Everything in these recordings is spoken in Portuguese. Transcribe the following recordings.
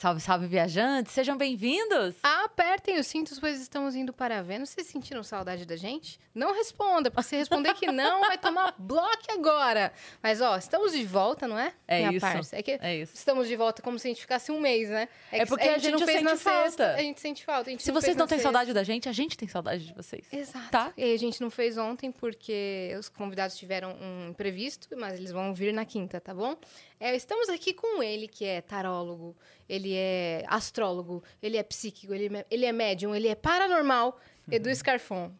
Salve, salve, viajantes! Sejam bem-vindos! Apertem os cintos, pois estamos indo para Vênus. Vocês sentiram saudade da gente? Não responda, porque se responder que não, vai tomar bloco agora. Mas, ó, estamos de volta, não é? É minha isso. Parça? É que É isso. estamos de volta como se a gente ficasse um mês, né? É que porque a gente não fez na falta. sexta. A gente sente falta. a gente Se vocês não têm saudade da gente, a gente tem saudade de vocês. Exato. Tá? E a gente não fez ontem porque os convidados tiveram um imprevisto, mas eles vão vir na quinta, tá bom? É, estamos aqui com ele, que é tarólogo, ele é astrólogo, ele é psíquico, ele, é- ele é médium, ele é paranormal, Edu Scarfon.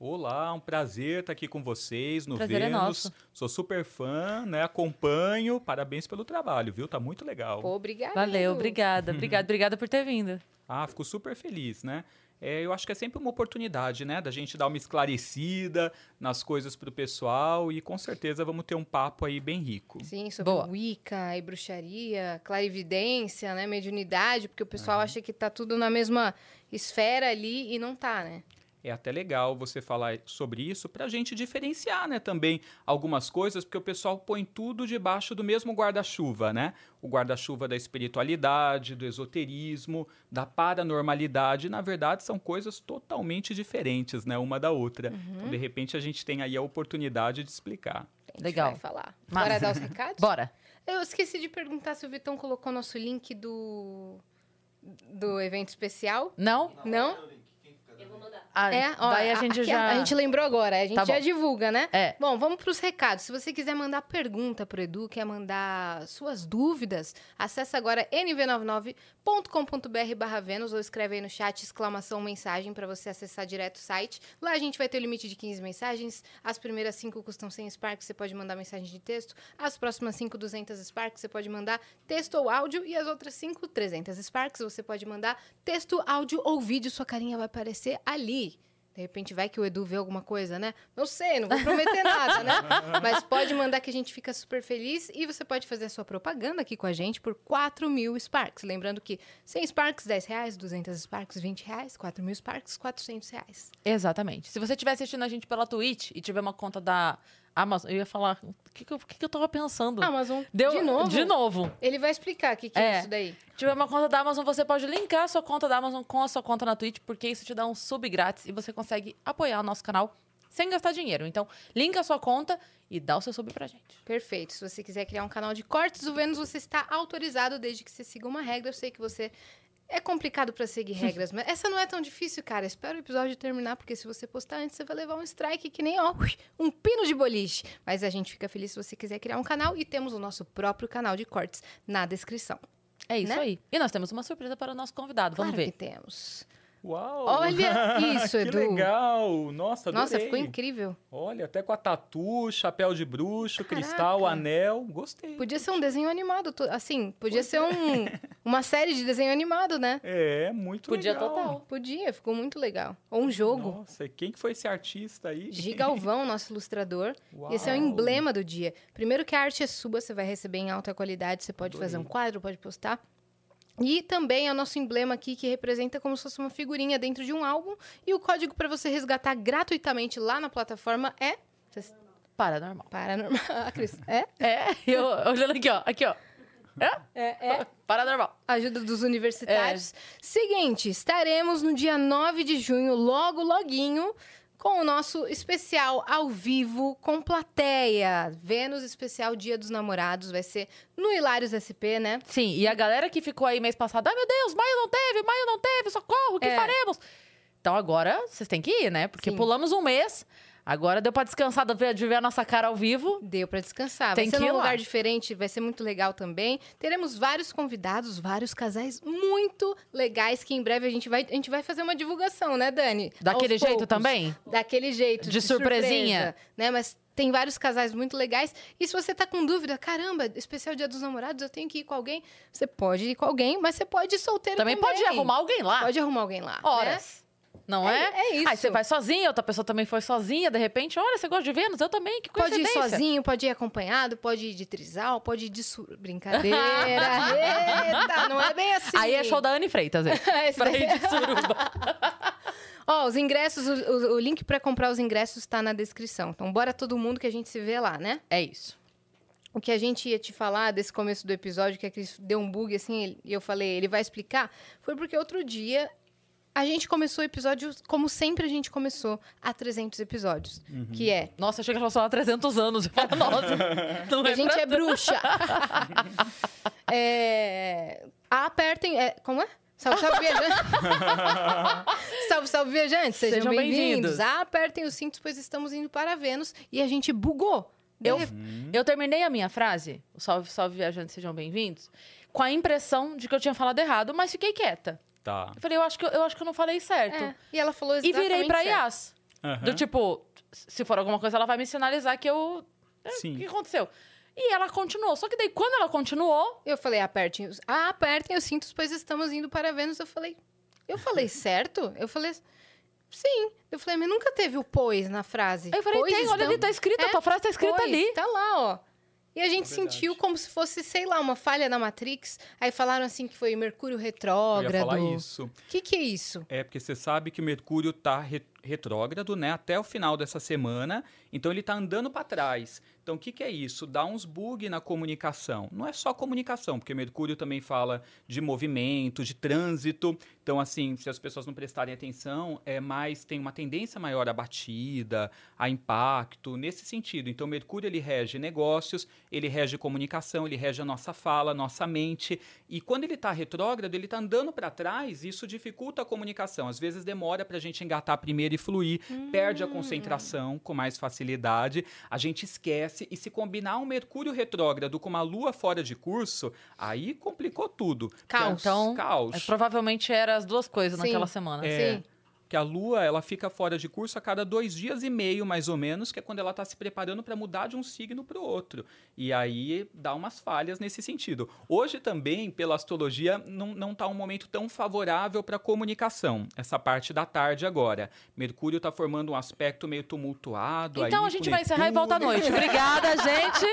Olá, um prazer estar aqui com vocês no Prazer é Vênus. nosso. Sou super fã, né? Acompanho. Parabéns pelo trabalho, viu? Tá muito legal. Pô, obrigada. Valeu, obrigada, obrigada, obrigada por ter vindo. Ah, fico super feliz, né? É, eu acho que é sempre uma oportunidade, né? Da gente dar uma esclarecida nas coisas pro pessoal e com certeza vamos ter um papo aí bem rico. Sim, sobre Boa. Wicca e bruxaria, clarividência, né, mediunidade, porque o pessoal acha que tá tudo na mesma esfera ali e não tá, né? É até legal você falar sobre isso para a gente diferenciar, né, também algumas coisas, porque o pessoal põe tudo debaixo do mesmo guarda-chuva, né? O guarda-chuva da espiritualidade, do esoterismo, da paranormalidade, na verdade são coisas totalmente diferentes, né, uma da outra. Então, de repente a gente tem aí a oportunidade de explicar. Legal. vai falar. Massa. Bora dar os recados? Bora! Eu esqueci de perguntar se o Vitão colocou nosso link do do evento especial. Não? Não? Ah, É, ó, daí a gente aqui já... a gente lembrou agora, a gente Tá já divulga, né? É. Bom, vamos para os recados. Se você quiser mandar pergunta pro Edu, quer mandar suas dúvidas, acessa agora nv99.com.br barra Vênus ou escreve aí no chat exclamação mensagem para você acessar direto o site. Lá a gente vai ter o limite de 15 mensagens. As primeiras 5 custam 100 Sparks, você pode mandar mensagem de texto. As próximas 5, 200 Sparks, você pode mandar texto ou áudio. E as outras 5, 300 Sparks, você pode mandar texto, áudio ou vídeo. Sua carinha vai aparecer ali. De repente vai que o Edu vê alguma coisa, né? Não sei, não vou prometer nada, né? Mas pode mandar que a gente fica super feliz e você pode fazer a sua propaganda aqui com a gente por 4 mil Sparks. Lembrando que 100 Sparks, 10 reais, 200 Sparks, 20 reais, 4 mil Sparks, 400 reais. Exatamente. Se você estiver assistindo a gente pela Twitch e tiver uma conta da Amazon, eu ia falar, o que, que, eu, que, que eu tava pensando? Amazon, Deu, de novo? De novo. Ele vai explicar o que, que é. É. isso daí. tiver uma conta da Amazon, você pode linkar a sua conta da Amazon com a sua conta na Twitch, porque isso te dá um sub grátis e você consegue apoiar o nosso canal sem gastar dinheiro. Então, linka a sua conta e dá o seu sub pra gente. Perfeito. Se você quiser criar um canal de cortes do Vênus, você está autorizado desde que você siga uma regra. Eu sei que você é complicado para seguir regras, mas essa não é tão difícil, cara. Espera o episódio terminar, porque se você postar antes, você vai levar um strike que nem, ó, um pino de boliche. Mas a gente fica feliz se você quiser criar um canal e temos o nosso próprio canal de cortes na descrição. É isso Né? aí. E nós temos uma surpresa para o nosso convidado. Vamos claro ver. que temos. Uau! Olha isso, que Edu. legal! Nossa, adorei. Nossa, ficou incrível. Olha, até com a tatu, chapéu de bruxo, Caraca. cristal, anel. Gostei. Podia ser um desenho animado, assim, podia ser um, uma série de desenho animado, né? É, muito Podia legal. total. Podia, ficou muito legal. Ou um jogo. Nossa, quem que foi esse artista aí? Gigalvão, nosso ilustrador. Uau. Esse é o emblema do dia. Primeiro que a arte é sua, você vai receber em alta qualidade, você pode Adorei. fazer um quadro, pode postar. E também é o nosso emblema aqui que representa como se fosse uma figurinha dentro de um álbum. E o código para você resgatar gratuitamente lá na plataforma é. Paranormal. Paranormal. Ah, Cris. É? É, eu olhando aqui, ó. Aqui, ó. É? É, é. Paranormal. Ajuda dos universitários. Seguinte, estaremos no dia 9 de junho, logo, loguinho, com o nosso especial ao vivo com plateia. Vênus especial Dia dos Namorados. Vai ser no Hilários SP, né? Sim, e a galera que ficou aí mês passado, ai meu Deus, maio não teve, maio não teve, socorro, o que É. faremos? Então agora vocês têm que ir, né? Porque Sim. pulamos um mês, agora deu pra descansar de ver, de a nossa cara ao vivo. Deu pra descansar. Tem vai ser que ir num lá. lugar diferente, vai ser muito legal também. Teremos vários convidados, vários casais muito legais que em breve a gente vai, a gente vai fazer uma divulgação, né, Dani? Daquele Aos jeito poucos. também? Daquele jeito. De surpresinha? surpresa, né? Mas tem vários casais muito legais. E se você tá com dúvida, caramba, especial Dia dos Namorados, eu tenho que ir com alguém. Você pode ir com alguém, mas você pode ir solteiro Também, também. pode arrumar alguém lá. Pode arrumar alguém lá. né? Não é? É- é isso. Aí você vai sozinha, outra pessoa também foi sozinha, de repente, olha, você gosta de Vênus? Eu também, que Pode ir sozinho, pode ir acompanhado, pode ir de trisal, pode ir de sur... Brincadeira. Eita, não é bem assim. Aí é show da Anne Freitas, é. Esse pra ir de suruba. Ó, os ingressos, o, o- link pra comprar os ingressos tá na descrição. Então, bora todo mundo que a gente se vê lá, né? É isso. o que a gente ia te falar desse começo do episódio, que a Cris deu um bug assim, e eu falei, ele vai explicar, foi porque outro dia a gente começou o episódio como sempre a gente começou, há 300 episódios. Que é, Nossa, chega a falar há 300 anos. Eu falo, nossa, não a é gente pra é bruxa. é, apertem, é, como é? Salve, salve, viajantes. salve, salve, viajantes. Sejam, Sejam bem-vindos. bem-vindos. Apertem os cintos, pois estamos indo para Vênus. E a gente bugou. Eu, De- eu terminei a minha frase, salve, salve viajantes, sejam bem-vindos, com a impressão de que eu tinha falado errado, mas fiquei quieta. Tá. Eu falei, eu acho que eu, eu acho que eu não falei certo. É, E ela falou E exatamente virei pra certo. Yas. Aham. Do tipo, se for alguma coisa, ela vai me sinalizar que eu. é, O Sim. que aconteceu? E ela continuou. Só que daí, quando ela continuou, Eu falei, apertem os, ah, apertem os cintos, pois estamos indo para Vênus. Eu falei, eu falei certo? Eu falei, sim. Eu falei, mas nunca teve o pois na frase. aí eu falei, pois tem, olha ali, tá escrito, É, a tua frase tá escrita pois, ali. Tá lá, ó. E a gente É sentiu como se fosse, sei lá, uma falha na Matrix. Aí falaram assim que foi Mercúrio Eu ia retrógrado. falar isso. O que, que é isso? É porque você sabe que Mercúrio tá re- retrógrado, né, até o final dessa semana, então ele tá andando para trás. Então o que, que é isso? Dá uns bug na comunicação. Não é só comunicação, porque Mercúrio também fala de movimento, de trânsito. Então assim, se as pessoas não prestarem atenção, é mais tem uma tendência maior à batida, a impacto nesse sentido. Então Mercúrio ele rege negócios, ele rege comunicação, ele rege a nossa fala, a nossa mente. E quando ele está retrógrado, ele está andando para trás, isso dificulta a comunicação. Às vezes demora para a gente engatar primeiro e fluir, perde a concentração com mais facilidade, a gente esquece. E se combinar um Mercúrio retrógrado com uma Lua fora de curso, aí complicou tudo. Caos. Então, Caos. é, provavelmente eram as duas coisas Sim. naquela semana. É. Sim. Que a Lua ela fica fora de curso a cada dois dias e meio, mais ou menos, que é quando ela está se preparando para mudar de um signo para o outro. E aí dá umas falhas nesse sentido. Hoje também, pela astrologia, não, não tá um momento tão favorável para comunicação, essa parte da tarde agora. Mercúrio está formando um aspecto meio tumultuado. Então aí a gente vai encerrar e volta à noite. Obrigada, gente.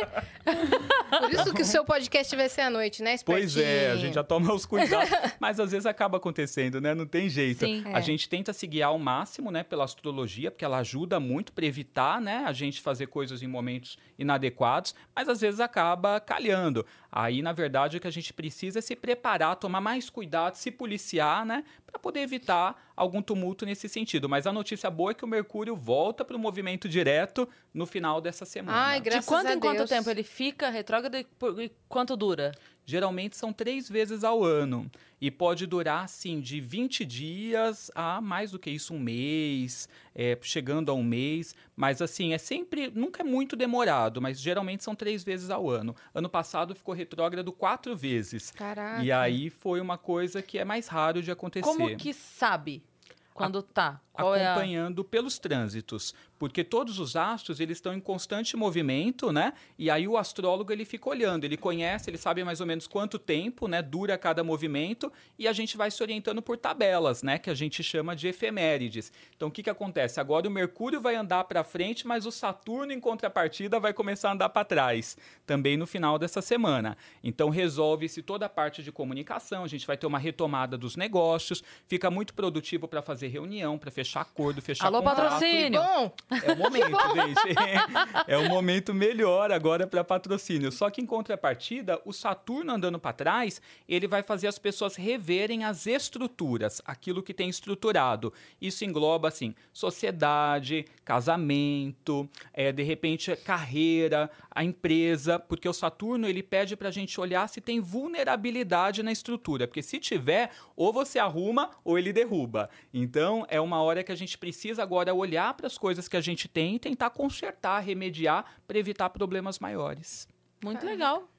Por isso que o seu podcast vai ser à noite, né, Pois é, a espertinho? gente já toma os cuidados, mas às vezes acaba acontecendo, né? Não tem jeito. Sim. A É. gente tenta se guiar ao máximo, né, pela astrologia, porque ela ajuda muito para evitar, né, a gente fazer coisas em momentos inadequados, mas às vezes acaba calhando. Aí, na verdade, o que a gente precisa é se preparar, tomar mais cuidado, se policiar, né, para poder evitar algum tumulto nesse sentido. Mas a notícia boa é que o Mercúrio volta para o movimento direto no final dessa semana. Ai, De graças quanto a em quanto Deus. tempo ele fica retrógrado e quanto dura? Geralmente são três vezes ao ano. E pode durar, assim, de 20 dias a mais do que isso, um mês, é, chegando a um mês. Mas, assim, é sempre. Nunca é muito demorado, mas geralmente são três vezes ao ano. Ano passado ficou retrógrado quatro vezes. Caraca. E aí foi uma coisa que é mais raro de acontecer. Como que sabe quando tá? Qual é a... acompanhando pelos trânsitos, porque todos os astros eles estão em constante movimento, né? E aí o astrólogo ele fica olhando, ele conhece, ele sabe mais ou menos quanto tempo, né, dura cada movimento e a gente vai se orientando por tabelas, né, que a gente chama de efemérides. Então o que que acontece? Agora o Mercúrio vai andar para frente, mas o Saturno em contrapartida vai começar a andar para trás, também no final dessa semana. Então resolve-se toda a parte de comunicação, a gente vai ter uma retomada dos negócios, fica muito produtivo para fazer reunião, para fechar acordo, fechar Alô, contrato. patrocínio! Bom, É o momento, gente. É o momento melhor agora para patrocínio. Só que em contrapartida, o Saturno andando para trás, ele vai fazer as pessoas reverem as estruturas, aquilo que tem estruturado. Isso engloba assim, sociedade, casamento, é, de repente carreira, a empresa, porque o Saturno ele pede para a gente olhar se tem vulnerabilidade na estrutura, porque se tiver, ou você arruma ou ele derruba. Então é uma hora que a gente precisa agora olhar para as coisas que a gente tem e tentar consertar, remediar para evitar problemas maiores. Muito legal.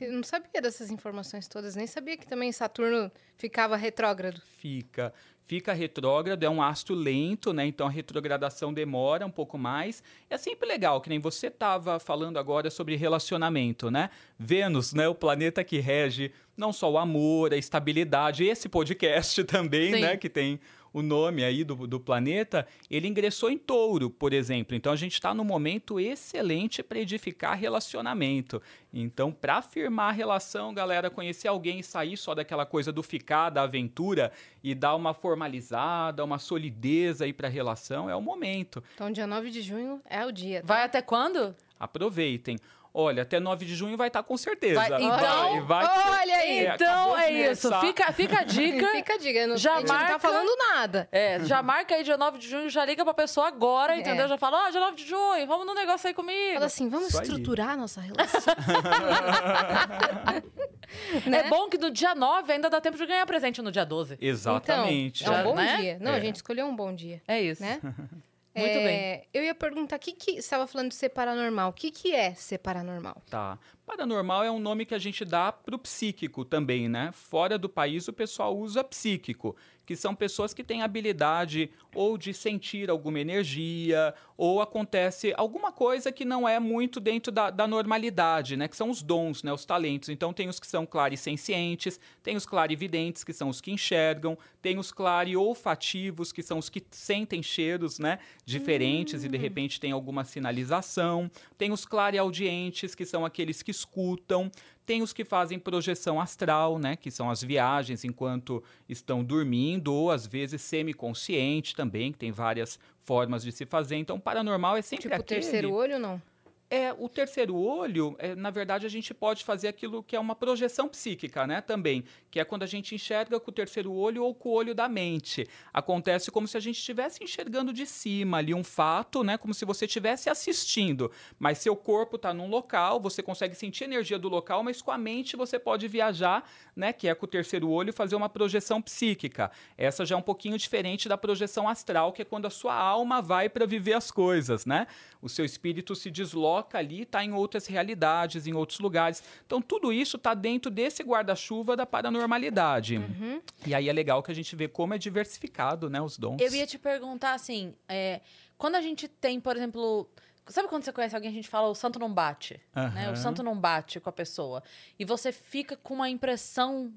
eu não sabia dessas informações todas, nem sabia que também Saturno ficava retrógrado. Fica, fica retrógrado, é um astro lento, né? Então a retrogradação demora um pouco mais. É sempre legal, que nem você estava falando agora sobre relacionamento, né? Vênus, né? O planeta que rege não só o amor, a estabilidade, esse podcast também, Sim. né? Que tem o nome aí do, do planeta, ele ingressou em touro, por exemplo. Então a gente está num momento excelente para edificar relacionamento. Então, para firmar a relação, galera, conhecer alguém e sair só daquela coisa do ficar, da aventura e dar uma formalizada, uma solidez aí para a relação, é o momento. Então, dia 9 de junho é o dia. tá? Vai até quando? Aproveitem. Olha, até 9 de junho vai estar com certeza. Vai- então- Vai- vai- Olha aí. É, Então é isso. Fica, fica a dica. Fica a dica. Não, Já a gente não marca- tá falando nada. É, já marca aí dia 9 de junho, já liga pra pessoa agora, entendeu? É. Já fala, ó, dia 9 de junho, vamos no negócio aí comigo. Fala assim, vamos Isso aí. estruturar a nossa relação. né? É bom que no dia 9 ainda dá tempo de ganhar presente no dia 12. Exatamente. Então, é um bom né? dia. Não, É. a gente escolheu um bom dia, É isso. né? Muito É, Eu ia perguntar, o que que... Você estava falando de ser paranormal. O que que é ser paranormal? Tá. Paranormal é um nome que a gente dá pro psíquico também, né? Fora do país o pessoal usa psíquico, que são pessoas que têm habilidade ou de sentir alguma energia, ou acontece alguma coisa que não é muito dentro da, da normalidade, né? Que são os dons, né? Os talentos. Então tem os que são clarissencientes, tem os clarividentes, que são os que enxergam, tem os clariolfativos, que são os que sentem cheiros, né? Diferentes e de repente tem alguma sinalização. Tem os clareaudientes, que são aqueles que escutam. Tem os que fazem projeção astral, né? Que são as viagens enquanto estão dormindo, ou às vezes semiconsciente também, que tem várias formas de se fazer. Então, paranormal é sempre Tipo, o aquele... terceiro olho, não? É, o terceiro olho, é, na verdade, a gente pode fazer aquilo que é uma projeção psíquica, né? Também, que é quando a gente enxerga com o terceiro olho ou com o olho da mente. Acontece como se a gente estivesse enxergando de cima ali um fato, né? Como se você estivesse assistindo, mas seu corpo está num local, você consegue sentir energia do local, mas com a mente você pode viajar, né? Que é com o terceiro olho fazer uma projeção psíquica. Essa já é um pouquinho diferente da projeção astral, que é quando a sua alma vai para viver as coisas, né? O seu espírito se desloca ali, está em outras realidades, em outros lugares. Então, tudo isso está dentro desse guarda-chuva da paranormalidade. E aí é legal que a gente vê como é diversificado, né, os dons. Eu ia te perguntar assim, é, quando a gente tem, por exemplo. Sabe quando você conhece alguém, a gente fala o santo não bate? Né? O santo não bate com a pessoa. E você fica com uma impressão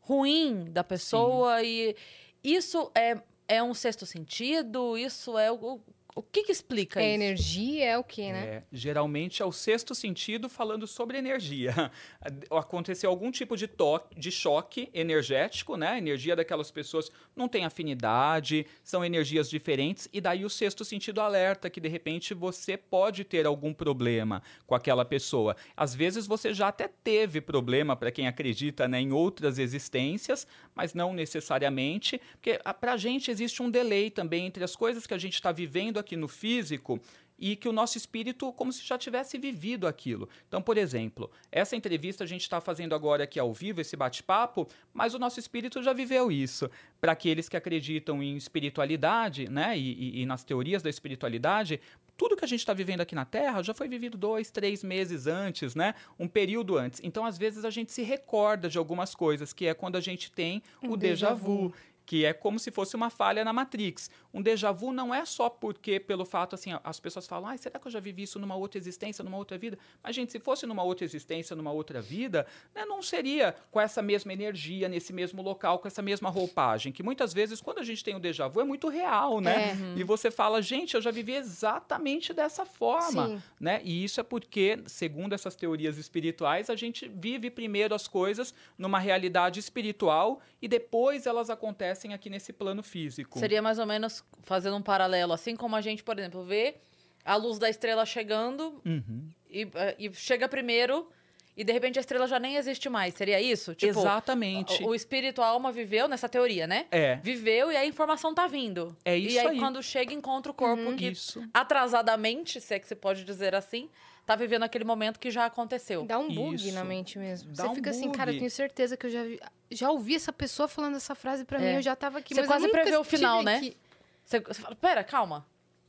ruim da pessoa e isso é, é um sexto sentido? Isso é o. O que que explica É isso? energia, é o quê, né? É, geralmente é o sexto sentido falando sobre energia. Aconteceu algum tipo de toque, de choque energético, né? A energia daquelas pessoas não tem afinidade, são energias diferentes, e daí o sexto sentido alerta que de repente você pode ter algum problema com aquela pessoa. Às vezes você já até teve problema, para quem acredita né, em outras existências, mas não necessariamente, porque a- pra gente existe um delay também entre as coisas que a gente está vivendo aqui no físico e que o nosso espírito como se já tivesse vivido aquilo. Então, por exemplo, essa entrevista a gente está fazendo agora aqui ao vivo, esse bate-papo, mas o nosso espírito já viveu isso. Para aqueles que acreditam em espiritualidade, né, e, e- e nas teorias da espiritualidade, tudo que a gente está vivendo aqui na Terra já foi vivido dois, três meses antes, né? Um período antes. Então, às vezes, a gente se recorda de algumas coisas, que é quando a gente tem Um o déjà déjà vu que é como se fosse uma falha na Matrix. Um déjà vu não é só porque, pelo fato, assim, as pessoas falam, ah, será que eu já vivi isso numa outra existência, numa outra vida? Mas, gente, se fosse numa outra existência, numa outra vida, né, não seria com essa mesma energia, nesse mesmo local, com essa mesma roupagem. Que muitas vezes, quando a gente tem o déjà vu, é muito real, né? É. E você fala, gente, eu já vivi exatamente dessa forma Sim. né? E isso é porque, segundo essas teorias espirituais, a gente vive primeiro as coisas numa realidade espiritual e depois elas acontecem aqui nesse plano físico. Seria mais ou menos fazendo um paralelo, assim como a gente, por exemplo, vê a luz da estrela chegando Uhum. e, eh, e chega primeiro e de repente a estrela já nem existe mais. Seria isso? Tipo, Exatamente. O, o espírito, a alma viveu nessa teoria, né? É, Viveu e a informação tá vindo. É E isso aí, aí. quando chega, encontra o corpo que isso. atrasadamente, se é que você pode dizer assim, tá vivendo aquele momento que já aconteceu. Dá um bug Isso. na mente mesmo. Dá Você um fica assim, cara, eu tenho certeza que eu já vi- já ouvi essa pessoa falando essa frase pra É. mim, eu já tava aqui, Você mas quase prevê o final, né? aqui. Você, você fala, pera, calma.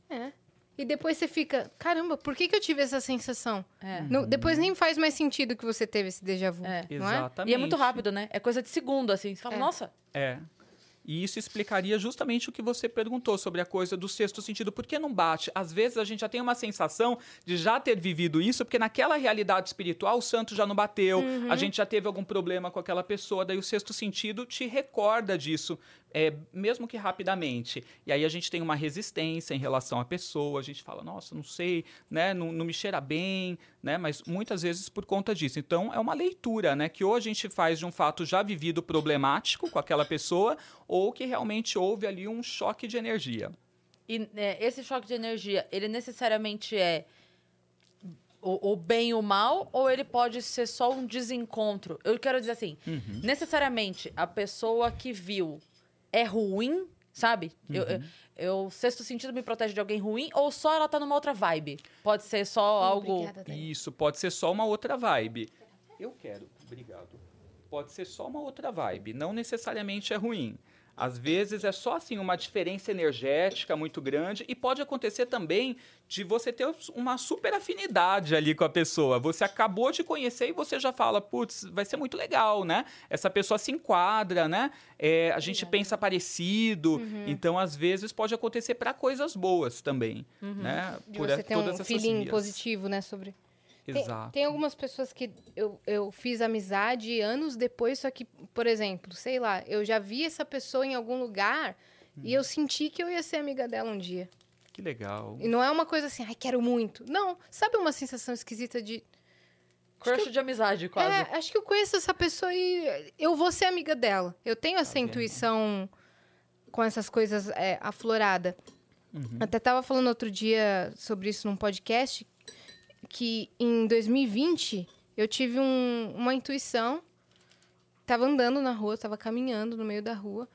É. E depois você fica, caramba, por que, que eu tive essa sensação? É. Não- depois nem faz mais sentido que você teve esse déjà vu, É. não é? Exatamente. E é muito rápido, né? É coisa de segundo, assim. Você fala, É. nossa, É. E isso explicaria justamente o que você perguntou sobre a coisa do sexto sentido. Por que não bate? Às vezes a gente já tem uma sensação de já ter vivido isso, porque naquela realidade espiritual o santo já não bateu, a gente já teve algum problema com aquela pessoa, daí o sexto sentido te recorda disso, é, mesmo que rapidamente. E aí a gente tem uma resistência em relação à pessoa, a gente fala, nossa, não sei, né, não, não me cheira bem, né, mas muitas vezes por conta disso. Então é uma leitura, né, que ou a gente faz de um fato já vivido problemático com aquela pessoa, ou que realmente houve ali um choque de energia. E é, esse choque de energia, ele necessariamente é. O, o, o bem e o mal, ou ele pode ser só um desencontro? Eu quero dizer assim, Uhum. necessariamente a pessoa que viu é ruim, sabe? Eu, eu, eu- sexto sentido me protege de alguém ruim, ou só ela tá numa outra vibe? Pode ser só algo. Obrigada. Isso, pode ser só uma outra vibe. Eu quero, obrigado. Pode ser só uma outra vibe, não necessariamente é ruim. Às vezes é só assim uma diferença energética muito grande e pode acontecer também de você ter uma super afinidade ali com a pessoa. Você acabou de conhecer e você já fala, putz, vai ser muito legal, né? Essa pessoa se enquadra, né? É, a gente pensa parecido. Então, às vezes, pode acontecer para coisas boas também, né? De Por você ter um todas essas feeling vias. positivo, né, sobre... Tem, Exato. tem algumas pessoas que eu, eu fiz amizade anos depois, só que, por exemplo, sei lá, eu já vi essa pessoa em algum lugar e eu senti que eu ia ser amiga dela um dia. Que legal. E não é uma coisa assim, ai, quero muito. Não, sabe uma sensação esquisita de. Crush de amizade, quase. É, acho que eu conheço essa pessoa e eu vou ser amiga dela. Eu tenho essa Tá intuição com essas coisas é, aflorada. Uhum. Até tava falando outro dia sobre isso num podcast que em 2020 eu tive um- uma intuição. Tava andando na rua, tava caminhando no meio da rua,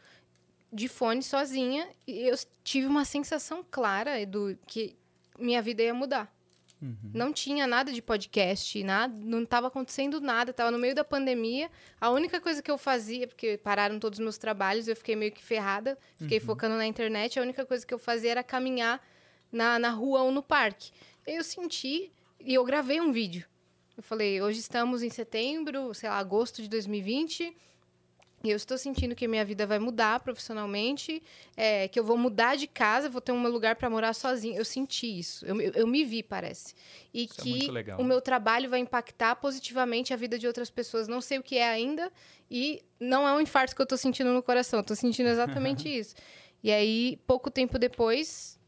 de fone sozinha, e eu tive uma sensação clara do que minha vida ia mudar. Uhum. Não tinha nada de podcast, nada, não estava acontecendo nada, estava no meio da pandemia. A única coisa que eu fazia, porque pararam todos os meus trabalhos, eu fiquei meio que ferrada, fiquei focando na internet, a única coisa que eu fazia era caminhar na, na rua ou no parque. Eu senti e eu gravei um vídeo. Eu falei, hoje estamos em setembro, sei lá, agosto de 2020. E eu estou sentindo que minha vida vai mudar profissionalmente, é, que eu vou mudar de casa, vou ter um lugar para morar sozinha. Eu senti isso. Eu, eu, me vi, parece. E Isso é que legal. o meu trabalho vai impactar positivamente a vida de outras pessoas. Não sei o que é ainda. E não é um infarto que eu tô sentindo no coração. Tô sentindo exatamente isso. E aí, pouco tempo depois,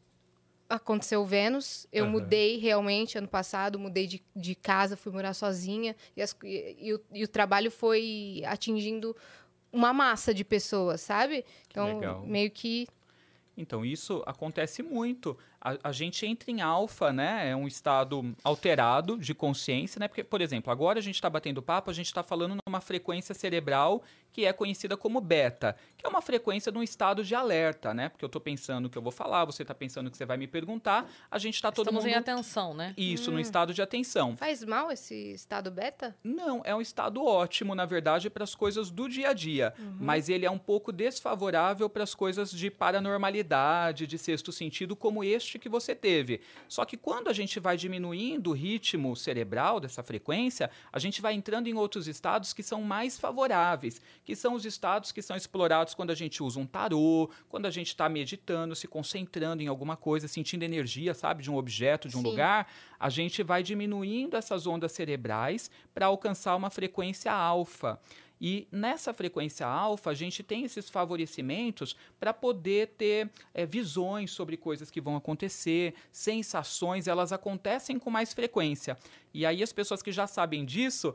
aconteceu o Vênus. Eu Aham. mudei realmente ano passado, mudei de, de casa, fui morar sozinha. E, as- e- e o, e o trabalho foi atingindo uma massa de pessoas, sabe? Então, legal. meio que. Então, isso acontece muito. A, a gente entra em alfa, né? É um estado alterado de consciência, né? Porque, por exemplo, agora a gente está batendo papo, a gente está falando numa frequência cerebral que é conhecida como beta, que é uma frequência de um estado de alerta, né? Porque eu estou pensando o que eu vou falar, você está pensando o que você vai me perguntar, a gente está todo Estamos mundo... em atenção, né? Isso, no estado de atenção. Faz mal esse estado beta? Não, é um estado ótimo, na verdade, para as coisas do dia a dia. Mas ele é um pouco desfavorável para as coisas de paranormalidade, de sexto sentido, como este que você teve. Só que quando a gente vai diminuindo o ritmo cerebral dessa frequência, a gente vai entrando em outros estados que são mais favoráveis, que são os estados que são explorados quando a gente usa um tarô, quando a gente está meditando, se concentrando em alguma coisa, sentindo energia, sabe, de um objeto, de um Sim. lugar a gente vai diminuindo essas ondas cerebrais para alcançar uma frequência alfa. E nessa frequência alfa, a gente tem esses favorecimentos para poder ter eh, visões sobre coisas que vão acontecer, sensações, elas acontecem com mais frequência. E aí, as pessoas que já sabem disso,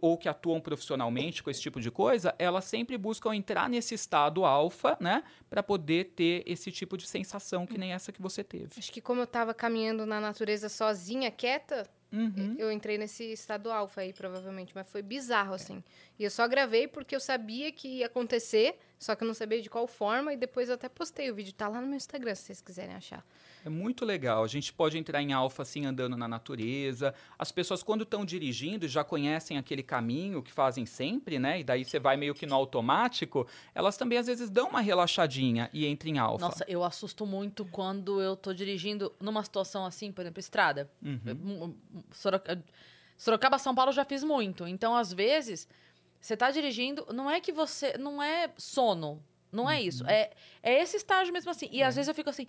ou que atuam profissionalmente com esse tipo de coisa, elas sempre buscam entrar nesse estado alfa, né, para poder ter esse tipo de sensação que nem essa que você teve. Acho que como eu tava caminhando na natureza sozinha, quieta, Uhum. eu entrei nesse estado alfa aí, provavelmente. Mas foi bizarro, assim. E eu só gravei porque eu sabia que ia acontecer, só que eu não sabia de qual forma. E depois eu até postei o vídeo. Tá lá no meu Instagram, se vocês quiserem achar. É muito legal. A gente pode entrar em alfa assim andando na natureza. As pessoas quando estão dirigindo já conhecem aquele caminho que fazem sempre, né? E daí você vai meio que no automático, elas também às vezes dão uma relaxadinha e entram em alfa. Nossa, eu assusto muito quando eu tô dirigindo numa situação assim, por exemplo, estrada. Uhum. Soroca- Sorocaba, São Paulo eu já fiz muito. Então, às vezes, você tá dirigindo, não é que você. Não é sono. Não é isso. É, é esse estágio mesmo assim. E às vezes eu fico assim.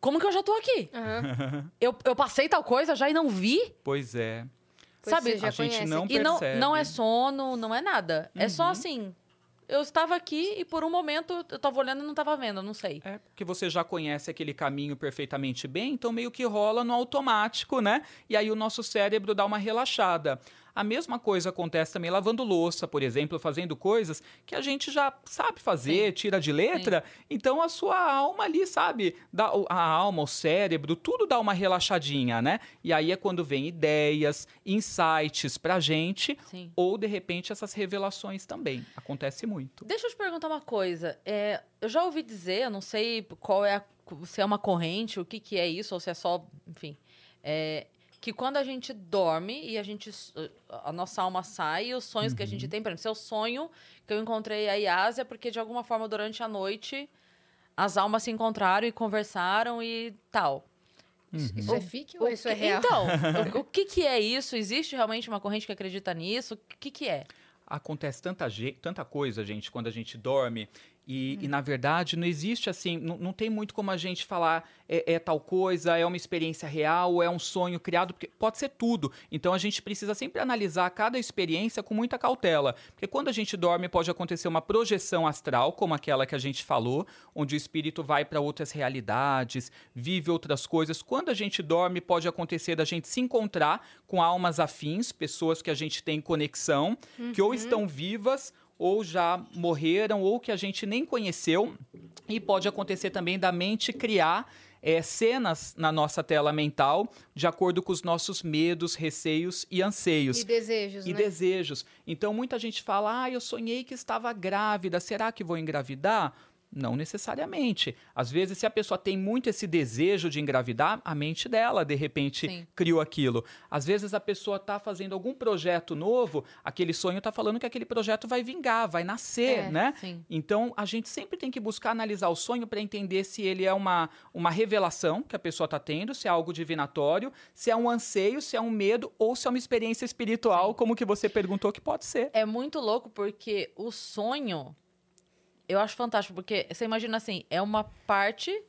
Como que eu já tô aqui? Aham. Eu, eu passei tal coisa já e não vi? Pois é. Pois Sabe, você já a gente não E não, percebe. não é sono, não é nada. É só assim. Eu estava aqui e por um momento eu tava olhando e não tava vendo, não sei. É, porque você já conhece aquele caminho perfeitamente bem, então meio que rola no automático, né? E aí o nosso cérebro dá uma relaxada. A mesma coisa acontece também lavando louça, por exemplo, fazendo coisas que a gente já sabe fazer, Sim. tira de letra. Então a sua alma ali, sabe? Dá, a alma, o cérebro, tudo dá uma relaxadinha, né? E aí é quando vem ideias, insights pra gente, Sim. ou de repente essas revelações também. Acontece muito. Deixa eu te perguntar uma coisa. É, eu já ouvi dizer, eu não sei qual é a- se é uma corrente, o que, que é isso, ou se é só, enfim. é, que quando a gente dorme e a gente. A nossa alma sai e os sonhos que a gente tem, por exemplo, se eu sonho que eu encontrei a Yásia, porque de alguma forma durante a noite as almas se encontraram e conversaram e tal. Isso é fique ou O isso é que- real? Então, o, o que, que é isso? Existe realmente uma corrente que acredita nisso? O que, que é? acontece tanta, tanta coisa, gente, quando a gente dorme. E, e, na verdade, não existe assim, não, não tem muito como a gente falar é, é tal coisa, é uma experiência real, é um sonho criado, porque pode ser tudo. Então a gente precisa sempre analisar cada experiência com muita cautela. Porque quando a gente dorme, pode acontecer uma projeção astral, como aquela que a gente falou, onde o espírito vai para outras realidades, vive outras coisas. Quando a gente dorme, pode acontecer da gente se encontrar com almas afins, pessoas que a gente tem conexão, que ou estão vivas ou já morreram, ou que a gente nem conheceu. E pode acontecer também da mente criar eh, cenas na nossa tela mental de acordo com os nossos medos, receios e anseios. E desejos, E né? desejos. Então, muita gente fala: ah, eu sonhei que estava grávida, será que vou engravidar? Não necessariamente. Às vezes, se a pessoa tem muito esse desejo de engravidar, a mente dela, de repente, Sim. criou aquilo. Às vezes, a pessoa está fazendo algum projeto novo, aquele sonho está falando que aquele projeto vai vingar, vai nascer, É, né? sim. Então, a gente sempre tem que buscar analisar o sonho para entender se ele é uma, uma revelação que a pessoa está tendo, se é algo divinatório, se é um anseio, se é um medo ou se é uma experiência espiritual, como que você perguntou que pode ser. É muito louco porque o sonho eu acho fantástico, porque você imagina assim, é uma parte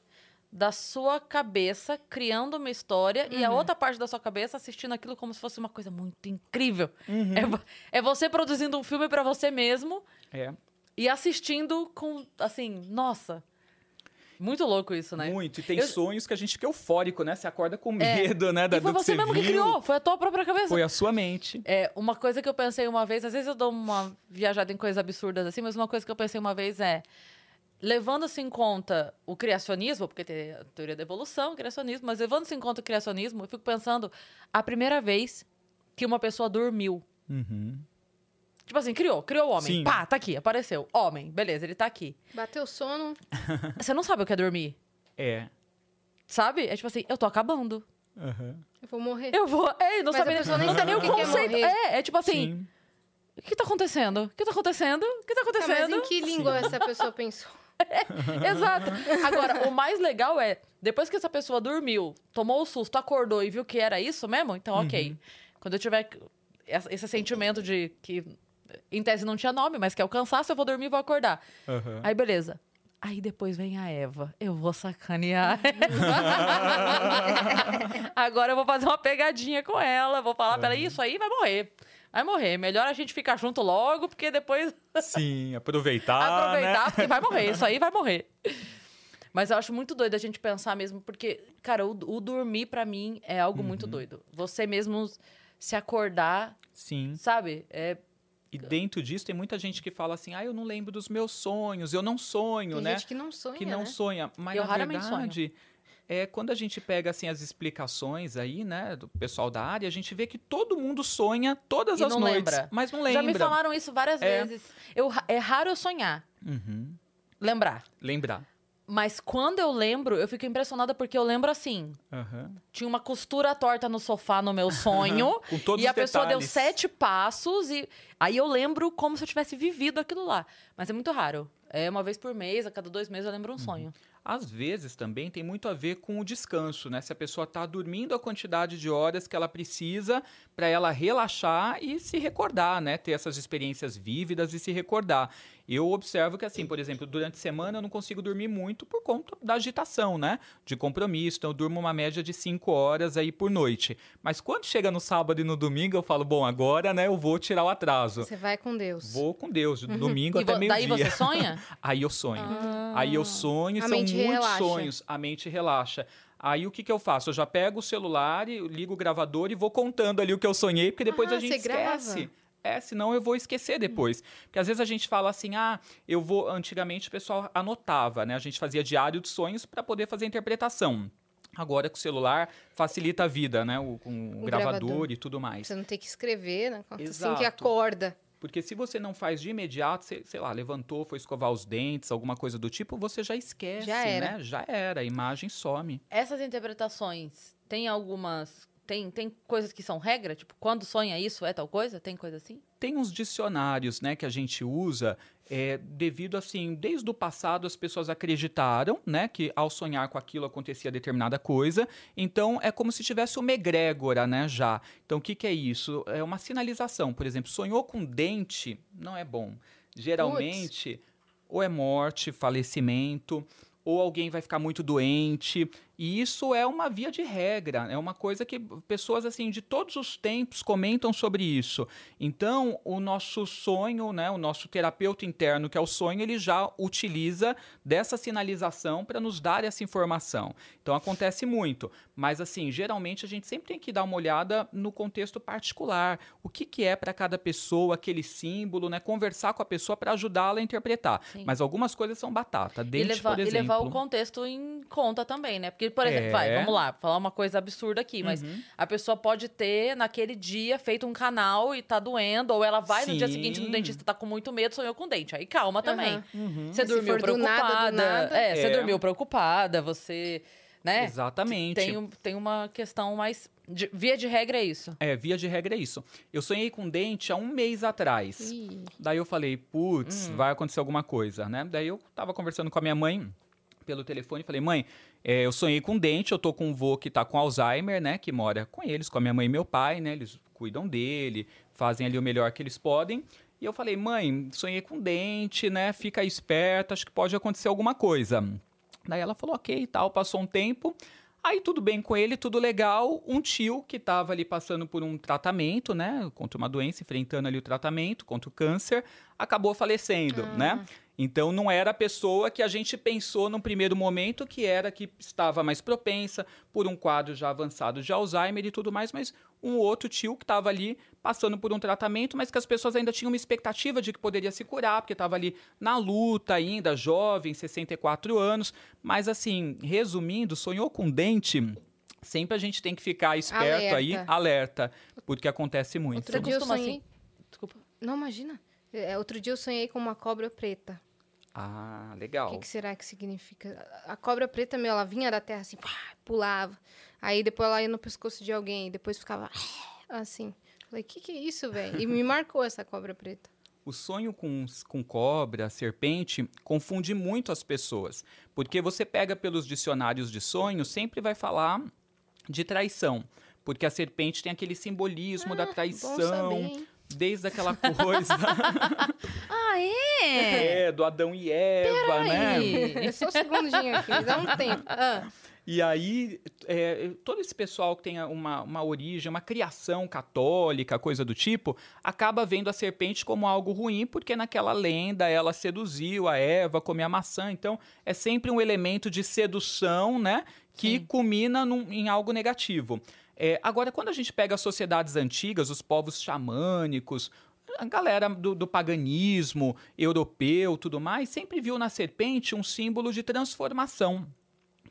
da sua cabeça criando uma história e a outra parte da sua cabeça assistindo aquilo como se fosse uma coisa muito incrível. É, vo- é você produzindo um filme pra você mesmo É, e assistindo com, assim, nossa. Muito louco isso, né? muito. E tem Eu- sonhos que a gente fica eufórico, né? Você acorda com medo, né? Da, E foi do que você mesmo que viu. criou, foi a tua própria cabeça. Foi a sua mente. É, uma coisa que eu pensei uma vez, às vezes eu dou uma viajada em coisas absurdas assim, mas uma coisa que eu pensei uma vez é, levando-se em conta o criacionismo, porque tem a teoria da evolução, o criacionismo, mas levando-se em conta o criacionismo, eu fico pensando a primeira vez que uma pessoa dormiu. Uhum. Tipo assim, criou, criou o homem. Sim. Pá, tá aqui, apareceu. Homem, beleza, ele tá aqui. Bateu sono. Você não sabe o que é dormir, É. sabe? É tipo assim, eu tô acabando. Uhum. Eu vou morrer. Eu vou. É, não Mas sabe a pessoa nem não tem sabe nem o que que é conceito. morrer. É, é tipo assim, Sim. o que tá acontecendo? O que tá acontecendo? O que tá Tá, mas acontecendo? em que língua essa pessoa pensou? Exato. Agora, o mais legal é, depois que essa pessoa dormiu, tomou o susto, acordou e viu que era isso mesmo, então ok. Quando eu tiver esse sentimento de que, em tese não tinha nome, mas que é o cansaço, eu vou dormir e vou acordar. Uhum. Aí, beleza. Aí depois vem a Eva. Eu vou sacanear. Agora eu vou fazer uma pegadinha com ela. Vou falar pra ela, isso aí vai morrer. Vai morrer. Melhor a gente ficar junto logo, porque depois Sim, aproveitar. aproveitar, Né? porque vai morrer. Isso aí vai morrer. Mas eu acho muito doido a gente pensar mesmo, porque, cara, o, o dormir pra mim é algo muito Uhum. doido. Você mesmo se acordar, Sim. sabe? É, E dentro disso tem muita gente que fala assim: ah, eu não lembro dos meus sonhos, eu não sonho, Tem né? gente que não sonha, que não né? sonha. Mas Eu na raramente verdade, é quando a gente pega assim as explicações aí, né, do pessoal da área, a gente vê que todo mundo sonha todas E as não noites, lembra. mas não já lembra. me falaram isso várias É. vezes. Eu, é raro eu sonhar, Uhum. lembrar. Lembrar. Mas quando eu lembro, eu fico impressionada porque eu lembro assim. Aham. Tinha uma costura torta no sofá no meu sonho. Com todos e a pessoa deu detalhes. sete passos e aí eu lembro como se eu tivesse vivido aquilo lá. Mas é muito raro. É uma vez por mês, a cada dois meses eu lembro um sonho. Às vezes também tem muito a ver com o descanso, né? Se a pessoa está dormindo a quantidade de horas que ela precisa para ela relaxar e se recordar, né? Ter essas experiências vívidas e se recordar. Eu observo que, assim, por exemplo, durante a semana eu não consigo dormir muito por conta da agitação, né? De compromisso. Então, eu durmo uma média de cinco horas aí por noite. Mas quando chega no sábado e no domingo, eu falo, bom, agora, né, eu vou tirar o atraso. Você vai com Deus. Vou com Deus, domingo E até vo- daí meio-dia. você sonha? Aí eu sonho. Aí eu sonho, A são mente muitos relaxa. sonhos, a mente relaxa. Aí o que, que eu faço? Eu já pego o celular, e ligo o gravador e vou contando ali o que eu sonhei, porque depois Ah, a gente você grava? É, senão eu vou esquecer depois. Porque às vezes a gente fala assim, ah, eu vou. Antigamente o pessoal anotava, né? A gente fazia diário de sonhos para poder fazer a interpretação. Agora com o celular facilita a vida, né? O, com o, O gravador, gravador. e tudo mais. Você não tem que escrever, né? Assim Exato. que acorda. Porque se você não faz de imediato, você, sei lá, levantou, foi escovar os dentes, alguma coisa do tipo, você já esquece, Já era. né? Já era, a imagem some. Essas interpretações, tem algumas. Tem, tem coisas que são regra? Tipo, quando sonha isso é tal coisa? Tem coisa assim? Tem uns dicionários, né, que a gente usa é, devido, assim, desde o passado as pessoas acreditaram, né, que ao sonhar com aquilo acontecia determinada coisa. Então, é como se tivesse uma egrégora, né, já. Então, o que, que é isso? É uma sinalização. Por exemplo, sonhou com dente, não é bom. Geralmente, ou é morte, falecimento, ou alguém vai ficar muito doente. E isso é uma via de regra, é uma coisa que pessoas assim de todos os tempos comentam sobre isso. Então, o nosso sonho, né, o nosso terapeuta interno, que é o sonho, ele já utiliza dessa sinalização para nos dar essa informação. Então, acontece muito, mas assim, geralmente a gente sempre tem que dar uma olhada no contexto particular, o que que é para cada pessoa aquele símbolo, né, conversar com a pessoa para ajudá-la a interpretar. Sim. Mas algumas coisas são batata, E dente, levar, por e exemplo. levar o contexto em conta também, né? Porque, por exemplo, É. vai, vamos lá, falar uma coisa absurda aqui, mas Uhum. a pessoa pode ter, naquele dia, feito um canal e tá doendo, ou ela vai no dia Sim. seguinte no dentista, tá com muito medo, sonhou com dente. Aí calma também. Uhum. Você Se dormiu for do nada, do preocupada. nada. É, você É. dormiu preocupada, você. Né? Exatamente. Tem, tem uma questão mais. de- via de regra é isso. É, via de regra é isso. Eu sonhei com dente há um mês atrás. Ih, Daí eu falei, putz, Hum. vai acontecer alguma coisa, né? Daí eu tava conversando com a minha mãe pelo telefone e falei, mãe, é, eu sonhei com dente, eu tô com um vô que tá com Alzheimer, né? Que mora com eles, com a minha mãe e meu pai, né? Eles cuidam dele, fazem ali o melhor que eles podem. E eu falei, mãe, sonhei com dente, né? Fica esperta, acho que pode acontecer alguma coisa. Daí ela falou, ok e tal, passou um tempo. Aí tudo bem com ele, tudo legal. Um tio que estava ali passando por um tratamento, né? Contra uma doença, enfrentando ali o tratamento, contra o câncer, acabou falecendo, né? Então não era a pessoa que a gente pensou num primeiro momento que era que estava mais propensa por um quadro já avançado de Alzheimer e tudo mais, mas um outro tio que estava ali passando por um tratamento, mas que as pessoas ainda tinham uma expectativa de que poderia se curar, porque estava ali na luta ainda, jovem, 64 anos. Mas assim, resumindo, sonhou com dente. Sempre a gente tem que ficar esperto aí, Alerta. alerta, porque acontece muito. Outro dia eu sonhei. assim? Desculpa. Não, imagina. É, outro dia eu sonhei com uma cobra preta. Ah, O legal. que, que será que significa? A cobra preta, meu, ela vinha da terra assim, pá, pulava. Aí depois ela ia no pescoço de alguém, depois ficava assim. Falei, o que, que é isso, velho? E me marcou essa cobra preta. O sonho com, com cobra, serpente, confunde muito as pessoas. Porque você pega pelos dicionários de sonho, sempre vai falar de traição. Porque a serpente tem aquele simbolismo da Ah, Bom traição? Desde aquela coisa Ah, é? é, do Adão e Eva, né? Aí. É só um segundinho aqui, dá um tempo. Ah, E aí, é, todo esse pessoal que tem uma, uma origem, uma criação católica, coisa do tipo, acaba vendo a serpente como algo ruim, porque naquela lenda ela seduziu a Eva, comeu a maçã. Então, é sempre um elemento de sedução, né? Que Sim. culmina num- em algo negativo. É, agora, quando a gente pega as sociedades antigas, os povos xamânicos, a galera do, do paganismo europeu, tudo mais, sempre viu na serpente um símbolo de transformação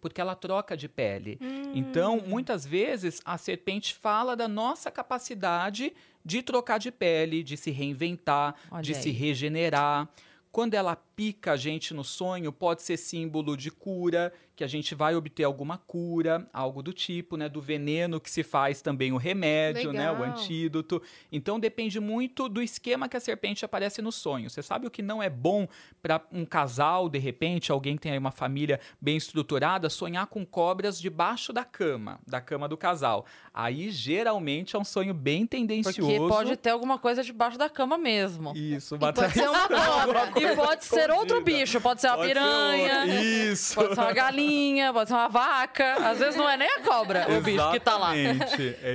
porque ela troca de pele. Então, muitas vezes, a serpente fala da nossa capacidade de trocar de pele, de se reinventar, Olha de se aí. regenerar. Quando ela pica a gente no sonho, pode ser símbolo de cura, que a gente vai obter alguma cura, algo do tipo, né? Do veneno que se faz também o remédio, né? O Legal. antídoto. Então depende muito do esquema que a serpente aparece no sonho. Você sabe o que não é bom para um casal, de repente, alguém que tem aí uma família bem estruturada, sonhar com cobras debaixo da cama, da cama do casal. Aí geralmente é um sonho bem tendencioso. Porque pode ter alguma coisa debaixo da cama mesmo. Isso, e uma pode ser uma cobra. E pode ser outro escondida. bicho, pode ser uma Pode ser piranha, outro. Isso. pode ser uma galinha, pode ser uma vaca. Às vezes não é nem a cobra, o bicho que tá lá. É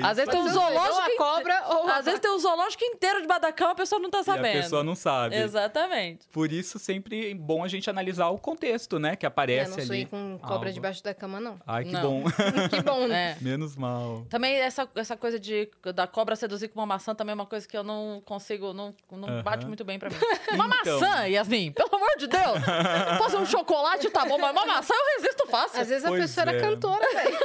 Às vezes tem um aí. Ou a zoológico. cobra ou a Às vezes tem um zoológico inteiro debaixo da cama, a pessoa não tá E sabendo. a pessoa não sabe. Exatamente. Por isso, sempre é bom a gente analisar o contexto, né? Que Eu aparece não ali. sonhei com cobra algo. debaixo da cama, não. Ai, que Não. bom. que bom, né? É. Menos mal. Também essa, essa coisa de da cobra seduzir com uma maçã também é uma coisa que eu não consigo, não, não Aham. bate muito bem pra mim. Uma Então. maçã, Yasmin, pelo amor de Deus. Fosse um chocolate, tá bom, mas uma maçã eu resisto fácil. Às vezes a Pois pessoa é. era cantora, velho.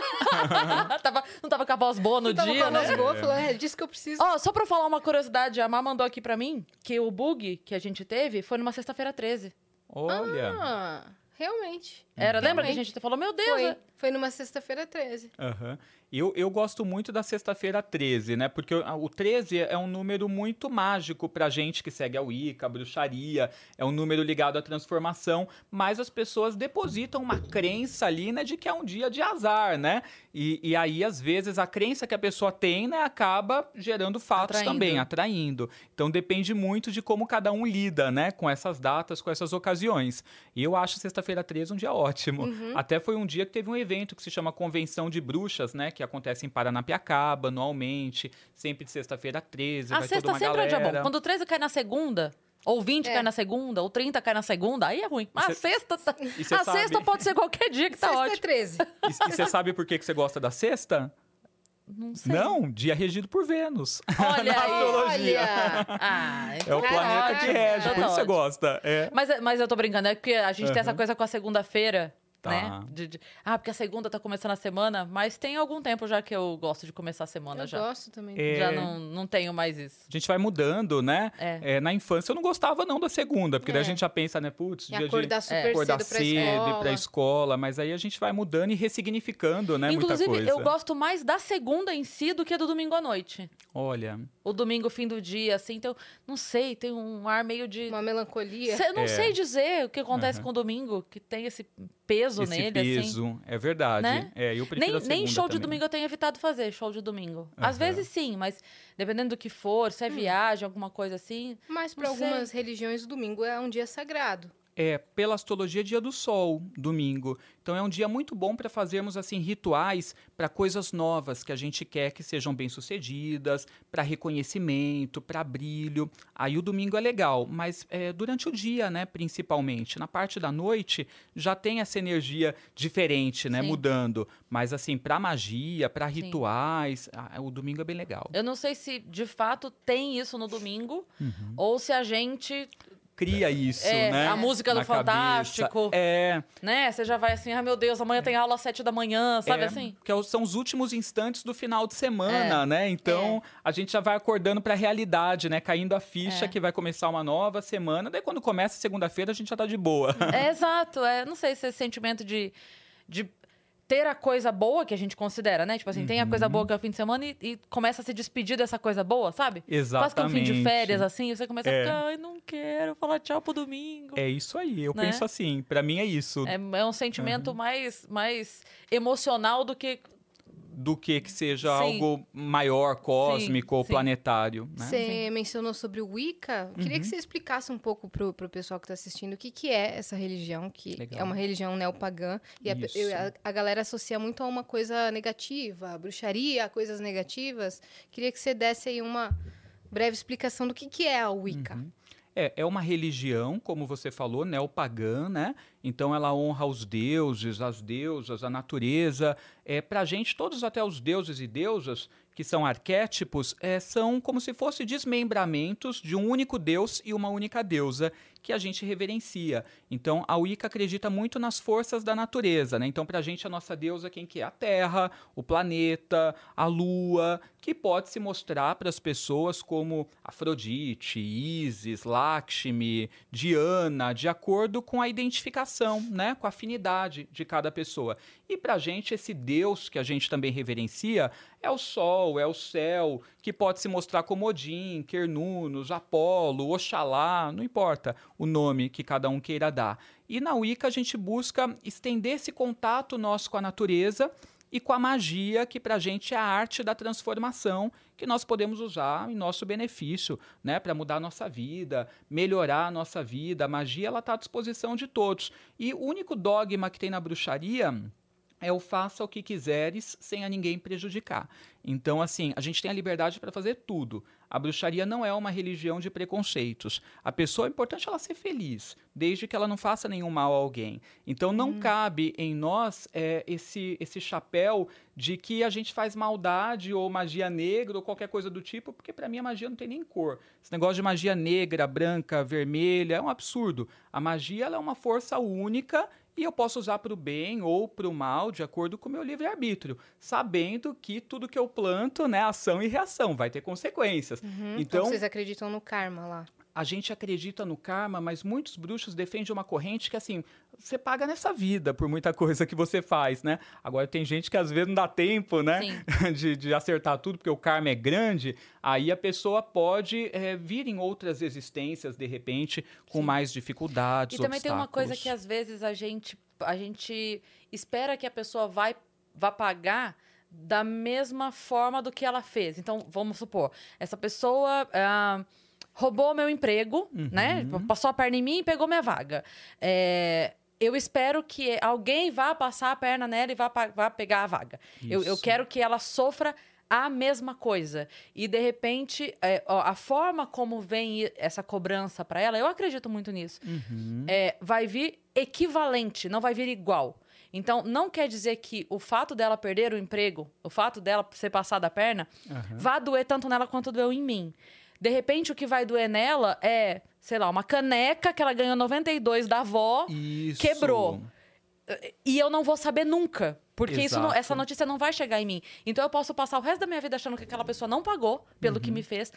tava, não tava com a voz boa no Tava dia, com a né? voz boa, falou, é disso que eu preciso. Ó, só pra falar uma curiosidade, a Má mandou aqui pra mim que o bug que a gente teve foi numa sexta-feira 13. Olha. Ah, realmente. Era, lembra que a Realmente. gente falou, meu Deus, Foi. é- Foi numa sexta-feira 13. Aham. Eu, eu gosto muito da sexta-feira 13, né? Porque o, o 13 é um número muito mágico pra gente que segue a Wicca, a bruxaria, é um número ligado à transformação, mas as pessoas depositam uma crença ali, né, de que é um dia de azar, né? E, e aí, às vezes, a crença que a pessoa tem, né, acaba gerando fatos Atraindo. também, atraindo. Então depende muito de como cada um lida, né, com essas datas, com essas ocasiões. E eu acho sexta-feira 13 um dia ótimo. Uhum. Até foi um dia que teve um evento que se chama Convenção de Bruxas, né, que acontece em Paranapiacaba, anualmente, sempre de sexta-feira 13, A vai toda sexta uma sempre é um dia galera. bom. Quando o 13 cai na segunda, ou 20 É. cai na segunda, ou 30 cai na segunda, aí é ruim. Mas a cê- sexta, tá- a sabe- sexta pode ser qualquer dia que tá Sexta é ótimo. 13. E, você sabe por que, que você gosta da sexta? Não sei. Não, dia regido por Vênus. Olha Na aí. astrologia. Olha! Ah, É o tá planeta que rege, por tá isso você ótimo. gosta. É. Mas, mas eu tô brincando, é porque a gente tem essa coisa com a segunda-feira, Tá. né? De- de- ah, porque a segunda tá começando a semana, mas tem algum tempo já que eu gosto de começar a semana Eu já. gosto também. É. Já não, não tenho mais isso. A gente vai mudando, né? É. É, na infância eu não gostava não da segunda, porque daí a É. gente já pensa, né, putz, E dia de acordar super acordar cedo pra cedo, ir escola. pra escola, mas aí a gente vai mudando e ressignificando, né, Inclusive, muita coisa. eu gosto mais da segunda em si do que do domingo à noite. Olha, O domingo, fim do dia, assim, então, não sei, tem um ar meio de. Uma melancolia. Cê- não É. sei dizer o que acontece Aham. com o domingo, que tem esse peso esse nele, assim. peso, é verdade. Né? É, eu Nem, a nem show de também. domingo eu tenho evitado fazer, show de domingo. Às Aham. vezes sim, mas dependendo do que for, se é viagem, alguma coisa assim. Mas para algumas religiões, o domingo é um dia sagrado. É, pela astrologia, dia do sol, domingo. Então é um dia muito bom para fazermos assim rituais para coisas novas que a gente quer que sejam bem-sucedidas, para reconhecimento, para brilho. Aí o domingo é legal, mas é, durante o dia, né, principalmente. Na parte da noite já tem essa energia diferente, né, Sim. mudando. Mas assim, para magia, para rituais, o domingo é bem legal. Eu não sei se de fato tem isso no domingo, Uhum. ou se a gente. Cria isso, É, né? a música do na cabeça. Fantástico. É, Né? Você já vai assim, ah, meu Deus, amanhã tem aula às sete da manhã, sabe É, assim? Que é são os últimos instantes do final de semana, né? Então a gente já vai acordando para a realidade, né? Caindo a ficha É. que vai começar uma nova semana. Daí quando começa segunda-feira a gente já tá de boa. É exato, é, não sei se esse sentimento de, de ter a coisa boa que a gente considera, né? Tipo assim, tem a coisa Uhum. boa que é o fim de semana e, e começa a se despedir dessa coisa boa, sabe? Quase que um fim de Exatamente. férias, assim, você começa É. a ficar, ai, não quero falar tchau pro domingo. É isso aí, eu Né? penso assim. Para mim é isso. É, é um sentimento mais, mais emocional do que. Do que que seja Sim. algo maior, cósmico ou sim. planetário. Né? Você mencionou sobre o Wicca. Queria que Uhum. você explicasse um pouco pro, pro pessoal que está assistindo o que, que é essa religião, que Legal. é uma religião neopagã. E a, eu- a, a galera associa muito a uma coisa negativa, a bruxaria, a coisas negativas. Queria que você desse aí uma breve explicação do que, que é a Wicca. Uhum. É, é uma religião, como você falou, neopagã, né? Então ela honra os deuses, as deusas, a natureza. É, Para a gente, todos até os deuses e deusas, que são arquétipos, é, são como se fossem desmembramentos de um único deus e uma única deusa que a gente reverencia. Então a Wicca acredita muito nas forças da natureza, né? Então para a gente a nossa deusa quem que é? A Terra, o planeta, a Lua, que pode se mostrar para as pessoas como Afrodite, Isis, Lakshmi, Diana, de acordo com a identificação, né? Com a afinidade de cada pessoa. E para a gente esse Deus que a gente também reverencia é o Sol, é o céu, que pode se mostrar como Odin, Quernunos, Apolo, Oxalá, não importa o nome que cada um queira dar. E na Wicca a gente busca estender esse contato nosso com a natureza e com a magia, que para a gente é a arte da transformação que nós podemos usar em nosso benefício, né, para mudar a nossa vida, melhorar a nossa vida. A magia está à disposição de todos. E o único dogma que tem na bruxaria é o faça o que quiseres sem a ninguém prejudicar. Então, assim, a gente tem a liberdade para fazer tudo. A bruxaria não é uma religião de preconceitos. A pessoa é importante ela ser feliz, desde que ela não faça nenhum mal a alguém. Então, não uhum. cabe em nós é, esse, esse chapéu de que a gente faz maldade ou magia negra ou qualquer coisa do tipo, porque para mim a magia não tem nem cor. Esse negócio de magia negra, branca, vermelha é um absurdo. A magia é uma força única e eu posso usar para o bem ou para o mal, de acordo com o meu livre-arbítrio, sabendo que tudo que eu planto, né, ação e reação, vai ter consequências. Uhum, então, então, vocês acreditam no karma lá? A gente acredita no karma, mas muitos bruxos defendem uma corrente que, assim, você paga nessa vida por muita coisa que você faz, né? Agora tem gente que às vezes não dá tempo, né? De, de acertar tudo, porque o karma é grande. Aí a pessoa pode é, vir em outras existências, de repente, com Sim. mais dificuldades. E também tem uma coisa que às vezes a gente, a gente espera que a pessoa vai, vá pagar da mesma forma do que ela fez. Então, vamos supor, essa pessoa. Uh, roubou meu emprego, né? uhum. né? Passou a perna em mim e pegou minha vaga. É, eu espero que alguém vá passar a perna nela e vá, vá pegar a vaga. Eu, eu, quero que ela sofra a mesma coisa. E, de repente, é, ó, a forma como vem essa cobrança para ela, eu acredito muito nisso, uhum. é, vai vir equivalente, não vai vir igual. Então, não quer dizer que o fato dela perder o emprego, o fato dela ser passada a perna, uhum. vá doer tanto nela quanto doeu em mim. De repente, o que vai doer nela é, sei lá, uma caneca que ela ganhou 92 da avó, Isso. quebrou. E eu não vou saber nunca. Porque isso não, essa notícia não vai chegar em mim. Então eu posso passar o resto da minha vida achando que aquela pessoa não pagou pelo uhum. que me fez.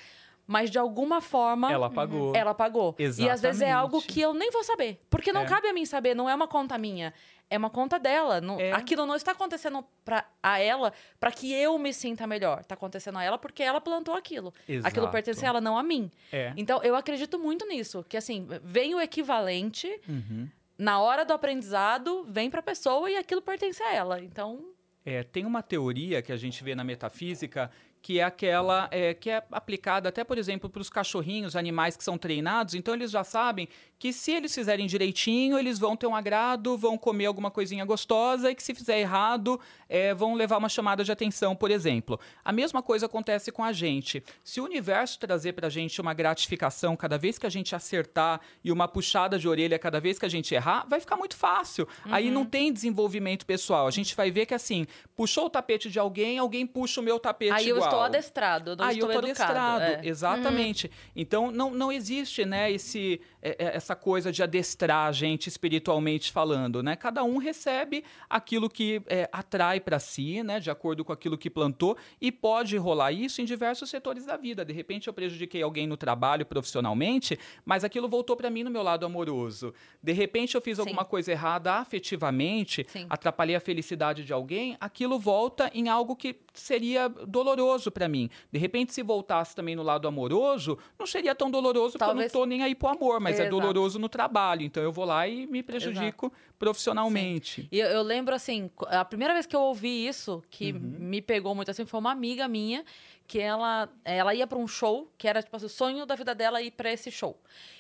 Mas de alguma forma. Ela pagou. Ela pagou. Exatamente. E às vezes é algo que eu nem vou saber. Porque não é. cabe a mim saber, não é uma conta minha é uma conta dela. Não, é. Aquilo não está acontecendo pra, a ela para que eu me sinta melhor. Está acontecendo a ela porque ela plantou aquilo. Exato. Aquilo pertence a ela, não a mim. É. Então, eu acredito muito nisso. Que, assim, vem o equivalente, uhum. na hora do aprendizado, vem para a pessoa e aquilo pertence a ela. Então... É, tem uma teoria que a gente vê na metafísica que é aquela é, que é aplicada até, por exemplo, para os cachorrinhos, animais que são treinados. Então, eles já sabem que se eles fizerem direitinho, eles vão ter um agrado, vão comer alguma coisinha gostosa e que se fizer errado, é, vão levar uma chamada de atenção, por exemplo. A mesma coisa acontece com a gente. Se o universo trazer para a gente uma gratificação cada vez que a gente acertar e uma puxada de orelha cada vez que a gente errar, vai ficar muito fácil. Uhum. Aí não tem desenvolvimento pessoal. A gente vai ver que assim, puxou o tapete de alguém, alguém puxa o meu tapete Aí igual. Estou adestrado, não Aí estou eu estou adestrado, é. exatamente. Uhum. Então não, não existe, né, esse essa coisa de adestrar a gente espiritualmente falando, né? Cada um recebe aquilo que é, atrai para si, né? De acordo com aquilo que plantou e pode rolar isso em diversos setores da vida. De repente eu prejudiquei alguém no trabalho profissionalmente, mas aquilo voltou para mim no meu lado amoroso. De repente eu fiz Sim. alguma coisa errada afetivamente, Sim. atrapalhei a felicidade de alguém, aquilo volta em algo que seria doloroso para mim. De repente se voltasse também no lado amoroso, não seria tão doloroso Talvez... porque eu não tô nem aí pro amor, mas mas é doloroso no trabalho. Então eu vou lá e me prejudico Exato. profissionalmente. Sim. E eu, eu, lembro assim, a primeira vez que eu ouvi isso, que uhum. me pegou muito assim, foi uma amiga minha que ela, ela ia para um show, que era tipo assim, o sonho da vida dela ir para esse show.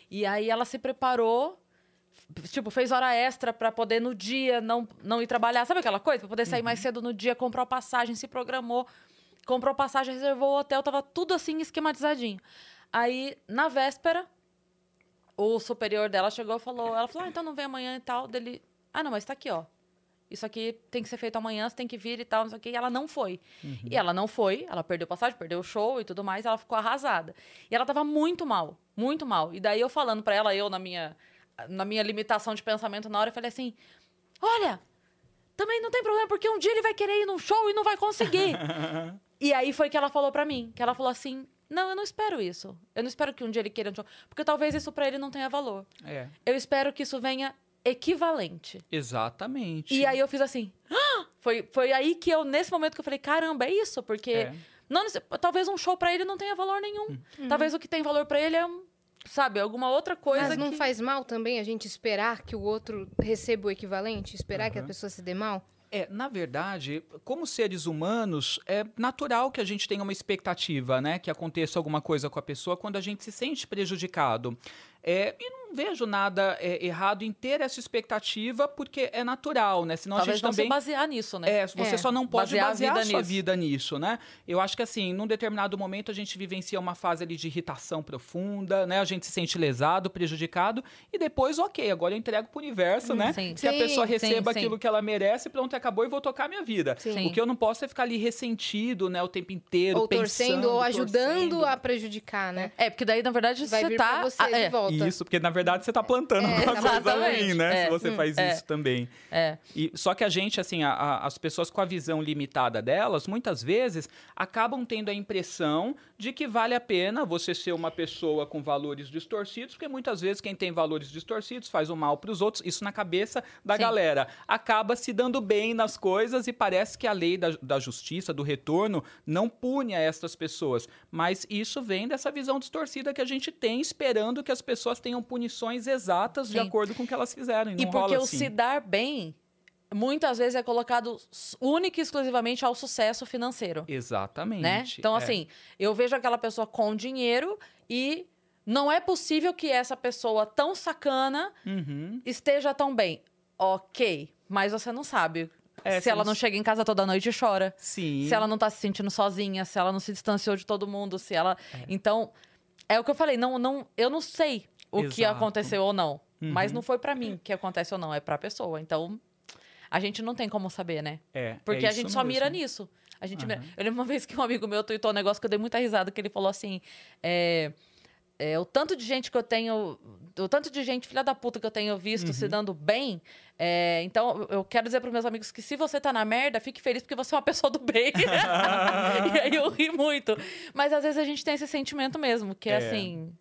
E aí ela se preparou tipo, fez hora extra para poder no dia não, não ir trabalhar. Sabe aquela coisa? Pra poder sair uhum. mais cedo no dia, comprou passagem, se programou, comprou passagem, reservou o hotel, tava tudo assim esquematizadinho. Aí, na véspera, o superior dela chegou e falou, ela falou, ah, então não vem amanhã e tal. Dele, ah, não, mas tá aqui, ó. Isso aqui tem que ser feito amanhã, você tem que vir e tal, não sei o quê. E ela não foi. Uhum. E ela não foi, ela perdeu passagem, perdeu o show e tudo mais, ela ficou arrasada. E ela tava muito mal, muito mal. E daí eu falando para ela, eu na minha, na minha limitação de pensamento na hora, eu falei assim: olha, também não tem problema, porque um dia ele vai querer ir num show e não vai conseguir. e aí foi que ela falou para mim, que ela falou assim: não, eu não espero isso. Eu não espero que um dia ele queira um show. Porque talvez isso para ele não tenha valor. É. Eu espero que isso venha equivalente. Exatamente. E aí eu fiz assim. Ah! Foi, foi aí que eu, nesse momento, que eu falei, caramba, é isso? Porque. É. Não, talvez um show para ele não tenha valor nenhum. Uhum. Talvez o que tem valor para ele é sabe, alguma outra coisa. Mas não que... faz mal também a gente esperar que o outro receba o equivalente? Esperar uhum. que a pessoa se dê mal? É, na verdade, como seres humanos, é natural que a gente tenha uma expectativa, né? Que aconteça alguma coisa com a pessoa quando a gente se sente prejudicado. É, e não vejo nada é, errado em ter essa expectativa, porque é natural, né? Senão Talvez a gente não também. se basear nisso, né? É, você É. só não pode Basear a basear, vida a sua nisso. vida nisso, né? Eu acho que assim, num determinado momento a gente vivencia uma fase ali de irritação profunda, né? A gente se sente lesado, prejudicado, e depois, ok, agora eu entrego pro universo, né? sim. Que a Sim, pessoa sim, receba sim. aquilo que ela merece, pronto, acabou e vou tocar minha vida. Sim. O que eu não posso é ficar ali ressentido, né, o tempo inteiro, Ou pensando, torcendo, ou ajudando torcendo. a prejudicar, né? É, porque daí, na verdade, Vai você vir tá. pra você de é, volta. Isso, porque na verdade você tá plantando alguma coisa exatamente. ruim, né? É. Se você faz é. isso também. é. E, só que a gente, assim, a- a- as pessoas com a visão limitada delas, muitas vezes acabam tendo a impressão de que vale a pena você ser uma pessoa com valores distorcidos, porque muitas vezes quem tem valores distorcidos faz o mal para os outros, isso na cabeça da Sim. galera. Acaba se dando bem nas coisas e parece que a lei da, da justiça, do retorno, não pune a estas pessoas. Mas isso vem dessa visão distorcida que a gente tem, esperando que as pessoas tenham punições exatas de Sim. acordo com o que elas fizeram. E, E porque o assim. se dar bem, muitas vezes é colocado única e exclusivamente ao sucesso financeiro. Exatamente. né? Então, é. assim, eu vejo aquela pessoa com dinheiro e não é possível que essa pessoa tão sacana Uhum. esteja tão bem. Ok, mas você não sabe. É, se ela não chega em casa toda noite e chora. Sim. Se ela não tá se sentindo sozinha, se ela não se distanciou de todo mundo, se ela. É. Então, é o que eu falei, não, não, eu não sei o que Exato. aconteceu ou não. Mas Uhum. não foi pra mim que acontece ou não, é pra pessoa. Então, a gente não tem como saber, né? É, Porque é a gente só mira mesmo. nisso. A gente Aham. mira- Eu lembro uma vez que um amigo meu tweetou um negócio que eu dei muita risada, que ele falou assim: é, é, o tanto de gente que eu tenho. O tanto de gente, filha da puta, que eu tenho visto Uhum. se dando bem. é, então, eu quero dizer pros meus amigos que se você tá na merda, fique feliz porque você é uma pessoa do bem. e aí eu ri muito. Mas às vezes a gente tem esse sentimento mesmo, que é, É. assim.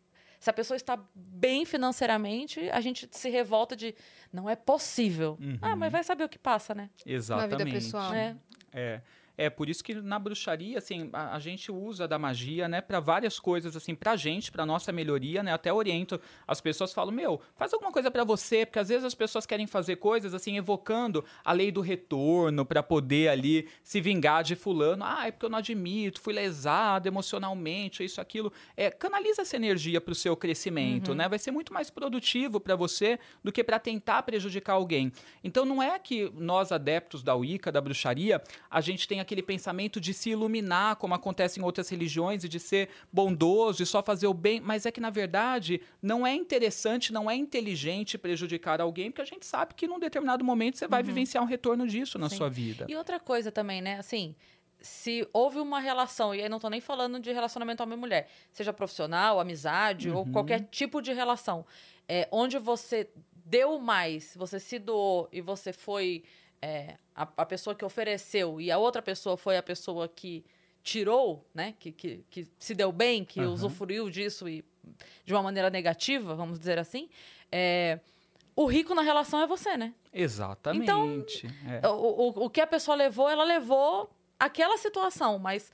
Se a pessoa está bem financeiramente, a gente se revolta de não é possível. Ah, Uhum. mas vai saber o que passa, né? Exatamente. pessoal. É. É. É por isso que na bruxaria, assim, a, a gente usa da magia, né, para várias coisas, assim, pra gente, pra nossa melhoria, né, até oriento as pessoas, falam, meu, faz alguma coisa pra você, porque às vezes as pessoas querem fazer coisas, assim, evocando a lei do retorno pra poder ali se vingar de fulano, ah, é porque eu não admito, fui lesado emocionalmente, isso, aquilo, é, canaliza essa energia pro seu crescimento, né, vai ser muito mais produtivo pra você do que pra tentar prejudicar alguém. Então não é que nós adeptos da Wicca, da bruxaria, a gente tem aquele pensamento de se iluminar, como acontece em outras religiões, e de ser bondoso e só fazer o bem, mas é que na verdade não é interessante, não é inteligente prejudicar alguém, porque a gente sabe que num determinado momento você vai vivenciar um retorno disso na Sim. sua vida. E outra coisa também, né? Assim, se houve uma relação, e aí não tô nem falando de relacionamento homem-mulher, seja profissional, amizade ou qualquer tipo de relação, é, onde você deu mais, você se doou e você foi é, a, a pessoa que ofereceu e a outra pessoa foi a pessoa que tirou, né? Que, que, que se deu bem, que Aham. usufruiu disso e de uma maneira negativa, vamos dizer assim. é, o rico na relação é você, né? Exatamente. é. O, o, o que a pessoa levou, ela levou aquela situação, mas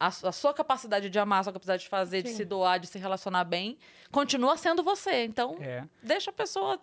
a, a sua capacidade de amar, a sua capacidade de fazer, de Sim. se doar, de se relacionar bem, continua sendo você. Então, É. deixa a pessoa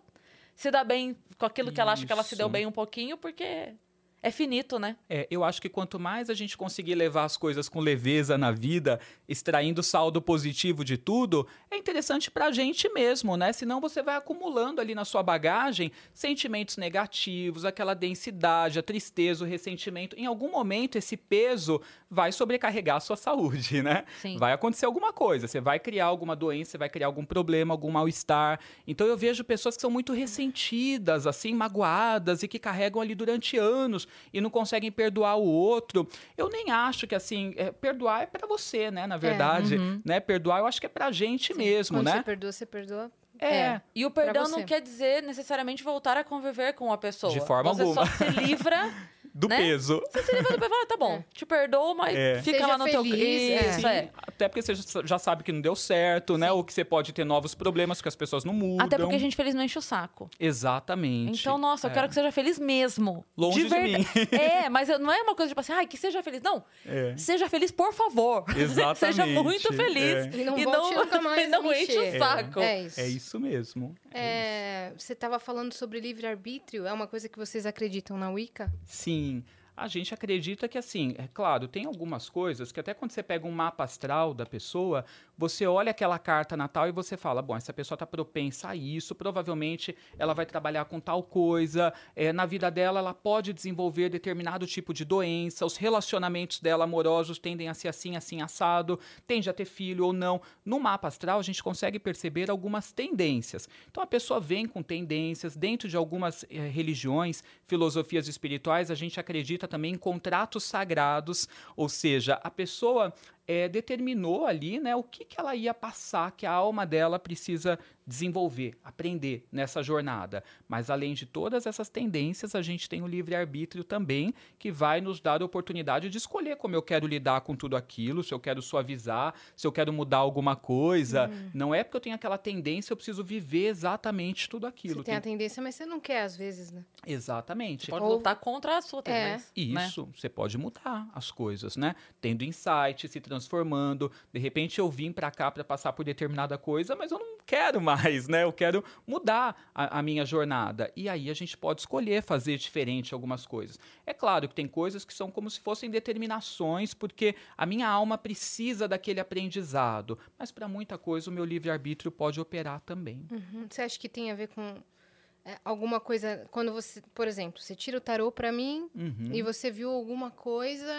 se dar bem com aquilo que ela acha que ela se deu bem um pouquinho, porque é finito, né? É, eu acho que quanto mais a gente conseguir levar as coisas com leveza na vida, extraindo saldo positivo de tudo, é interessante pra gente mesmo, né? Senão você vai acumulando ali na sua bagagem sentimentos negativos, aquela densidade, a tristeza, o ressentimento. Em algum momento, esse peso vai sobrecarregar a sua saúde, né? Sim. Vai acontecer alguma coisa, você vai criar alguma doença, você vai criar algum problema, algum mal-estar. Então eu vejo pessoas que são muito ressentidas, assim, magoadas e que carregam ali durante anos e não conseguem perdoar o outro. Eu nem acho que assim, é, perdoar é pra você, né, na verdade, uhum. né? Perdoar eu acho que é pra gente mesmo, Quando né? você perdoa, você perdoa. É. E o perdão você. não quer dizer necessariamente voltar a conviver com a pessoa. De forma você alguma. só se livra Do né? peso. Você se levanta e fala, tá bom, te perdoo, mas É. fica Seja lá no teu... feliz, é. Isso, é. Até porque você já sabe que não deu certo, né? Ou que você pode ter novos problemas, que as pessoas não mudam. Até porque a gente feliz não enche o saco. Exatamente. Então, nossa, eu É. quero que seja feliz mesmo. Longe de verdade. mim. É, mas não é uma coisa tipo assim, ai, que seja feliz. Não, É. seja feliz, por favor. Exatamente. seja muito feliz. É. E não volte nunca mais e não enche o saco. É isso. É isso mesmo. É, você estava falando sobre livre-arbítrio. É uma coisa que vocês acreditam na Wicca? Sim. seeing A gente acredita que, assim, é claro, tem algumas coisas que até quando você pega um mapa astral da pessoa, você olha aquela carta natal e você fala, bom, essa pessoa está propensa a isso, provavelmente ela vai trabalhar com tal coisa, é, na vida dela ela pode desenvolver determinado tipo de doença, os relacionamentos dela amorosos tendem a ser assim, assim, assado, tende a ter filho ou não. No mapa astral a gente consegue perceber algumas tendências. Então a pessoa vem com tendências, dentro de algumas eh, religiões, filosofias espirituais, a gente acredita também contratos sagrados, ou seja, a pessoa eh, determinou ali né, o que, que ela ia passar, que a alma dela precisa desenvolver, aprender nessa jornada. Mas além de todas essas tendências, a gente tem o livre-arbítrio também, que vai nos dar a oportunidade de escolher como eu quero lidar com tudo aquilo, se eu quero suavizar, se eu quero mudar alguma coisa. Não é porque eu tenho aquela tendência, eu preciso viver exatamente tudo aquilo. Você tem a Tem- tendência, mas você não quer às vezes, né? Exatamente. Pode Ou- lutar contra a sua É. tendência. né? Isso, você pode mudar as coisas, né? Tendo insight, se transformando. De repente eu vim pra cá pra passar por determinada coisa, mas eu não quero mais, né? Eu quero mudar a, a minha jornada. E aí a gente pode escolher fazer diferente algumas coisas. É claro que tem coisas que são como se fossem determinações, porque a minha alma precisa daquele aprendizado. Mas para muita coisa o meu livre-arbítrio pode operar também. Uhum. Você acha que tem a ver com alguma coisa. Quando você, por exemplo, você tira o tarô pra mim Uhum, e você viu alguma coisa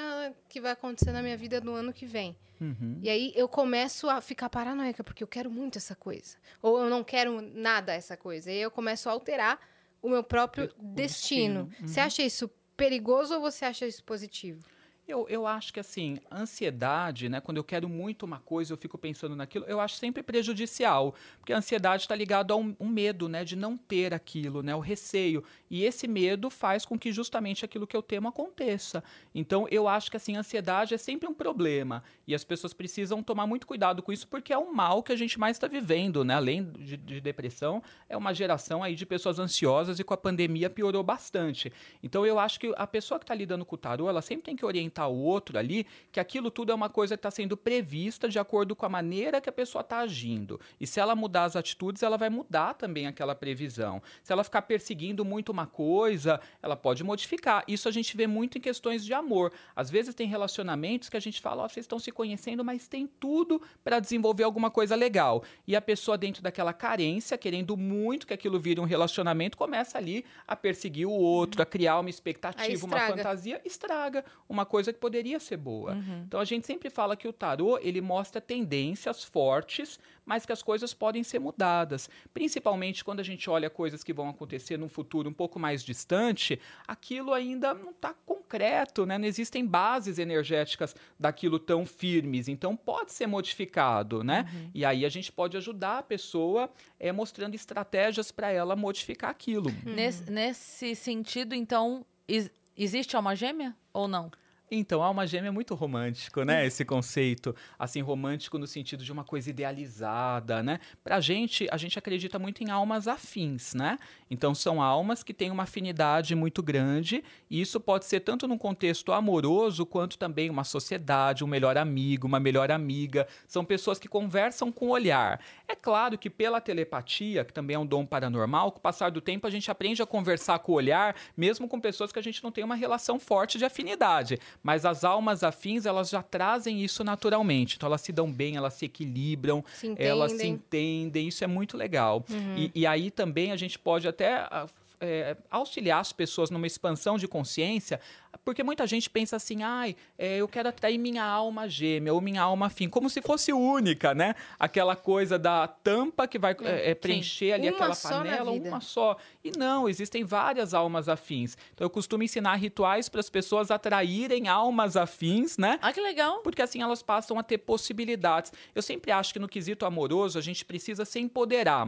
que vai acontecer na minha vida no ano que vem. uhum. E aí eu começo a ficar paranoica, porque eu quero muito essa coisa. Ou eu não quero nada essa coisa. E aí eu começo a alterar o meu próprio O destino. destino, Você acha isso perigoso ou você acha isso positivo? Eu, eu acho que, assim, ansiedade, né? Quando eu quero muito uma coisa, eu fico pensando naquilo, eu acho sempre prejudicial. Porque a ansiedade está ligada a um, um medo, né? De não ter aquilo, né? O receio. E esse medo faz com que justamente aquilo que eu temo aconteça. Então, eu acho que, assim, ansiedade é sempre um problema. E as pessoas precisam tomar muito cuidado com isso, porque é um mal que a gente mais está vivendo, né? Além de, de depressão, é uma geração aí de pessoas ansiosas e com a pandemia piorou bastante. Então, eu acho que a pessoa que está lidando com o tarô, ela sempre tem que orientar o outro ali que aquilo tudo é uma coisa que está sendo prevista de acordo com a maneira que a pessoa está agindo. E se ela mudar as atitudes, ela vai mudar também aquela previsão. Se ela ficar perseguindo muito uma coisa, ela pode modificar. Isso a gente vê muito em questões de amor. Às vezes tem relacionamentos que a gente fala, ó, vocês estão se conhecendo, mas tem tudo para desenvolver alguma coisa legal. E a pessoa dentro daquela carência, querendo muito que aquilo vire um relacionamento, começa ali a perseguir o outro, a criar uma expectativa, uma fantasia, estraga uma coisa que poderia ser boa. Então a gente sempre fala que o tarô, ele mostra tendências fortes, mas que as coisas podem ser mudadas. Principalmente quando a gente olha coisas que vão acontecer num futuro um pouco mais distante, aquilo ainda não está concreto, né? Não existem bases energéticas daquilo tão firmes. Então pode ser modificado, né? E aí a gente pode ajudar a pessoa é, mostrando estratégias para ela modificar aquilo. Nesse, nesse sentido, então, ex- existe alma gêmea ou não? Então, alma gêmea é muito romântico, né? Esse conceito, assim, romântico no sentido de uma coisa idealizada, né? Pra gente, a gente acredita muito em almas afins, né? Então, são almas que têm uma afinidade muito grande, e isso pode ser tanto num contexto amoroso, quanto também uma sociedade, um melhor amigo, uma melhor amiga. São pessoas que conversam com o olhar. É claro que pela telepatia, que também é um dom paranormal, com o passar do tempo a gente aprende a conversar com o olhar, mesmo com pessoas que a gente não tem uma relação forte de afinidade. Mas as almas afins, elas já trazem isso naturalmente. Então elas se dão bem, elas se equilibram, Se elas se entendem. isso é muito legal. E, e aí também a gente pode até ah, é, auxiliar as pessoas numa expansão de consciência, porque muita gente pensa assim, ai, é, eu quero atrair minha alma gêmea ou minha alma afim, como se fosse única, né? Aquela coisa da tampa que vai é, é, preencher ali Uma aquela panela, uma só. E não, existem várias almas afins. Então eu costumo ensinar rituais para as pessoas atraírem almas afins, né? Ah, que legal. porque assim elas passam a ter possibilidades. Eu sempre acho que no quesito amoroso a gente precisa se empoderar.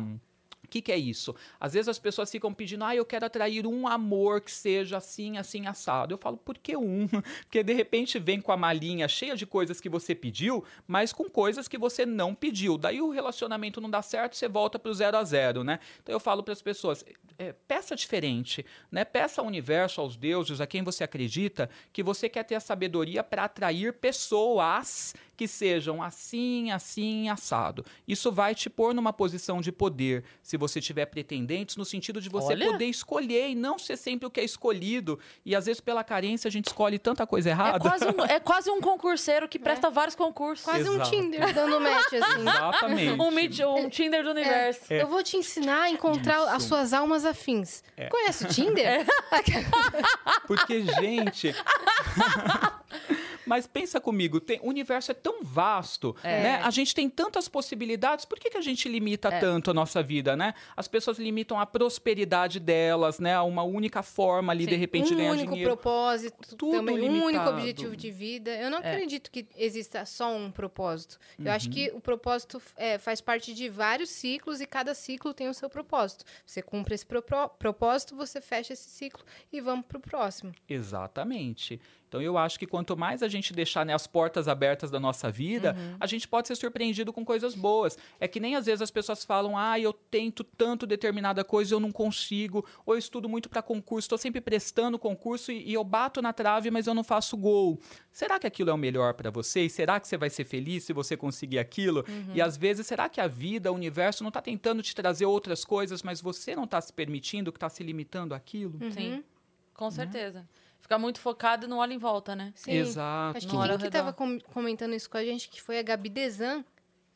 O que, que, é isso? Às vezes as pessoas ficam pedindo, ah, eu quero atrair um amor que seja assim, assim, assado. Eu falo, por que um? Porque de repente vem com a malinha cheia de coisas que você pediu, mas com coisas que você não pediu. Daí o relacionamento não dá certo, você volta para o zero a zero, né? Então eu falo para as pessoas, é, peça diferente, né? Peça ao universo, aos deuses, a quem você acredita, que você quer ter a sabedoria para atrair pessoas que sejam assim, assim, assado. Isso vai te pôr numa posição de poder, se você tiver pretendentes, no sentido de você Olha. poder escolher e não ser sempre o que é escolhido. E às vezes, pela carência, a gente escolhe tanta coisa errada. É quase um, é quase um concurseiro que presta é. vários concursos. Quase Exato. um Tinder dando match, assim. Exatamente. um, meet, um Tinder do universo. É. Eu vou te ensinar a encontrar Isso. as suas almas afins. É. Conhece o Tinder? É. Porque, gente. Mas pensa comigo, tem, o universo é tão vasto, é. né? A gente tem tantas possibilidades, por que, que a gente limita é. tanto a nossa vida, né? As pessoas limitam a prosperidade delas, né? A uma única forma ali, Sim. de repente, um ganhar dinheiro. Um único propósito, Tudo também, limitado. um único objetivo de vida. Eu não é. acredito que exista só um propósito. Eu uhum. acho que o propósito é, faz parte de vários ciclos e cada ciclo tem o seu propósito. Você cumpre esse propósito, você fecha esse ciclo e vamos para o próximo. Exatamente. Então eu acho que quanto mais a gente deixar né, as portas abertas da nossa vida, uhum. a gente pode ser surpreendido com coisas boas. É que nem às vezes as pessoas falam: "Ah, eu tento tanto determinada coisa, eu não consigo", ou eu estudo muito para concurso, estou sempre prestando concurso e, e, eu bato na trave, mas eu não faço gol. Será que aquilo é o melhor para você? E será que você vai ser feliz se você conseguir aquilo? Uhum. E às vezes, será que a vida, o universo não está tentando te trazer outras coisas, mas você não está se permitindo, que está se limitando àquilo? Uhum. Sim, com né? certeza. Né? Ficar muito focado e não olha em volta, né? Sim. Exato. Acho que quem que tava com, comentando isso com a gente, que foi a Gabi Desan,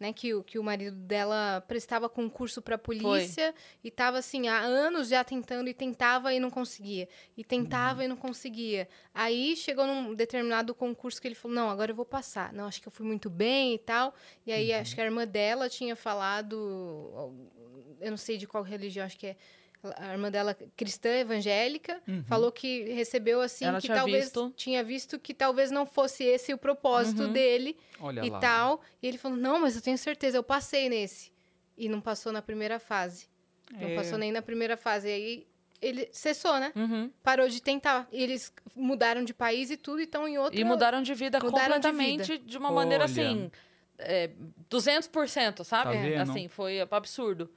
né? Que, o, que o marido dela prestava concurso pra polícia foi. e tava assim, há anos já tentando e tentava e não conseguia. E tentava uhum. e não conseguia. Aí chegou num determinado concurso que ele falou: não, agora eu vou passar. Não, acho que eu fui muito bem e tal. E aí uhum. acho que a irmã dela tinha falado. Eu não sei de qual religião, acho que é a irmã dela cristã evangélica uhum. falou que recebeu assim Ela que talvez visto. tinha visto que talvez não fosse esse o propósito uhum. dele Olha e lá. tal e ele falou não mas eu tenho certeza eu passei nesse e não passou na primeira fase é. não passou nem na primeira fase e aí ele cessou, né? Uhum. Parou de tentar. E eles mudaram de país e tudo, e estão em outro... E mudaram de vida mudaram completamente de, vida. de uma Olha. maneira assim... É, 200%, sabe? Tá assim, foi absurdo.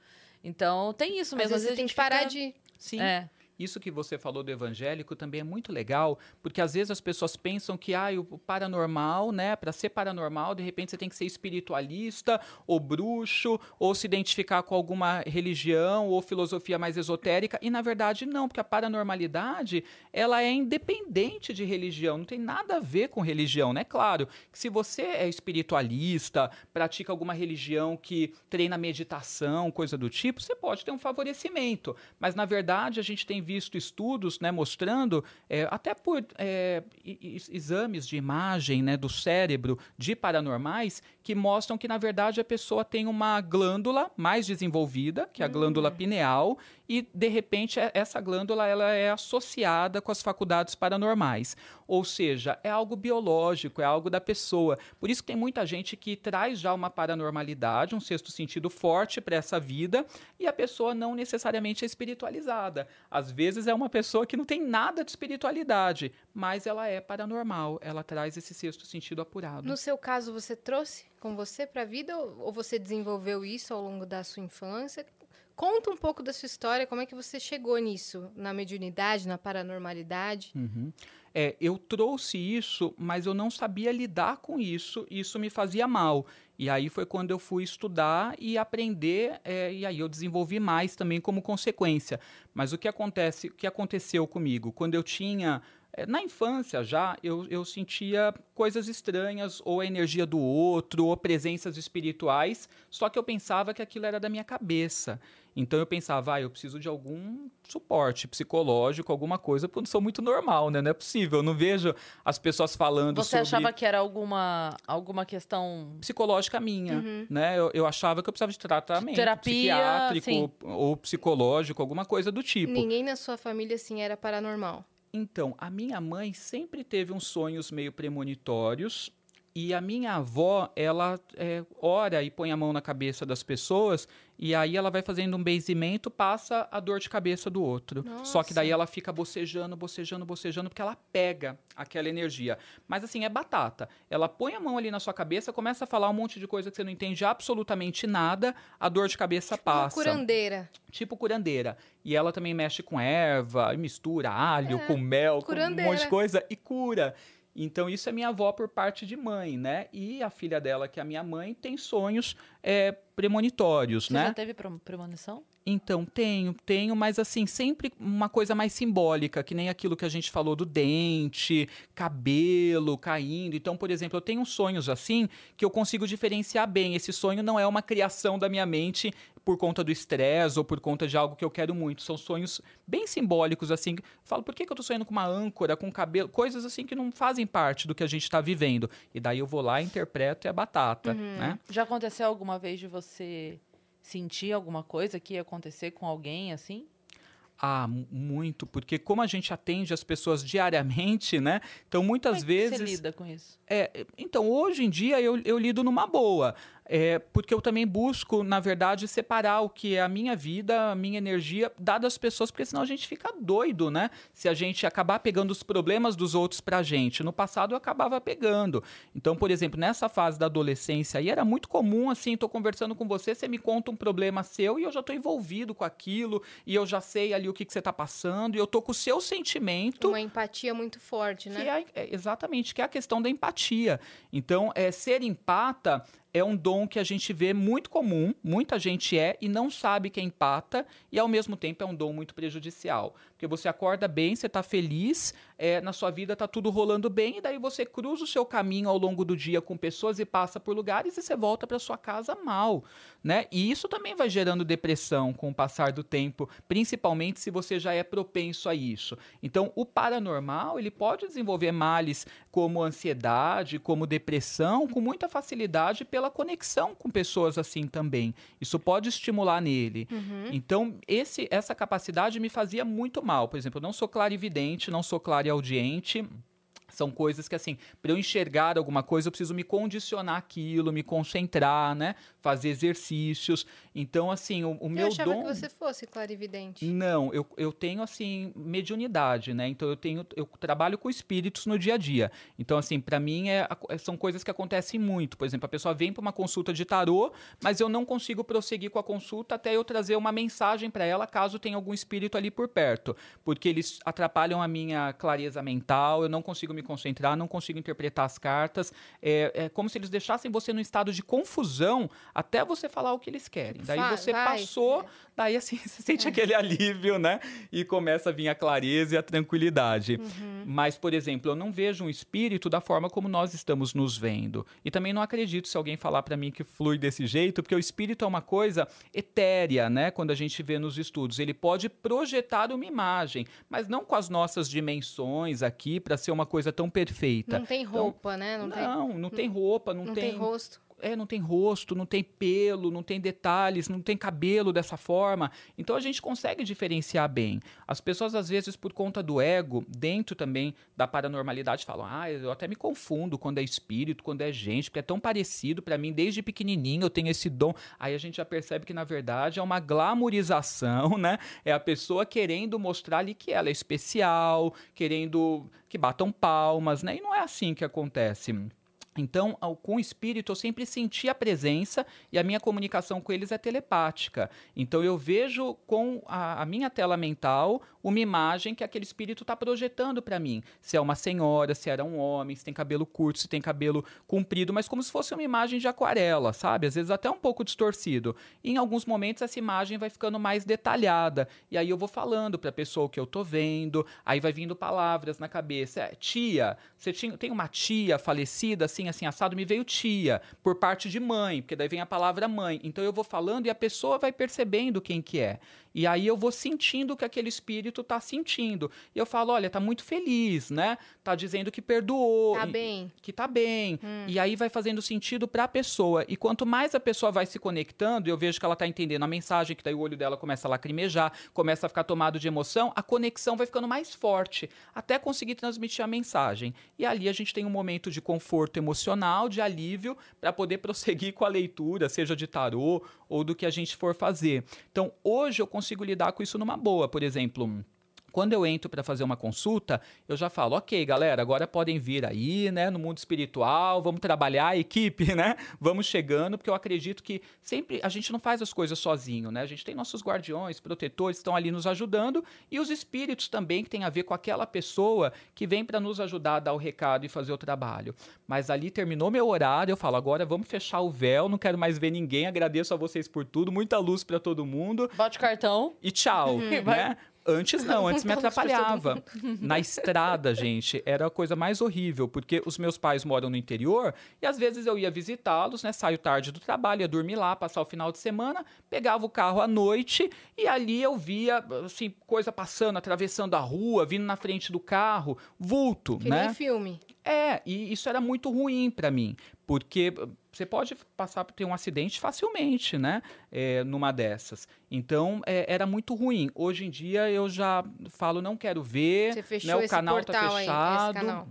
Então, tem isso mesmo. Às, Às vezes, vezes tem que parar de... Sim. É. Isso que você falou do evangélico também é muito legal, porque às vezes as pessoas pensam que ah, o paranormal, né, para ser paranormal, de repente você tem que ser espiritualista ou bruxo ou se identificar com alguma religião ou filosofia mais esotérica, e na verdade não, porque a paranormalidade, ela é independente de religião, não tem nada a ver com religião, né? Claro, que se você é espiritualista, pratica alguma religião que treina meditação, coisa do tipo, você pode ter um favorecimento, mas na verdade a gente tem visto estudos né, mostrando, é, até por é, exames de imagem né, do cérebro de paranormais, que mostram que, na verdade, a pessoa tem uma glândula mais desenvolvida, que é a glândula hum. pineal, e, de repente, é, essa glândula ela é associada com as faculdades paranormais. Ou seja, é algo biológico, é algo da pessoa. Por isso que tem muita gente que traz já uma paranormalidade, um sexto sentido forte para essa vida, e a pessoa não necessariamente é espiritualizada. Às vezes é uma pessoa que não tem nada de espiritualidade, mas ela é paranormal, ela traz esse sexto sentido apurado. No seu caso, você trouxe com você para a vida ou você desenvolveu isso ao longo da sua infância? Conta um pouco da sua história, como é que você chegou nisso, na mediunidade, na paranormalidade? Uhum. É, eu trouxe isso, mas eu não sabia lidar com isso, isso me fazia mal. E aí foi quando eu fui estudar e aprender, é, e aí eu desenvolvi mais também como consequência. Mas o que acontece, o que aconteceu comigo? Quando eu tinha na infância já, eu, eu sentia coisas estranhas, ou a energia do outro, ou presenças espirituais, só que eu pensava que aquilo era da minha cabeça. Então eu pensava, ah, eu preciso de algum suporte psicológico, alguma coisa, porque eu não sou muito normal, né? Não é possível. Eu não vejo as pessoas falando Você sobre... achava que era alguma, alguma questão... Psicológica minha, uhum. né? Eu, eu, achava que eu precisava de tratamento Terapia, psiquiátrico sim. ou psicológico, alguma coisa do tipo. Ninguém na sua família, assim, era paranormal? Então, a minha mãe sempre teve uns sonhos meio premonitórios E a minha avó, ela é, ora e põe a mão na cabeça das pessoas e aí ela vai fazendo um benzimento, passa a dor de cabeça do outro. Nossa. Só que daí ela fica bocejando, bocejando, bocejando, porque ela pega aquela energia. Mas assim, é batata. Ela põe a mão ali na sua cabeça, começa a falar um monte de coisa que você não entende absolutamente nada, a dor de cabeça Tipo passa. curandeira. Tipo curandeira. E ela também mexe com erva, mistura alho É, com mel, com um curandeira. monte de coisa e cura. Então, isso é minha avó por parte de mãe, né? E a filha dela, que é a minha mãe, tem sonhos é, premonitórios, Você né? já teve pre- premonição? Então, tenho, tenho, mas assim, sempre uma coisa mais simbólica, que nem aquilo que a gente falou do dente, cabelo caindo. Então, por exemplo, eu tenho sonhos assim que eu consigo diferenciar bem. Esse sonho não é uma criação da minha mente por conta do estresse ou por conta de algo que eu quero muito. São sonhos bem simbólicos, assim. Eu falo, por que, que eu tô sonhando com uma âncora, com cabelo? Coisas assim que não fazem parte do que a gente tá vivendo. E daí eu vou lá, interpreto e é batata, né? Já aconteceu alguma vez de você sentir alguma coisa que ia acontecer com alguém assim? Ah, mu- muito, porque como a gente atende as pessoas diariamente, né? Então muitas Como é que vezes. você lida com isso? É, então, hoje em dia eu, eu lido numa boa. É, porque eu também busco, na verdade, separar o que é a minha vida, a minha energia, dada às pessoas, porque senão a gente fica doido, né? Se a gente acabar pegando os problemas dos outros pra gente. No passado eu acabava pegando. Então, por exemplo, nessa fase da adolescência aí era muito comum, assim, tô conversando com você, você me conta um problema seu e eu já tô envolvido com aquilo, e eu já sei ali o que, que você tá passando, e eu tô com o seu sentimento. Uma empatia muito forte, né? Que é, é, exatamente, que é a questão da empatia. Então, é, ser empata é um dom que a gente vê muito comum, muita gente é e não sabe que é empata, e ao mesmo tempo é um dom muito prejudicial. Porque você acorda bem, você está feliz, é, na sua vida está tudo rolando bem, e daí você cruza o seu caminho ao longo do dia com pessoas e passa por lugares e você volta para sua casa mal. Né? E isso também vai gerando depressão com o passar do tempo, principalmente se você já é propenso a isso. Então, o paranormal, ele pode desenvolver males como ansiedade, como depressão, com muita facilidade pela conexão com pessoas assim também. Isso pode estimular nele. Então, esse, essa capacidade me fazia muito Por exemplo, eu não sou clarividente, não sou clareaudiente. São coisas que, assim, para eu enxergar alguma coisa, eu preciso me condicionar aquilo, me concentrar, né? Fazer exercícios. Então, assim, o, o Eu meu achava dom. que você fosse clarividente. Não, eu, eu tenho, assim, mediunidade, né? Então, eu tenho, eu trabalho com espíritos no dia a dia. Então, assim, para mim, é, é- são coisas que acontecem muito. Por exemplo, a pessoa vem para uma consulta de tarô, mas eu não consigo prosseguir com a consulta até eu trazer uma mensagem para ela, caso tenha algum espírito ali por perto. Porque eles atrapalham a minha clareza mental, eu não consigo me concentrar, não consigo interpretar as cartas. É, é como se eles deixassem você num estado de confusão até você falar o que eles querem. Daí você vai. passou, daí assim, você sente aquele alívio, né? E começa a vir a clareza e a tranquilidade. Mas, por exemplo, eu não vejo um espírito da forma como nós estamos nos vendo. E também não acredito se alguém falar para mim que flui desse jeito, porque o espírito é uma coisa etérea, né? Quando a gente vê nos estudos, ele pode projetar uma imagem, mas não com as nossas dimensões aqui para ser uma coisa tão perfeita. Não tem roupa, né? Não, tem, Não, não tem roupa, não, não tem, tem rosto. É, não tem rosto, não tem pelo, não tem detalhes, não tem cabelo dessa forma. Então a gente consegue diferenciar bem. As pessoas, às vezes, por conta do ego, dentro também da paranormalidade, falam: ah, eu até me confundo quando é espírito, quando é gente, porque é tão parecido para mim, desde pequenininho eu tenho esse dom. Aí a gente já percebe que, na verdade, é uma glamorização, né? É a pessoa querendo mostrar ali que ela é especial, querendo que batam palmas, né? E não é assim que acontece. Então, com o espírito, eu sempre senti a presença e a minha comunicação com eles é telepática. Então, eu vejo com a, a minha tela mental uma imagem que aquele espírito está projetando para mim. Se é uma senhora, se era um homem, se tem cabelo curto, se tem cabelo comprido, mas como se fosse uma imagem de aquarela, sabe? Às vezes até um pouco distorcido. E em alguns momentos, essa imagem vai ficando mais detalhada. E aí eu vou falando para a pessoa o que eu tô vendo, aí vai vindo palavras na cabeça. É, tia, você tinha, tem uma tia falecida, assim, assim, assado? Me veio tia, por parte de mãe, porque daí vem a palavra mãe. Então eu vou falando e a pessoa vai percebendo quem que é. E aí eu vou sentindo o que aquele espírito tá sentindo. E eu falo, olha, tá muito feliz, né? Tá dizendo que perdoou. Tá E- bem. que tá bem. E aí vai fazendo sentido para a pessoa. E quanto mais a pessoa vai se conectando, eu vejo que ela tá entendendo a mensagem, que daí o olho dela começa a lacrimejar, começa a ficar tomado de emoção, a conexão vai ficando mais forte, até conseguir transmitir a mensagem. E ali a gente tem um momento de conforto emocional, de alívio, para poder prosseguir com a leitura, seja de tarô ou do que a gente for fazer. Então, hoje eu consigo lidar com isso numa boa. Por exemplo, quando eu entro para fazer uma consulta, eu já falo, ok, galera, agora podem vir aí, né, no mundo espiritual, vamos trabalhar a equipe, né? Vamos chegando, porque eu acredito que sempre a gente não faz as coisas sozinho, né? A gente tem nossos guardiões, protetores, estão ali nos ajudando e os espíritos também que tem a ver com aquela pessoa que vem para nos ajudar a dar o recado e fazer o trabalho. Mas ali terminou meu horário, eu falo, agora vamos fechar o véu, não quero mais ver ninguém, agradeço a vocês por tudo, muita luz para todo mundo. Bote cartão. E tchau, né? Antes não, antes me atrapalhava. Na estrada, gente, era a coisa mais horrível, porque os meus pais moram no interior e às vezes eu ia visitá-los, né? Saio tarde do trabalho, ia dormir lá, passar o final de semana, pegava o carro à noite e ali eu via, assim, coisa passando, atravessando a rua, vindo na frente do carro, vulto, que né? Nem filme. É, e isso era muito ruim para mim, porque você pode passar por ter um acidente facilmente, né? É, numa dessas. Então, é, era muito ruim. Hoje em dia, eu já falo, não quero ver. Você fechou né? o esse canal tá portal aí, fechado. esse canal.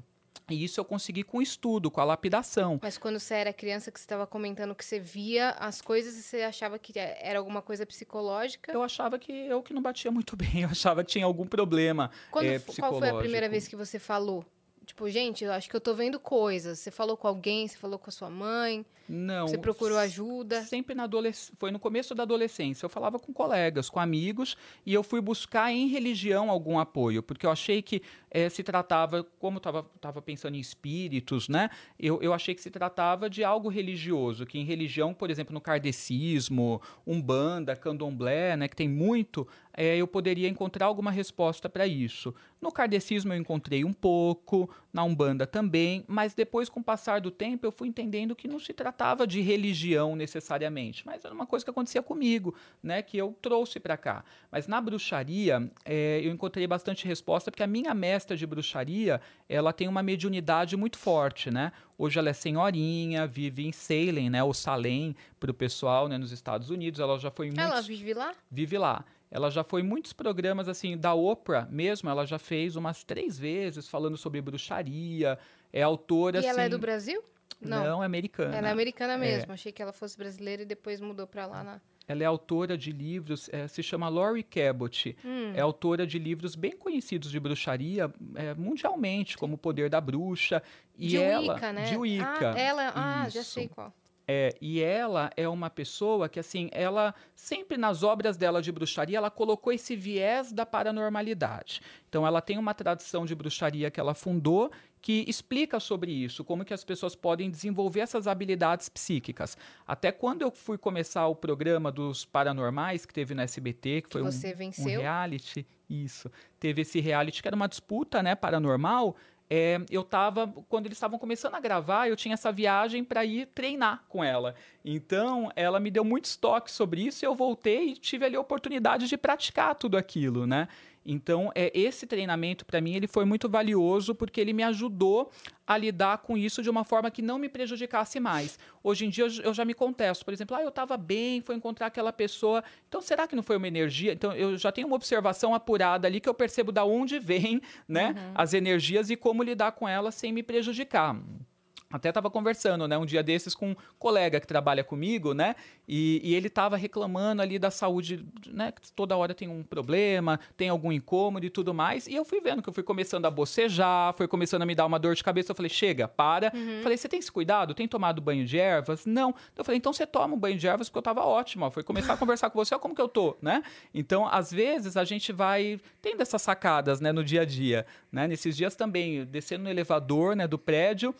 E isso eu consegui com estudo, com a lapidação. Mas quando você era criança, que você estava comentando que você via as coisas e você achava que era alguma coisa psicológica. Eu achava que eu que não batia muito bem, eu achava que tinha algum problema Quando, é, Qual foi a primeira vez que você falou? Tipo, gente, eu acho que eu tô vendo coisas. Você falou com alguém, você falou com a sua mãe. Não. Você procurou ajuda? Sempre na adolescência. Foi no começo da adolescência. Eu falava com colegas, com amigos, e eu fui buscar em religião algum apoio, porque eu achei que eh, se tratava, como estava pensando em espíritos, né? Eu, eu achei que se tratava de algo religioso, que em religião, por exemplo, no kardecismo, umbanda, candomblé, né, que tem muito, eh, eu poderia encontrar alguma resposta para isso. No kardecismo eu encontrei um pouco, na umbanda também, mas depois, com o passar do tempo, eu fui entendendo que não se tratava de religião necessariamente, mas era uma coisa que acontecia comigo, né, que eu trouxe para cá. Mas na bruxaria, é, eu encontrei bastante resposta, porque a minha mestra de bruxaria, ela tem uma mediunidade muito forte, né? Hoje ela é senhorinha, vive em Salem, né, ou Salem, para o pessoal, né, nos Estados Unidos. Ela já foi em Ela muitos... vive lá? Vive lá. Ela já foi em muitos programas, assim, da Oprah mesmo, ela já fez umas três vezes falando sobre bruxaria. É autora, E assim... ela é do Brasil? Não, é americana. Ela é americana mesmo. Achei que ela fosse brasileira e depois mudou pra lá na. Ela é autora de livros, é, se chama Laurie Cabot. Hum. É autora de livros bem conhecidos de bruxaria é, mundialmente, como O Poder da Bruxa. E de ela, Wicca, né? De Wicca. Ah, ela. Ah, já sei qual. É, e ela é uma pessoa que, assim, ela sempre nas obras dela de bruxaria, ela colocou esse viés da paranormalidade. Então, ela tem uma tradição de bruxaria que ela fundou que explica sobre isso, como que as pessoas podem desenvolver essas habilidades psíquicas. Até quando eu fui começar o programa dos paranormais que teve no SBT, que foi um, um reality, isso, teve esse reality que era uma disputa, né, paranormal. É, eu tava, quando eles estavam começando a gravar, eu tinha essa viagem para ir treinar com ela. Então, ela me deu muito toques sobre isso e eu voltei e tive ali a oportunidade de praticar tudo aquilo, né? Então, é, esse treinamento, para mim, ele foi muito valioso porque ele me ajudou a lidar com isso de uma forma que não me prejudicasse mais. Hoje em dia, eu, já me contesto. Por exemplo, ah, eu estava bem, foi encontrar aquela pessoa. Então, será que não foi uma energia? Então, eu já tenho uma observação apurada ali que eu percebo da onde vem né, as energias e como lidar com elas sem me prejudicar. Até estava conversando, né, um dia desses com um colega que trabalha comigo, né, e, e ele estava reclamando ali da saúde, né, que toda hora tem um problema, tem algum incômodo e tudo mais, e eu fui vendo que eu fui começando a bocejar, foi começando a me dar uma dor de cabeça, eu falei, chega, para. Falei, você tem esse cuidado? Tem tomado banho de ervas? Não. Eu falei, então você toma um banho de ervas porque eu estava ótima, foi começar a conversar com você, olha como que eu tô, né? Então, às vezes, a gente vai tendo essas sacadas, né, no dia a dia, né? Nesses dias também, descendo no elevador, né, do prédio,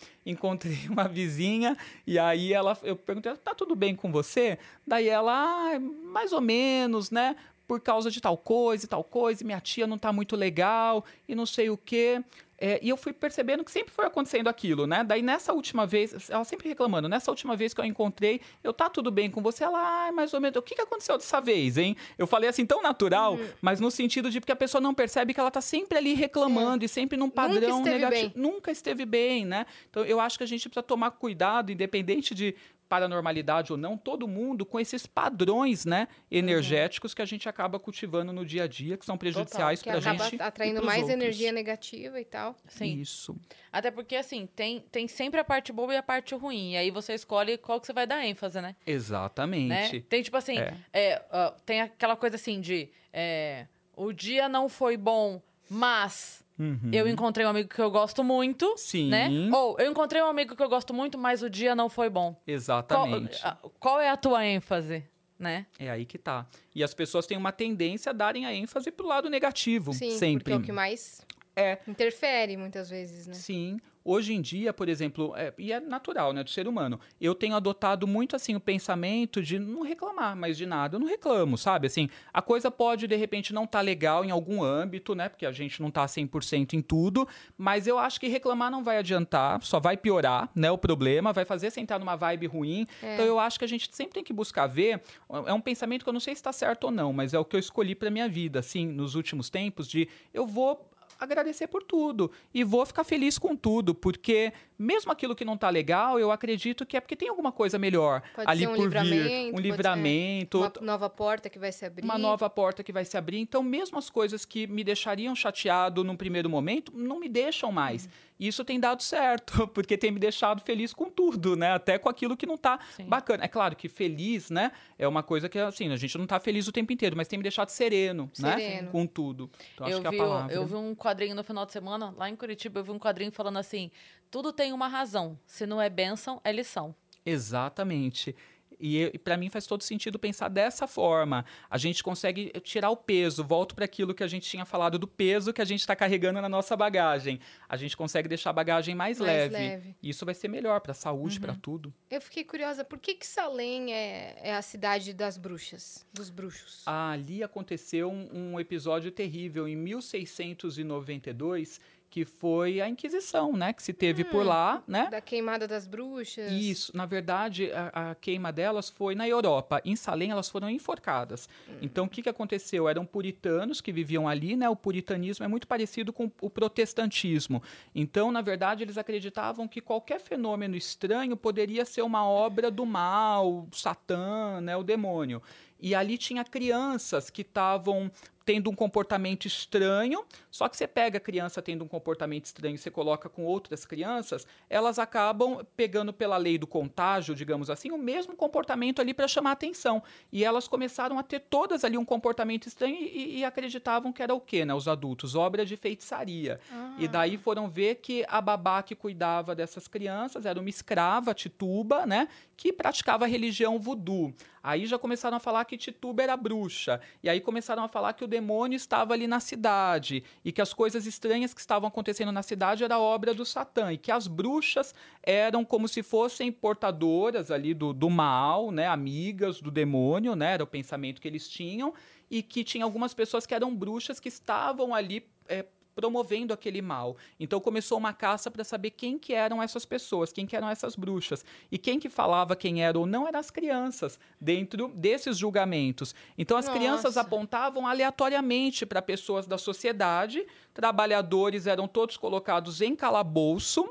encontrei uma vizinha e aí ela, eu perguntei, tá tudo bem com você? Daí ela, ah, mais ou menos, né? Por causa de tal coisa e tal coisa, minha tia não tá muito legal e não sei o quê. É, e eu fui percebendo que sempre foi acontecendo aquilo, né? Daí nessa última vez, ela sempre reclamando, nessa última vez que eu encontrei, eu tá tudo bem com você? Ela, ah, mais ou menos, o que, que aconteceu dessa vez, hein? Eu falei assim, tão natural, Uhum. mas no sentido de porque a pessoa não percebe que ela tá sempre ali reclamando e sempre num padrão esteve negativo. bem. Nunca esteve bem, né? Então eu acho que a gente precisa tomar cuidado, independente de paranormalidade ou não, todo mundo com esses padrões, né, energéticos que a gente acaba cultivando no dia a dia, que são prejudiciais para a gente. atraindo mais outros. energia negativa e tal. Sim. Isso. Até porque, assim, tem, tem sempre a parte boa e a parte ruim. E aí você escolhe qual que você vai dar ênfase, né? né? Exatamente. Tem tipo assim, É. é, ó, tem aquela coisa assim de é, o dia não foi bom, mas Uhum. eu encontrei um amigo que eu gosto muito, Sim. né? Ou eu encontrei um amigo que eu gosto muito, mas o dia não foi bom. Qual, Exatamente. a- qual é a tua ênfase, né? É aí que tá. E as pessoas têm uma tendência a darem a ênfase pro lado negativo, Sim, sempre. porque é o que mais É. interfere muitas vezes, né? Sim. Hoje em dia, por exemplo, é- e é natural, né, do ser humano. Eu tenho adotado muito assim o pensamento de não reclamar mais de nada. Eu não reclamo, sabe? Assim, a coisa pode de repente não estar legal em algum âmbito, né? Porque a gente não tá 100% em tudo, mas eu acho que reclamar não vai adiantar, só vai piorar, né, o problema, vai fazer você entrar numa vibe ruim. É. Então eu acho que a gente sempre tem que buscar ver, é um pensamento que eu não sei se está certo ou não, mas é o que eu escolhi para minha vida, assim, nos últimos tempos de eu vou agradecer por tudo e vou ficar feliz com tudo, porque mesmo aquilo que não tá legal, eu acredito que é porque tem alguma coisa melhor Pode ali um por vir, livramento, um livramento, Uma nova porta que vai se abrir. uma nova porta que vai se abrir. Então, mesmo as coisas que me deixariam chateado num primeiro momento, não me deixam mais. E isso tem dado certo, porque tem me deixado feliz com tudo, né? Até com aquilo que não tá Sim. bacana. É claro que feliz, né? É uma coisa que, assim, a gente não tá feliz o tempo inteiro, mas tem me deixado sereno, né? Sereno. Com tudo. Então, acho eu, que é vi, a o- palavra. eu vi um quadrinho no final de semana, lá em Curitiba, eu vi um quadrinho falando assim: tudo tem uma razão. Se não é bênção, é lição. Exatamente. E, para mim faz todo sentido pensar dessa forma. A gente consegue tirar o peso, volto para aquilo que a gente tinha falado do peso que a gente está carregando na nossa bagagem. A gente consegue deixar a bagagem mais, Mais leve. leve. E isso vai ser melhor para a saúde, Uhum. para tudo. Eu fiquei curiosa, por que que Salem é, é a cidade das bruxas, dos bruxos? Ali aconteceu um, um episódio terrível em 1692, que foi a Inquisição, né? Que se teve Hum. por lá, né? Da queimada das bruxas? Isso, na verdade, a, a queima delas foi na Europa. Em Salem, elas foram enforcadas. Então, o que, que aconteceu? Eram puritanos que viviam ali, né? O puritanismo é muito parecido com o protestantismo. Então, na verdade, eles acreditavam que qualquer fenômeno estranho poderia ser uma obra do mal, Satã, né? O demônio. E ali tinha crianças que estavam tendo um comportamento estranho, só que você pega a criança tendo um comportamento estranho e você coloca com outras crianças, elas acabam pegando pela lei do contágio, digamos assim, o mesmo comportamento ali para chamar atenção. E elas começaram a ter todas ali um comportamento estranho e, e acreditavam que era o quê, né? Os adultos, obra de feitiçaria. Ah. E daí foram ver que a babá que cuidava dessas crianças era uma escrava, Tituba, né? Que praticava a religião voodoo. Aí já começaram a falar que Tituba era bruxa. E aí começaram a falar que o demônio estava ali na cidade. E que as coisas estranhas que estavam acontecendo na cidade era obra do Satã. E que as bruxas eram como se fossem portadoras ali do, do mal, né? Amigas do demônio, né? Era o pensamento que eles tinham. E que tinha algumas pessoas que eram bruxas que estavam ali. é, promovendo aquele mal. Então começou uma caça para saber quem que eram essas pessoas, quem que eram essas bruxas. E quem que falava quem era ou não eram as crianças dentro desses julgamentos. Então as crianças Nossa. apontavam aleatoriamente para pessoas da sociedade, trabalhadores eram todos colocados em calabouço,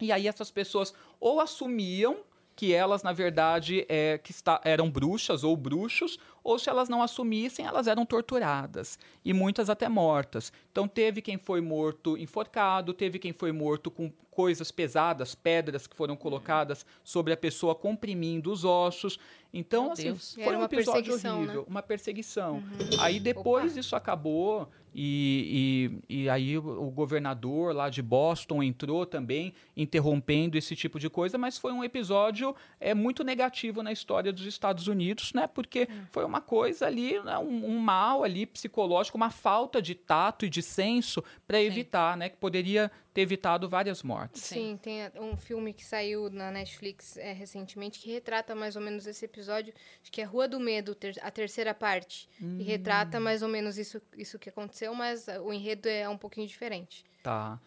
e aí essas pessoas ou assumiam que elas, na verdade, é, que está, eram bruxas ou bruxos, ou se elas não assumissem, elas eram torturadas. E muitas até mortas. Então teve quem foi morto enforcado, teve quem foi morto com coisas pesadas, pedras que foram colocadas sobre a pessoa, comprimindo os ossos. Então, Meu assim, Deus. foi Era um episódio né? horrível, uma perseguição. Aí depois isso acabou e, e, e aí o, governador lá de Boston entrou também interrompendo esse tipo de coisa, mas foi um episódio é, muito negativo na história dos Estados Unidos, né? Porque foi uma coisa ali, né, um, um mal ali psicológico, uma falta de tato e de senso para evitar, né? Que poderia ter evitado várias mortes. Sim, tem a- um filme que saiu na Netflix é, recentemente que retrata mais ou menos esse episódio, acho que é Rua do Medo, ter- a terceira parte. E retrata mais ou menos isso, isso que aconteceu, mas o enredo é um pouquinho diferente. Tá.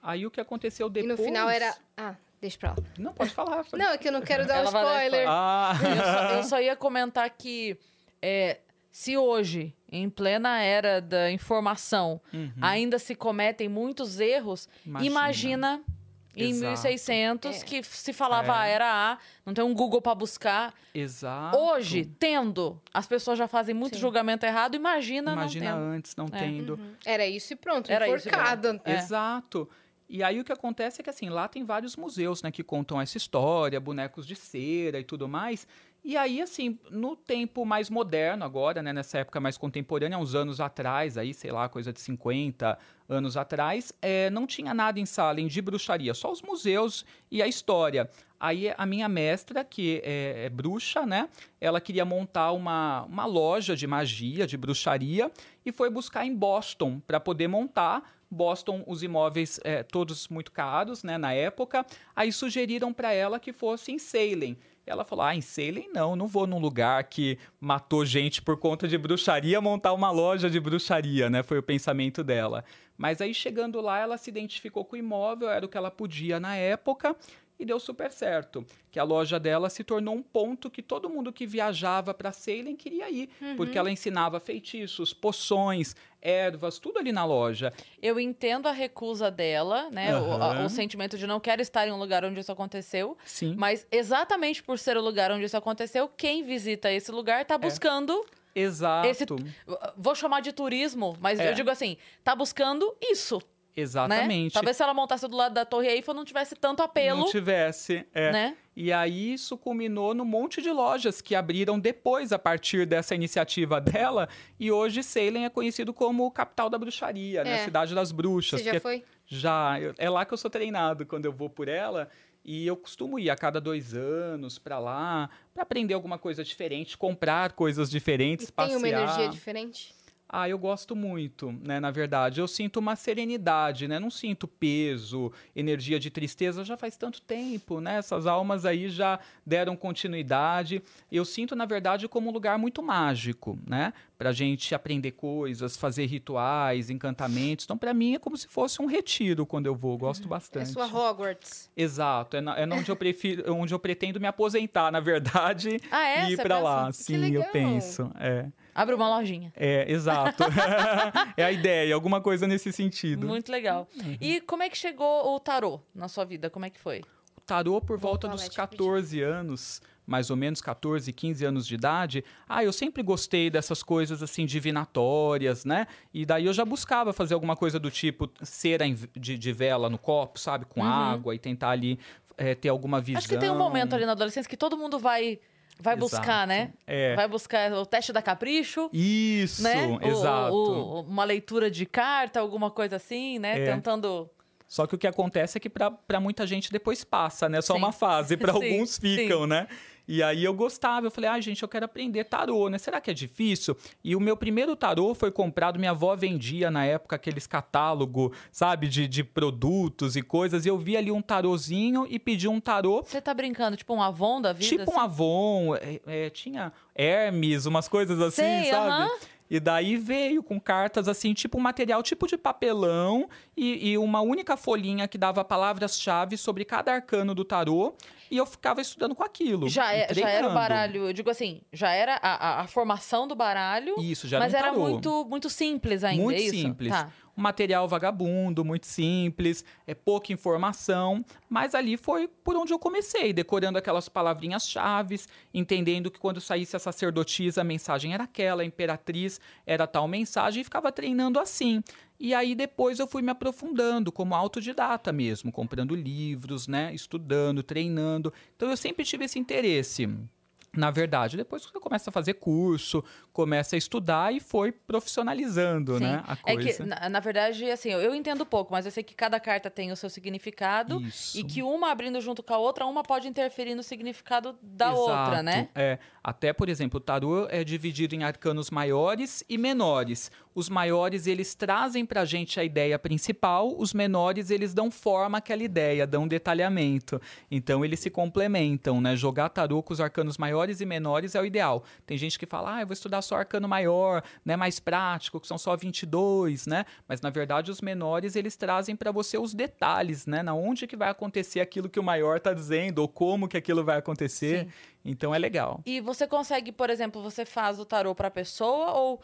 Aí o que aconteceu depois? E no final era. Ah, deixa pra lá. Não pode falar. Não, é que eu não quero dar um spoiler. Ah. Eu só, eu só ia comentar que é, se hoje, em plena era da informação, Uhum. ainda se cometem muitos erros, Imagina. imagina, em Exato. 1600 É. que se falava É. era A, não tem um Google pra buscar. Exato. Hoje, tendo, as pessoas já fazem muito Sim. julgamento errado, imagina, Imagina não tendo. antes não É. tendo. Era isso e pronto, Era isso e enforcada. É. Exato. E aí o que acontece é que assim, lá tem vários museus, né, que contam essa história, bonecos de cera e tudo mais. E aí, assim, no tempo mais moderno agora, né, nessa época mais contemporânea, uns anos atrás, aí, sei lá, coisa de 50 anos atrás, é, não tinha nada em Salem de bruxaria, só os museus e a história. Aí a minha mestra, que é, é bruxa, né, ela queria montar uma, uma loja de magia, de bruxaria, e foi buscar em Boston para poder montar. Boston, os imóveis é, todos muito caros, né, na época. Aí sugeriram para ela que fosse em Salem. Ela falou: Ah, em Salem não, não vou num lugar que matou gente por conta de bruxaria montar uma loja de bruxaria, né? Foi o pensamento dela. Mas aí chegando lá, ela se identificou com o imóvel, era o que ela podia na época e deu super certo. Que a loja dela se tornou um ponto que todo mundo que viajava para Salem queria ir, porque ela ensinava feitiços, poções, ervas, tudo ali na loja. Eu entendo a recusa dela, né? O, a- o sentimento de não quero estar em um lugar onde isso aconteceu. Sim. Mas exatamente por ser o lugar onde isso aconteceu, quem visita esse lugar É. tá buscando. Exato. Esse- Vou chamar de turismo, mas É. eu digo assim, tá buscando isso. Né? Exatamente. Talvez se ela montasse do lado da Torre Eiffel não tivesse tanto apelo, Não tivesse. É. né? E aí isso culminou num monte de lojas que abriram depois a partir dessa iniciativa dela. E hoje Salem é conhecido como capital da bruxaria, né? É. Cidade das bruxas. Você já foi? Já. É lá que eu sou treinado quando eu vou por ela. E eu costumo ir a cada dois anos pra lá, pra aprender alguma coisa diferente, comprar coisas diferentes, E passear. tem uma energia diferente? Ah, eu gosto muito, né? Na verdade, eu sinto uma serenidade, né? Não sinto peso, energia de tristeza. Já faz tanto tempo, né? Essas almas aí já deram continuidade. Eu sinto, na verdade, como um lugar muito mágico, né? Pra gente aprender coisas, fazer rituais, encantamentos. Então, pra mim, é como se fosse um retiro quando eu vou. Eu Gosto É bastante. sua Hogwarts. Exato. É, na- é onde eu prefiro, onde eu pretendo me aposentar, na verdade, Ah, é? e ir pra pensa? lá. Sim, eu penso. É. Abre uma lojinha. É, exato. é a ideia, alguma coisa nesse sentido. Muito legal. Uhum. E como é que chegou o tarô na sua vida? Como é que foi? O tarô, por volta dos Leti 14 anos, mais ou menos 14, 15 anos de idade, ah, eu sempre gostei dessas coisas assim divinatórias, né? E daí eu já buscava fazer alguma coisa do tipo cera de, de vela no copo, sabe? Com água e tentar ali eh, ter alguma visão. Uhum. Acho que tem um momento ali na adolescência que todo mundo vai, vai buscar, Exato. né? É. Vai buscar o teste da capricho. Isso, né? O- exato. o- uma leitura de carta, alguma coisa assim, né? É. Tentando. Só que o que acontece é que pra muita gente depois passa, né? Só Sim. uma fase, pra Sim, alguns ficam, né? E aí eu gostava, eu falei, ah, gente, eu quero aprender tarô, né? Será que é difícil? E o meu primeiro tarô foi comprado, minha avó vendia na época aqueles catálogo, sabe, de, de produtos e coisas, e eu vi ali um tarozinho e pedi um tarô. Você tá brincando, tipo um Avon da vida? Tipo um assim? Avon, é, é, tinha Hermes, umas coisas assim, Sei, sabe? aham. E daí veio com cartas assim, tipo um material tipo de papelão e, e uma única folhinha que dava palavras-chave sobre cada arcano do tarô. E eu ficava estudando com aquilo. Já, é- já era o baralho, eu digo assim, já era a, a- a formação do baralho, Isso, já era mas um era muito, muito simples ainda, Muito é simples. Tá. Um material vagabundo, muito simples, é pouca informação, mas ali foi por onde eu comecei, decorando aquelas palavrinhas chaves, entendendo que quando saísse a sacerdotisa, a mensagem era aquela, a imperatriz era tal mensagem, e ficava treinando assim. E aí depois eu fui me aprofundando como autodidata mesmo, comprando livros, né, estudando, treinando. Então eu sempre tive esse interesse. Na verdade, depois você começa a fazer curso, começa a estudar e foi profissionalizando, Sim. né, a É coisa. que, na, na verdade, assim, eu, entendo pouco, mas eu sei que cada carta tem o seu significado Isso. e que uma abrindo junto com a outra, uma pode interferir no significado da outra, Exato. né? É, até, por exemplo, o tarô é dividido em arcanos maiores e menores. Os maiores, eles trazem pra gente a ideia principal, os menores, eles dão forma àquela ideia, dão detalhamento. Então, eles se complementam, né? Jogar tarô com os arcanos maiores e menores é o ideal. Tem gente que fala, ah, eu vou estudar só arcano maior, né? Mais prático, que são só 22, né? Mas, na verdade, os menores, eles trazem pra você os detalhes, né? Na onde que vai acontecer aquilo que o maior tá dizendo, ou como que aquilo vai acontecer. Sim. Então, é legal. E você consegue, por exemplo, você faz o tarô pra pessoa ou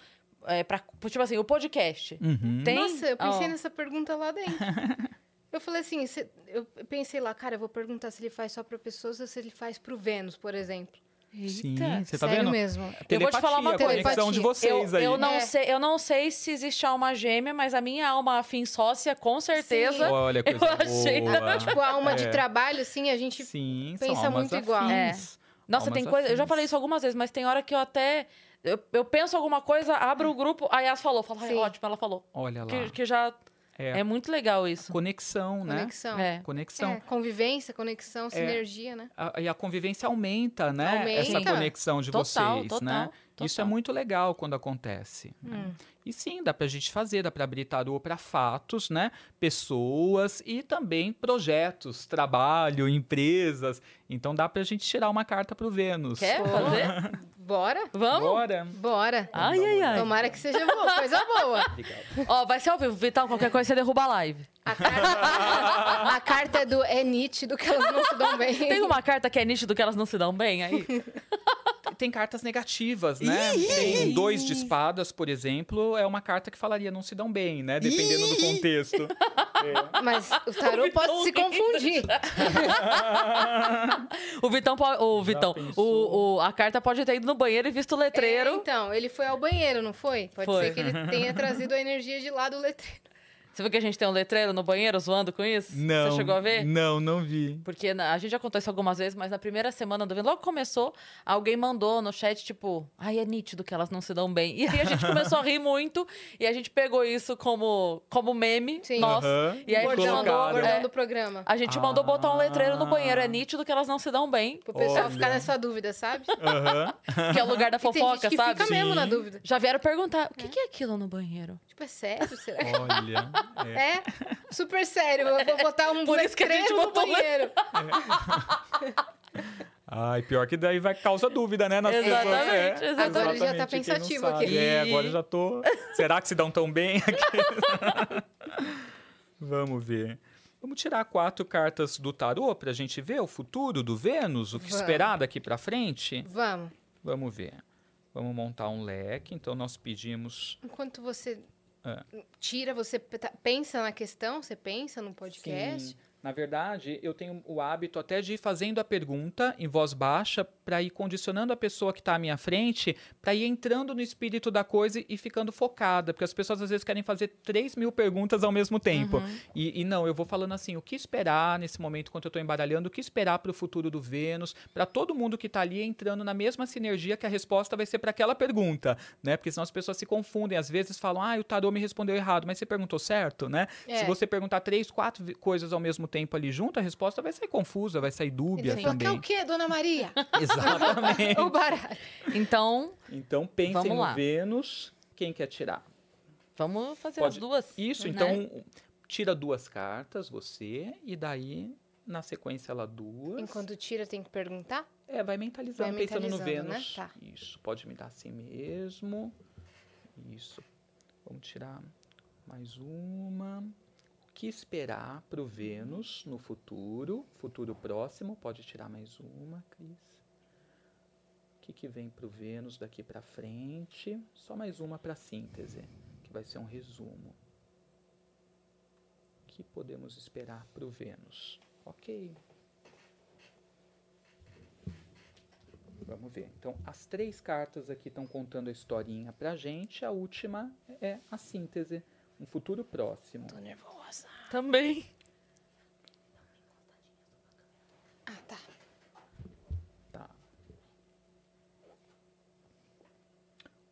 é, pra, tipo assim, o podcast? Uhum. Tem? Nossa, eu pensei Ó. nessa pergunta lá dentro. Eu falei assim, cê- eu pensei lá, cara, eu vou perguntar se ele faz só pra pessoas ou se ele faz pro Vênus, por exemplo. Sim, Eita. você tá Sério vendo? mesmo. Eu vou te falar uma Telepatia, coisa. de Telepatia. vocês eu, aí. eu não É. sei, eu não sei se existe alma gêmea, mas a minha alma afim sócia, com certeza. Olha, Eu coisa achei- boa. Tipo, a alma É. de trabalho, assim, a gente Sim, pensa muito igual. afins. Nossa, Almas tem coisa. Eu já afins. falei isso algumas vezes, mas tem hora que eu até. Eu, eu penso alguma coisa, abro o grupo, aí a Yas falou. Fala, Sim. ótimo, ela falou. Olha lá. Que, que já. É, É muito legal isso. conexão, né? conexão. É. Conexão. É, convivência, conexão, sinergia, né? A- e a convivência aumenta, né? Aumenta. Essa conexão de Total, vocês, total, né? Isso é total. muito legal quando acontece. né? E sim, dá pra gente fazer, dá pra abrir tarô para fatos, né? Pessoas e também projetos, trabalho, empresas. Então dá pra gente tirar uma carta pro Vênus. Quer fazer? Bora? Vamos? Bora. Bora. Ai, ai, ai. Tomara que seja boa, coisa boa. Obrigado. Ó, vai ser ao vivo. Vital, qualquer coisa você derruba a live. A carta, a carta é do é nítido que elas não se dão bem. Tem uma carta que é nítido que elas não se dão bem aí? Tem cartas negativas, né? Tem dois de espadas, por exemplo, é uma carta que falaria não se dão bem, né? Dependendo do contexto. Mas o tarô pode se confundir. o Vitão pode. O Vitão. O, o- a carta pode ter ido no banheiro e visto o É, letreiro. então, ele foi ao banheiro, não foi? Pode Foi. ser que ele tenha trazido a energia de lá do letreiro. Você viu que a gente tem um letreiro no banheiro zoando com isso? Não. Você chegou a ver? Não, não vi. Porque na- a gente já contou isso algumas vezes, mas na primeira semana do evento, logo que começou, alguém mandou no chat, tipo, ai, é nítido que elas não se dão bem. E aí a gente começou a rir muito e a gente pegou isso como, como meme Sim. nosso. Aham. E aí a gente mandou. Bordão é, do programa. a gente mandou botar um letreiro no banheiro. É Ah. nítido que elas não se dão bem. Pro pessoal Olha. ficar nessa dúvida, sabe? Aham. Que é o lugar da E tem fofoca, gente que sabe? fica mesmo na Sim. dúvida. Já vieram perguntar: o que, que é aquilo no banheiro? Tipo, é sério? Será? Olha. é. É, super sério. Eu vou botar um Por isso que a gente no botou banheiro. Ai, pior que daí vai causa dúvida, né? Nas Exatamente, pessoas. É, exatamente. Agora ele já tá pensativo aqui. É, agora eu já tô. Será que se dão tão bem aqui? Vamos ver. Vamos tirar quatro cartas do tarô pra gente ver o futuro do Vênus, o que Vamos. esperar daqui pra frente. Vamos. Vamos ver. Vamos montar um leque. Então nós pedimos. Enquanto você É. tira, você tá- pensa na questão, você pensa no podcast. Sim. Na verdade, eu tenho o hábito até de ir fazendo a pergunta em voz baixa para ir condicionando a pessoa que está à minha frente para ir entrando no espírito da coisa e ficando focada. Porque as pessoas às vezes querem fazer 3 mil perguntas ao mesmo tempo. E, e não, eu vou falando assim: o que esperar nesse momento quando eu estou embaralhando, o que esperar para o futuro do Vênus, para todo mundo que está ali entrando na mesma sinergia que a resposta vai ser para aquela pergunta, né? Porque senão as pessoas se confundem. Às vezes falam, ah, o tarô me respondeu errado, mas você perguntou certo, né? É. Se você perguntar três, quatro coisas ao mesmo tempo ali junto, a resposta vai sair confusa, vai sair Ele dúbia falou, quer também. o quê, dona Maria? Exatamente. o baralho. Então, Então pensem Vamos no lá. Vênus. Quem quer tirar? vamos fazer Pode- as duas. Isso, né? então tira duas cartas, você, e daí, na sequência, ela duas. Enquanto tira, tem que perguntar? É, vai mentalizando, Vai pensando no mentalizando, né? Vênus. Tá. Isso, pode me dar assim mesmo. Isso. Vamos tirar mais uma. Que esperar para o Vênus no futuro? Futuro próximo, pode tirar mais uma, Cris. O que, que vem para o Vênus daqui para frente? Só mais uma para síntese, que vai ser um resumo. O que podemos esperar para o Vênus? Ok. Vamos ver. Então, as três cartas aqui estão contando a historinha pra gente. A última é a síntese, um futuro próximo. Tô nervosa. Também. Ah, tá. Tá.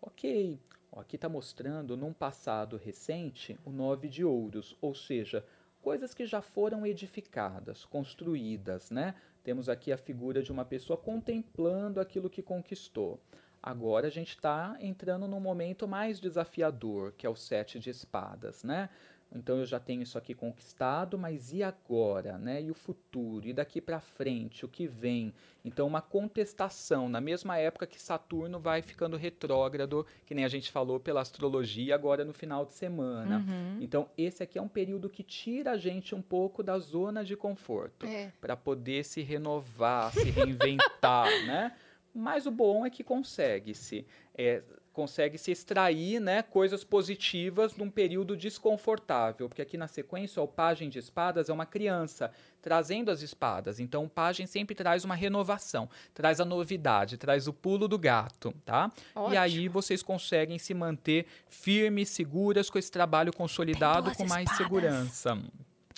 Ok. Ó, aqui está mostrando, num passado recente, o nove de ouros, ou seja, coisas que já foram edificadas, construídas, né? Temos aqui a figura de uma pessoa contemplando aquilo que conquistou. Agora a gente está entrando num momento mais desafiador, que é o sete de espadas, né? Então eu já tenho isso aqui conquistado, mas e agora, né? E o futuro? E daqui para frente, o que vem? Então uma contestação na mesma época que Saturno vai ficando retrógrado, que nem a gente falou pela astrologia agora no final de semana. Uhum. Então esse aqui é um período que tira a gente um pouco da zona de conforto É. para poder se renovar, se reinventar, né? Mas o bom é que consegue-se. É, consegue se extrair, né, coisas positivas num período desconfortável, porque aqui na sequência o pajem de espadas é uma criança trazendo as espadas. Então o pajem sempre traz uma renovação, traz a novidade, traz o pulo do gato, tá? E aí Ótimo. vocês conseguem se manter firmes, seguras com esse trabalho consolidado com mais espadas. segurança.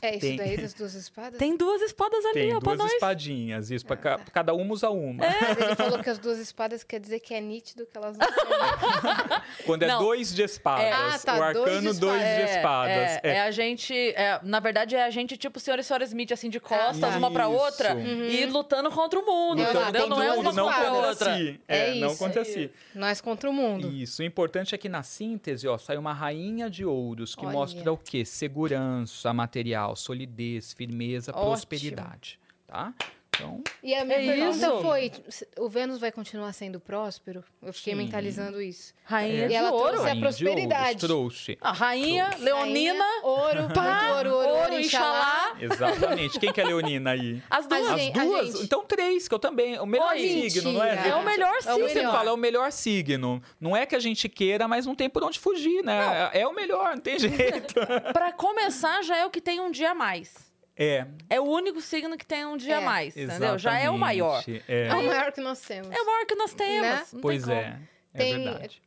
É isso Tem. daí das duas espadas? Tem duas espadas ali, Tem ó, pra duas nós. espadinhas, isso, pra Ah, ca- tá. cada uma usa uma. Mas ele falou que as duas espadas quer dizer que é nítido que elas não são. Quando é Não. dois de espadas, É. Ah, tá, o dois de arcano dois de É, espadas. É, É. é a gente. é, na verdade, é a gente, tipo, o senhor e senhora Smith, assim, de costas, tá. uma pra outra, Isso. e lutando contra o mundo, Então, entendeu? tem Não é uma não contra a contra outra. si. É É, não isso. contra si. Nós contra o mundo. Isso. O importante é que na síntese, ó, sai uma rainha de ouros que Olha. mostra o quê? Segurança material, solidez, firmeza, Ótimo. prosperidade, tá? Então, E a minha É pergunta isso. foi: se- o Vênus vai continuar sendo próspero? Eu fiquei Sim. mentalizando isso. Rainha É. de E ela ouro. trouxe a prosperidade. trouxe. A rainha, Leonina, Rainha, ouro, pá, ouro, ouro, ouro, Inxalá. Exatamente. Quem que é Leonina aí? As duas. As duas? gente. Então três, que eu também. O melhor Oi, signo, não é? É o melhor É o signo. Você fala, é o melhor signo. Não é que a gente queira, mas não tem por onde fugir, né? É o melhor, não tem jeito. Pra começar, já é o que tem um dia a mais. É. É o único signo que tem um dia É, a mais, entendeu? Já é o maior. É. É o maior que nós temos. É o maior que nós temos. Né? não tem Pois como. é. É Tem, verdade.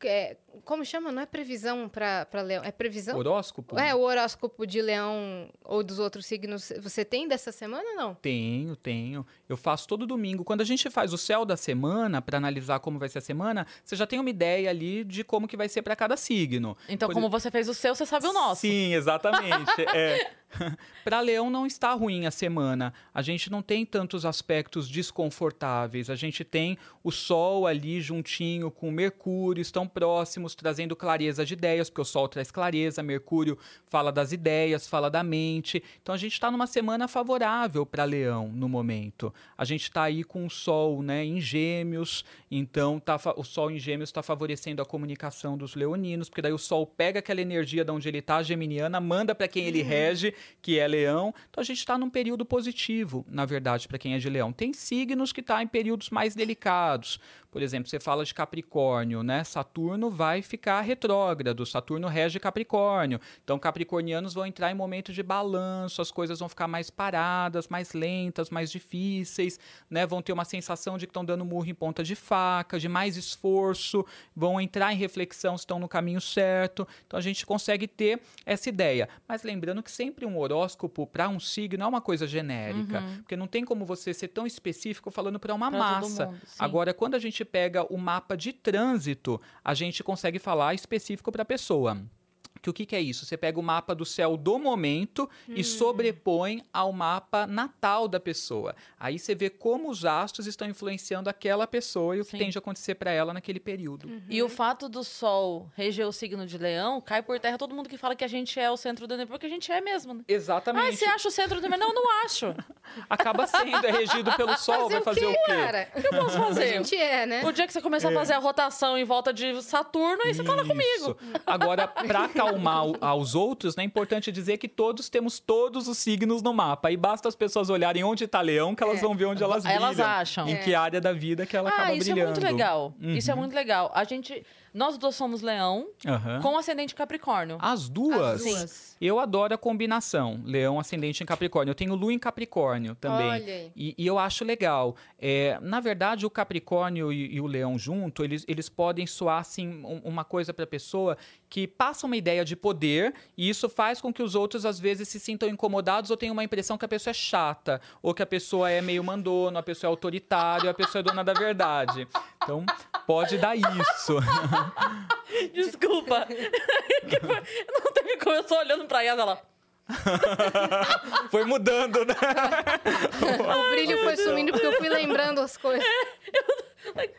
É, como chama? Não é previsão para leão, é previsão? Horóscopo? É, o horóscopo de leão ou dos outros signos, você tem dessa semana ou não? Tenho, tenho. Eu faço todo domingo. Quando a gente faz o céu da semana, para analisar como vai ser a semana, você já tem uma ideia ali de como que vai ser para cada signo. Então, Por- como você fez o seu, você sabe o nosso. Sim, exatamente. é. Para Leão não está ruim a semana. A gente não tem tantos aspectos desconfortáveis. A gente tem o Sol ali juntinho com o Mercúrio, estão próximos, trazendo clareza de ideias, porque o Sol traz clareza, Mercúrio fala das ideias, fala da mente. Então a gente está numa semana favorável para Leão no momento. A gente está aí com o Sol né, em Gêmeos, então tá, o Sol em Gêmeos está favorecendo a comunicação dos leoninos, porque daí o Sol pega aquela energia de onde ele está, geminiana, manda para quem ele rege, que é Leão. Então a gente está num período positivo, na verdade, para quem é de Leão. Tem signos que tá em períodos mais delicados. Por exemplo, você fala de Capricórnio, né? Saturno vai ficar retrógrado, Saturno rege Capricórnio. Então, capricornianos vão entrar em momentos de balanço, as coisas vão ficar mais paradas, mais lentas, mais difíceis, né? Vão ter uma sensação de que estão dando murro em ponta de faca, de mais esforço, vão entrar em reflexão se estão no caminho certo. Então, a gente consegue ter essa ideia. Mas lembrando que sempre um horóscopo para um signo é uma coisa genérica, porque não tem como você ser tão específico falando para uma Pra massa. mundo. Agora, quando a gente pega o mapa de trânsito, a gente consegue falar específico para a pessoa. Que o que, que é isso? Você pega o mapa do céu do momento e sobrepõe ao mapa natal da pessoa. Aí você vê como os astros estão influenciando aquela pessoa e o que Sim. tem de acontecer para ela naquele período. E o fato do Sol reger o signo de Leão cai por terra todo mundo que fala que a gente é o centro do universo, porque a gente é mesmo, né? Ah, Exatamente. você acha o centro do universo? Não, não acho. Acaba sendo, é regido pelo Sol, vai fazer o quê? cara? O que eu posso A fazer? gente é, né? O dia que você começar a fazer a rotação em volta de Saturno, aí você fala comigo. Isso. Agora, para acalmar o- aos outros, né, é importante dizer que todos temos todos os signos no mapa. E basta as pessoas olharem onde está Leão, que elas É. vão ver onde elas brilham. Elas acham. Em que área da vida que ela Ah, acaba isso brilhando. é muito legal. Isso é Uhum. muito legal. A gente. Nós dois somos leão Aham. com ascendente Capricórnio. As duas? As duas. Eu adoro a combinação. Leão ascendente em Capricórnio. Eu tenho Lua em Capricórnio também. Olha aí. E, e eu acho legal. É, na verdade, o Capricórnio e, e o Leão junto, eles, eles podem soar assim, um- uma coisa para a pessoa que passa uma ideia de poder e isso faz com que os outros às vezes se sintam incomodados ou tenham uma impressão que a pessoa é chata, ou que a pessoa é meio mandona, a pessoa é autoritária, a pessoa é dona da verdade. Então, pode dar isso. Desculpa. Não teve como, eu só olhando pra Yas, ela. Foi mudando, né? O brilho foi sumindo porque eu fui lembrando as coisas.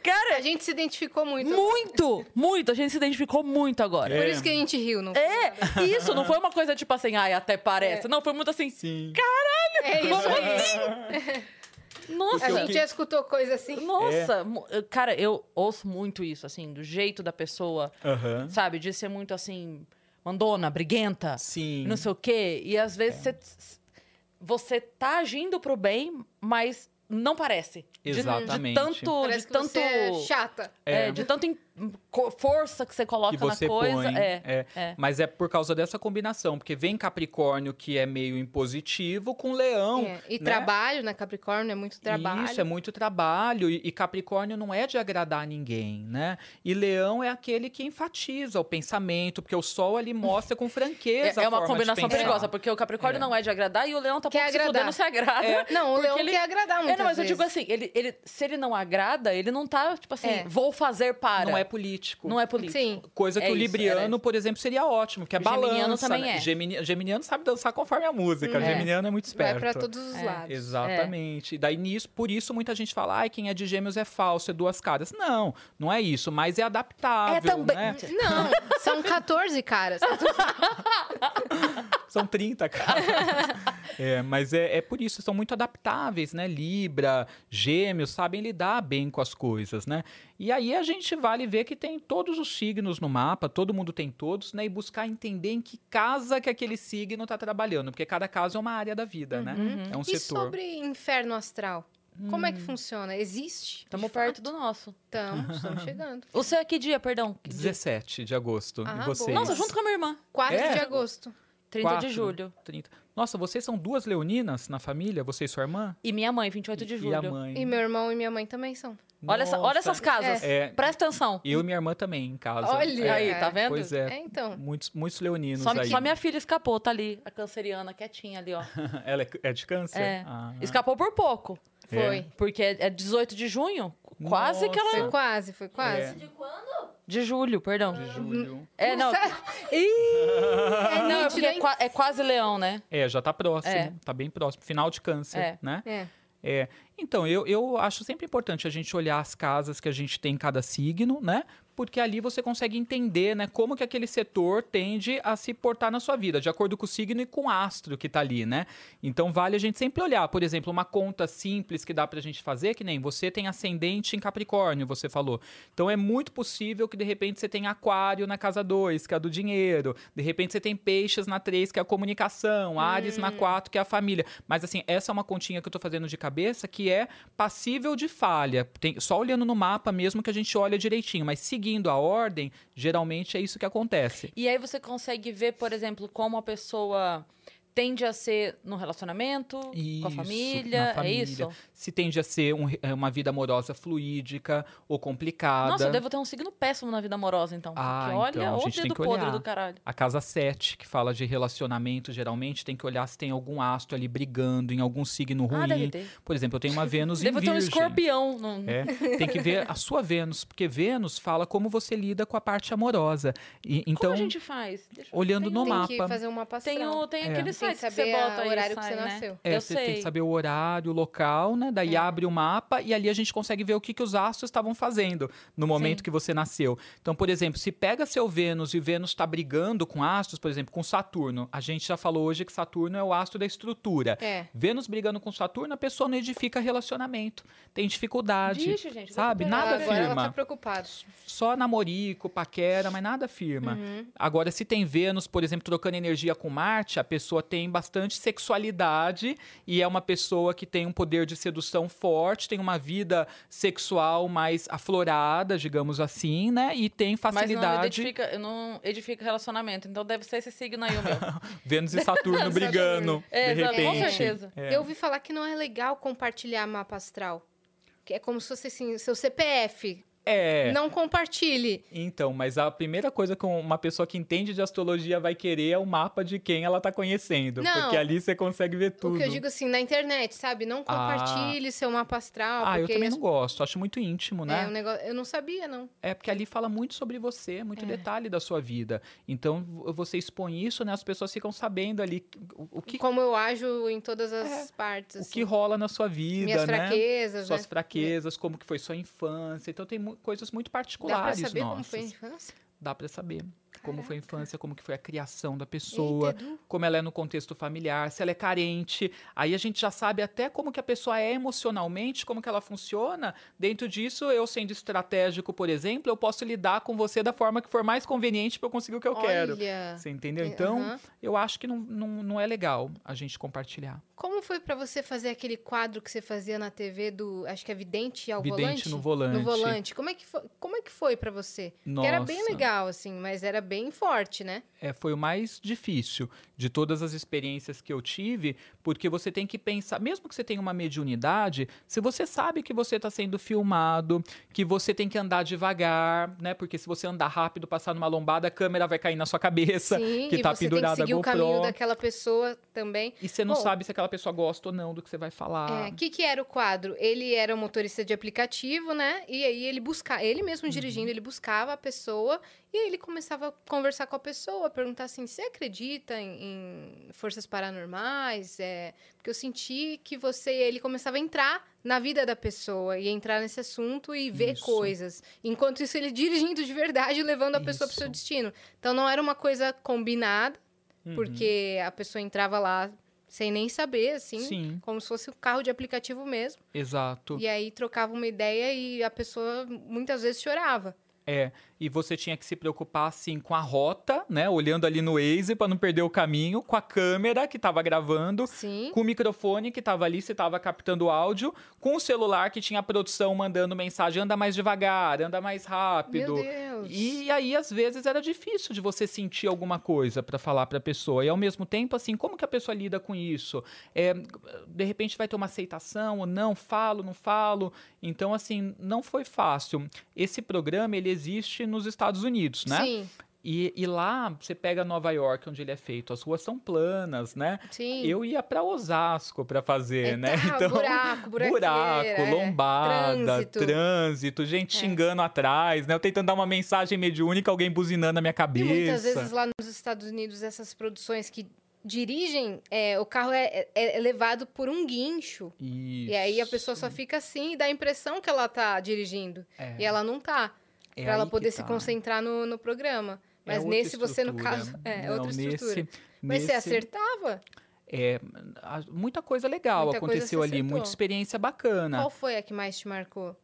Cara, A gente se identificou muito. muito, muito. A gente se identificou muito agora. Por É. isso que a gente riu, não É, isso, não foi uma coisa tipo assim, ai, até parece. Não, foi muito assim. Sim. É isso Como aí. Nossa, A gente já escutou coisa assim. nossa. mu- Cara, eu ouço muito isso, assim, do jeito da pessoa, sabe? De ser muito assim, mandona, briguenta, Sim. não sei o quê. E às vezes você, você tá agindo pro bem, mas não parece. De- Exatamente. De, tanto. Parece de que tanto você é chata. é, É. de tanto força que você coloca que você na coisa. põe. É, é. Mas é por causa dessa combinação, porque vem Capricórnio que é meio impositivo com Leão. É, E né? trabalho, né? Capricórnio é muito trabalho. Isso, é muito trabalho. E, e Capricórnio não é de agradar ninguém, né? E Leão é aquele que enfatiza o pensamento, porque o Sol ali mostra com É, franqueza. é a uma combinação perigosa, porque o Capricórnio É. não é de agradar e o Leão tá Quer pouco se agradar. fudendo se agrada. Não, o leão ele- quer agradar muito. É, não, mas eu digo assim, ele, ele, se ele não agrada, ele não tá, tipo assim, É. vou fazer para. Não é político. Não é político. Sim. Coisa que É o libriano, era por exemplo, seria ótimo, que é O geminiano balança. também né? é. Gemini- geminiano sabe dançar conforme a música. É. Geminiano é muito Vai esperto. pra todos os É. lados. Exatamente. E daí nisso, por isso muita gente fala, ai, quem é de gêmeos é falso, é duas caras. Não, não é isso, mas é adaptável, É também. né? Não, são 14 caras. São 30 caras. é, mas é, é por isso, são muito adaptáveis, né? Libra, gêmeos, sabem lidar bem com as coisas, né? E aí a gente vale ver que tem todos os signos no mapa, todo mundo tem todos, né? E buscar entender em que casa que aquele signo está trabalhando, porque cada caso é uma área da vida, né? É um e setor. sobre inferno astral? Como é que funciona? Existe? Estamos perto do nosso. Estamos, estamos chegando. O seu é que dia, perdão? Que dia? 17 de agosto. Ah, e vocês? Nossa, junto com a minha irmã. 4 É? de agosto. 30 Quatro, de julho. 30. Nossa, vocês são duas leoninas na família? Você e sua irmã? E minha mãe, 28 de E julho. a mãe? E meu irmão e minha mãe também são. Olha, essa- olha essas casas. É. Presta atenção. Eu e minha irmã também, em casa. Olha É, Aí, tá vendo? Pois é. É, então. Muitos, muitos leoninos Só, aí. só minha filha escapou, tá ali. A canceriana quietinha ali, ó. Ela é- é de câncer? É. Ah. Escapou por pouco. Foi. Porque é é 18 de junho. Quase que ela. Foi quase, foi quase. É. De julho, perdão. De julho. É, não. É Não, é porque é, qua- é quase leão, né? É, já tá próximo. É. Tá bem próximo. Final de câncer, É. né? É. É. Então, eu, eu acho sempre importante a gente olhar as casas que a gente tem em cada signo, né? Porque ali você consegue entender, né, como que aquele setor tende a se portar na sua vida, de acordo com o signo e com o astro que tá ali, né? Então vale a gente sempre olhar, por exemplo, uma conta simples que dá pra gente fazer, que nem você tem ascendente em Capricórnio, você falou. Então é muito possível que de repente você tenha aquário na casa 2, que é a do dinheiro, de repente você tem peixes na 3, que é a comunicação, Ares na 4, que é a família. Mas assim, essa é uma continha que eu tô fazendo de cabeça que é passível de falha. Tem, só olhando no mapa mesmo que a gente olha direitinho, mas seguindo a ordem, geralmente é isso que acontece. E aí você consegue ver, por exemplo, como a pessoa tende a ser no relacionamento, com a Isso, família. na família. É isso? Se tende a ser um- é, uma vida amorosa fluídica ou complicada. Nossa, eu devo ter um signo péssimo na vida amorosa, então. Ah, porque olha, então, a ô gente tem que podre olhar. do caralho. A casa 7, que fala de relacionamento, geralmente tem que olhar se tem algum astro ali brigando em algum signo ruim. Ah, deve ter. Por exemplo, eu tenho uma Vênus em Devo ter um Virgem. escorpião. No... É, tem que ver a sua Vênus, porque Vênus fala como você lida com a parte amorosa. E, Como então, a gente faz? Eu- olhando Tem no um- Tem mapa. que fazer uma passada. Tem, o, tem É. aquele Tem que que, saber você bota a- o horário que você né? nasceu. É, eu você sei. tem que saber o horário, o local, né? Daí É. abre o mapa e ali a gente consegue ver o que, que os astros estavam fazendo no momento Sim. que você nasceu. Então, por exemplo, se pega seu Vênus e Vênus está brigando com astros, por exemplo, com Saturno. A gente já falou hoje que Saturno é o astro da estrutura. É. Vênus brigando com Saturno, a pessoa não edifica relacionamento. Tem dificuldade. Vixe, gente, sabe? Nada Agora ela firma. tá preocupada. Só namorico, paquera, mas nada firma. Uhum. Agora, se tem Vênus, por exemplo, trocando energia com Marte, a pessoa tem bastante sexualidade e é uma pessoa que tem um poder de sedução forte, tem uma vida sexual mais aflorada, digamos assim, né? E tem Mas não facilidade. edifica, não edifica relacionamento. Então deve ser esse signo aí o meu. Vênus e Saturno brigando, É, de não, com repente. certeza. É. Eu ouvi falar que não é legal compartilhar mapa astral. Que é como se fosse assim, seu CPF. É. Não compartilhe. Então, mas a primeira coisa que uma pessoa que entende de astrologia vai querer é o mapa de quem ela tá conhecendo. Não. Porque ali você consegue ver tudo. O que eu digo assim, na internet, sabe? Não compartilhe seu mapa astral. Ah, eu também as- não gosto. Acho muito íntimo, né? É, um negócio... Eu não sabia, não. É porque ali fala muito sobre você, muito detalhe da sua vida. Então, vo- você expõe isso, né? As pessoas ficam sabendo ali o, o que, Como eu ajo em todas as É, partes. o assim. que rola na sua vida, Minhas né? fraquezas, Suas né? fraquezas, como que foi sua infância. Então, tem mu- coisas muito Dá pra particulares saber nossas. como foi a infância? Dá pra saber como foi a infância, como que foi a criação da pessoa, Eita, como ela é no contexto familiar, se ela é carente. Aí a gente já sabe até como que a pessoa é emocionalmente, como que ela funciona. Dentro disso, eu sendo estratégico, por exemplo, eu posso lidar com você da forma que for mais conveniente para eu conseguir o que eu quero. Olha. Você entendeu? É, Então, aham. eu acho que não, não, não é legal a gente compartilhar. Como foi pra você fazer aquele quadro que você fazia na TV do, acho que é Vidente ao Vidente volante? no volante. No volante. Como é que foi, como é que foi para você? Que era bem Nossa. legal assim, mas era bem forte, né? É, foi o mais difícil de todas as experiências que eu tive, porque você tem que pensar, mesmo que você tenha uma mediunidade, se você sabe que você está sendo filmado, que você tem que andar devagar, né? Porque se você andar rápido, passar numa lombada, a câmera vai cair na sua cabeça, Sim, que e tá você tem que pendurada seguir o caminho daquela pessoa também. E você não Bom, sabe se aquela pessoa gosta ou não do que você vai falar. É, o que, que era o quadro? Ele era um motorista de aplicativo, né? E aí ele buscava, ele mesmo Uhum. dirigindo, ele buscava a pessoa e aí ele começava a conversar com a pessoa, perguntar assim: você acredita em, em forças paranormais? É, porque eu senti que você. Ele começava a entrar na vida da pessoa e entrar nesse assunto e ver Isso. coisas. Enquanto isso, ele dirigindo de verdade, levando a pessoa para o seu Isso. destino. Então não era uma coisa combinada, Uhum. porque a pessoa entrava lá sem nem saber, assim. Sim, Como se fosse um carro de aplicativo mesmo. exato. E aí trocava uma ideia e a pessoa muitas vezes chorava. É, e você tinha que se preocupar assim com a rota, né? Olhando ali no Waze para não perder o caminho, com a câmera que estava gravando, Sim. com o microfone que estava ali, você estava captando áudio, com o celular que tinha a produção mandando mensagem, anda mais devagar, anda mais rápido. Meu Deus. E aí, às vezes, era difícil de você sentir alguma coisa para falar para a pessoa. E, ao mesmo tempo, assim, como que a pessoa lida com isso? É, de repente, vai ter uma aceitação ou não? Falo, não falo? Então, assim, não foi fácil. Esse programa, ele existe nos Estados Unidos, né? Sim, E, e lá, você pega Nova York, onde ele é feito, as ruas são planas, né? sim. Eu ia para Osasco para fazer, É, né? tá, buraco, buraqueira, buraco, é. lombada, Trânsito. É. trânsito, gente xingando atrás, né? Eu tentando dar uma mensagem mediúnica, alguém buzinando na minha E cabeça. muitas vezes lá nos Estados Unidos, essas produções que dirigem, é, o carro é, é- é levado por um guincho. E aí a pessoa só fica assim e dá a impressão que ela tá dirigindo. É, E ela não tá. É pra ela poder que se tá. concentrar no, no programa. É Mas outra nesse você, no caso, é Não, outra estrutura. Nesse, Mas você nesse- acertava? É, muita coisa legal Muita coisa aconteceu você ali, muita experiência bacana. Qual foi a que mais te marcou?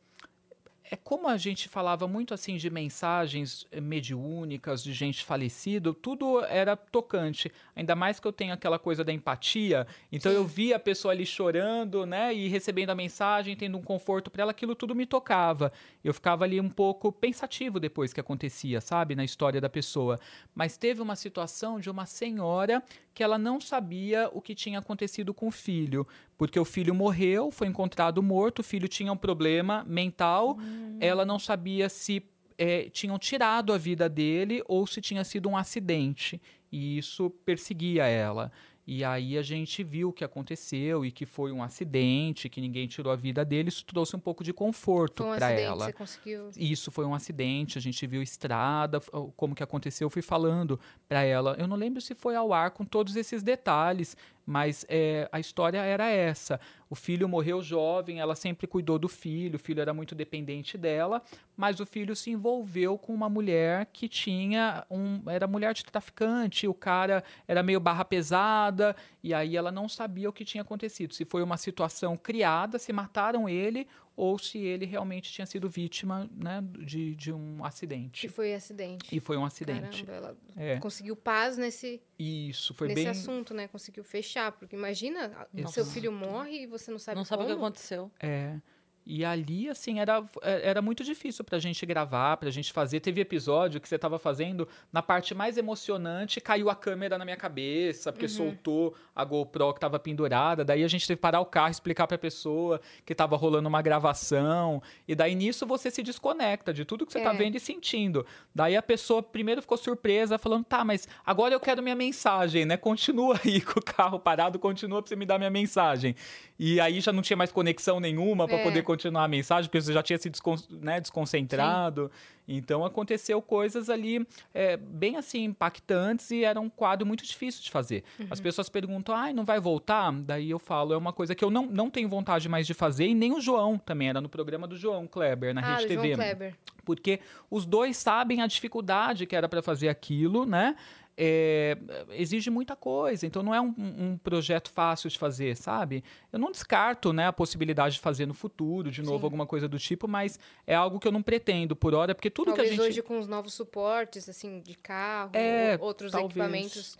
É como a gente falava muito assim de mensagens eh, mediúnicas, de gente falecida, tudo era tocante. Ainda mais que eu tenho aquela coisa da empatia. Então Sim. eu via a pessoa ali chorando, né, e recebendo a mensagem, tendo um conforto para ela, aquilo tudo me tocava. Eu ficava ali um pouco pensativo depois que acontecia, sabe, na história da pessoa. Mas teve uma situação de uma senhora que ela não sabia o que tinha acontecido com o filho, porque o filho morreu, foi encontrado morto, o filho tinha um problema mental, ela não sabia se eh, tinham tirado a vida dele ou se tinha sido um acidente, e isso perseguia ela. E aí a gente viu o que aconteceu e que foi um acidente, que ninguém tirou a vida dele, isso trouxe um pouco de conforto um para ela. você conseguiu... Isso foi um acidente, a gente viu estrada, como que aconteceu, eu fui falando para ela. Eu não lembro se foi ao ar com todos esses detalhes, mas é, a história era essa. O filho morreu jovem, ela sempre cuidou do filho, o filho era muito dependente dela, mas o filho se envolveu com uma mulher que tinha um. Era mulher de traficante, o cara era meio barra pesada, e aí ela não sabia o que tinha acontecido. Se foi uma situação criada, se mataram ele, ou se ele realmente tinha sido vítima né, de, de um Que acidente. foi acidente. E foi um acidente. Caramba, ela É, conseguiu paz nesse, isso, foi nesse bem. assunto, né? Conseguiu fechar. Porque imagina, seu filho morre e você não sabe não sabe o que como. aconteceu. É. E ali, assim, era, é- era muito difícil pra gente gravar, pra gente fazer. Teve episódio que você tava fazendo, na parte mais emocionante, caiu a câmera na minha cabeça, porque soltou a GoPro que tava pendurada. Daí a gente teve que parar o carro, explicar pra pessoa que tava rolando uma gravação. E daí nisso você se desconecta de tudo que você tá É. vendo e sentindo. Daí a pessoa primeiro ficou surpresa, falando: tá, mas agora eu quero minha mensagem, né? Continua aí com o carro parado, continua pra você me dar minha mensagem. E aí já não tinha mais conexão nenhuma para É. poder continuar a mensagem, porque você já tinha se descon né, desconcentrado. Então aconteceu coisas ali é, bem assim impactantes e era um quadro muito difícil de fazer. Uhum. As pessoas perguntam, ai, não vai voltar? Daí eu falo, é uma coisa que eu não, não tenho vontade mais de fazer, e nem o João também, era no programa do João Kleber, na ah, Rede do João TV Kleber. porque os dois sabem a dificuldade que era para fazer aquilo, né? É, exige muita coisa, então não é um, um projeto fácil de fazer, sabe? Eu não descarto né, a possibilidade de fazer no futuro, de novo, Sim. alguma coisa do tipo, mas é algo que eu não pretendo por hora, porque tudo Talvez que a gente. hoje com os novos suportes, assim, de carro, É, ou outros talvez. equipamentos,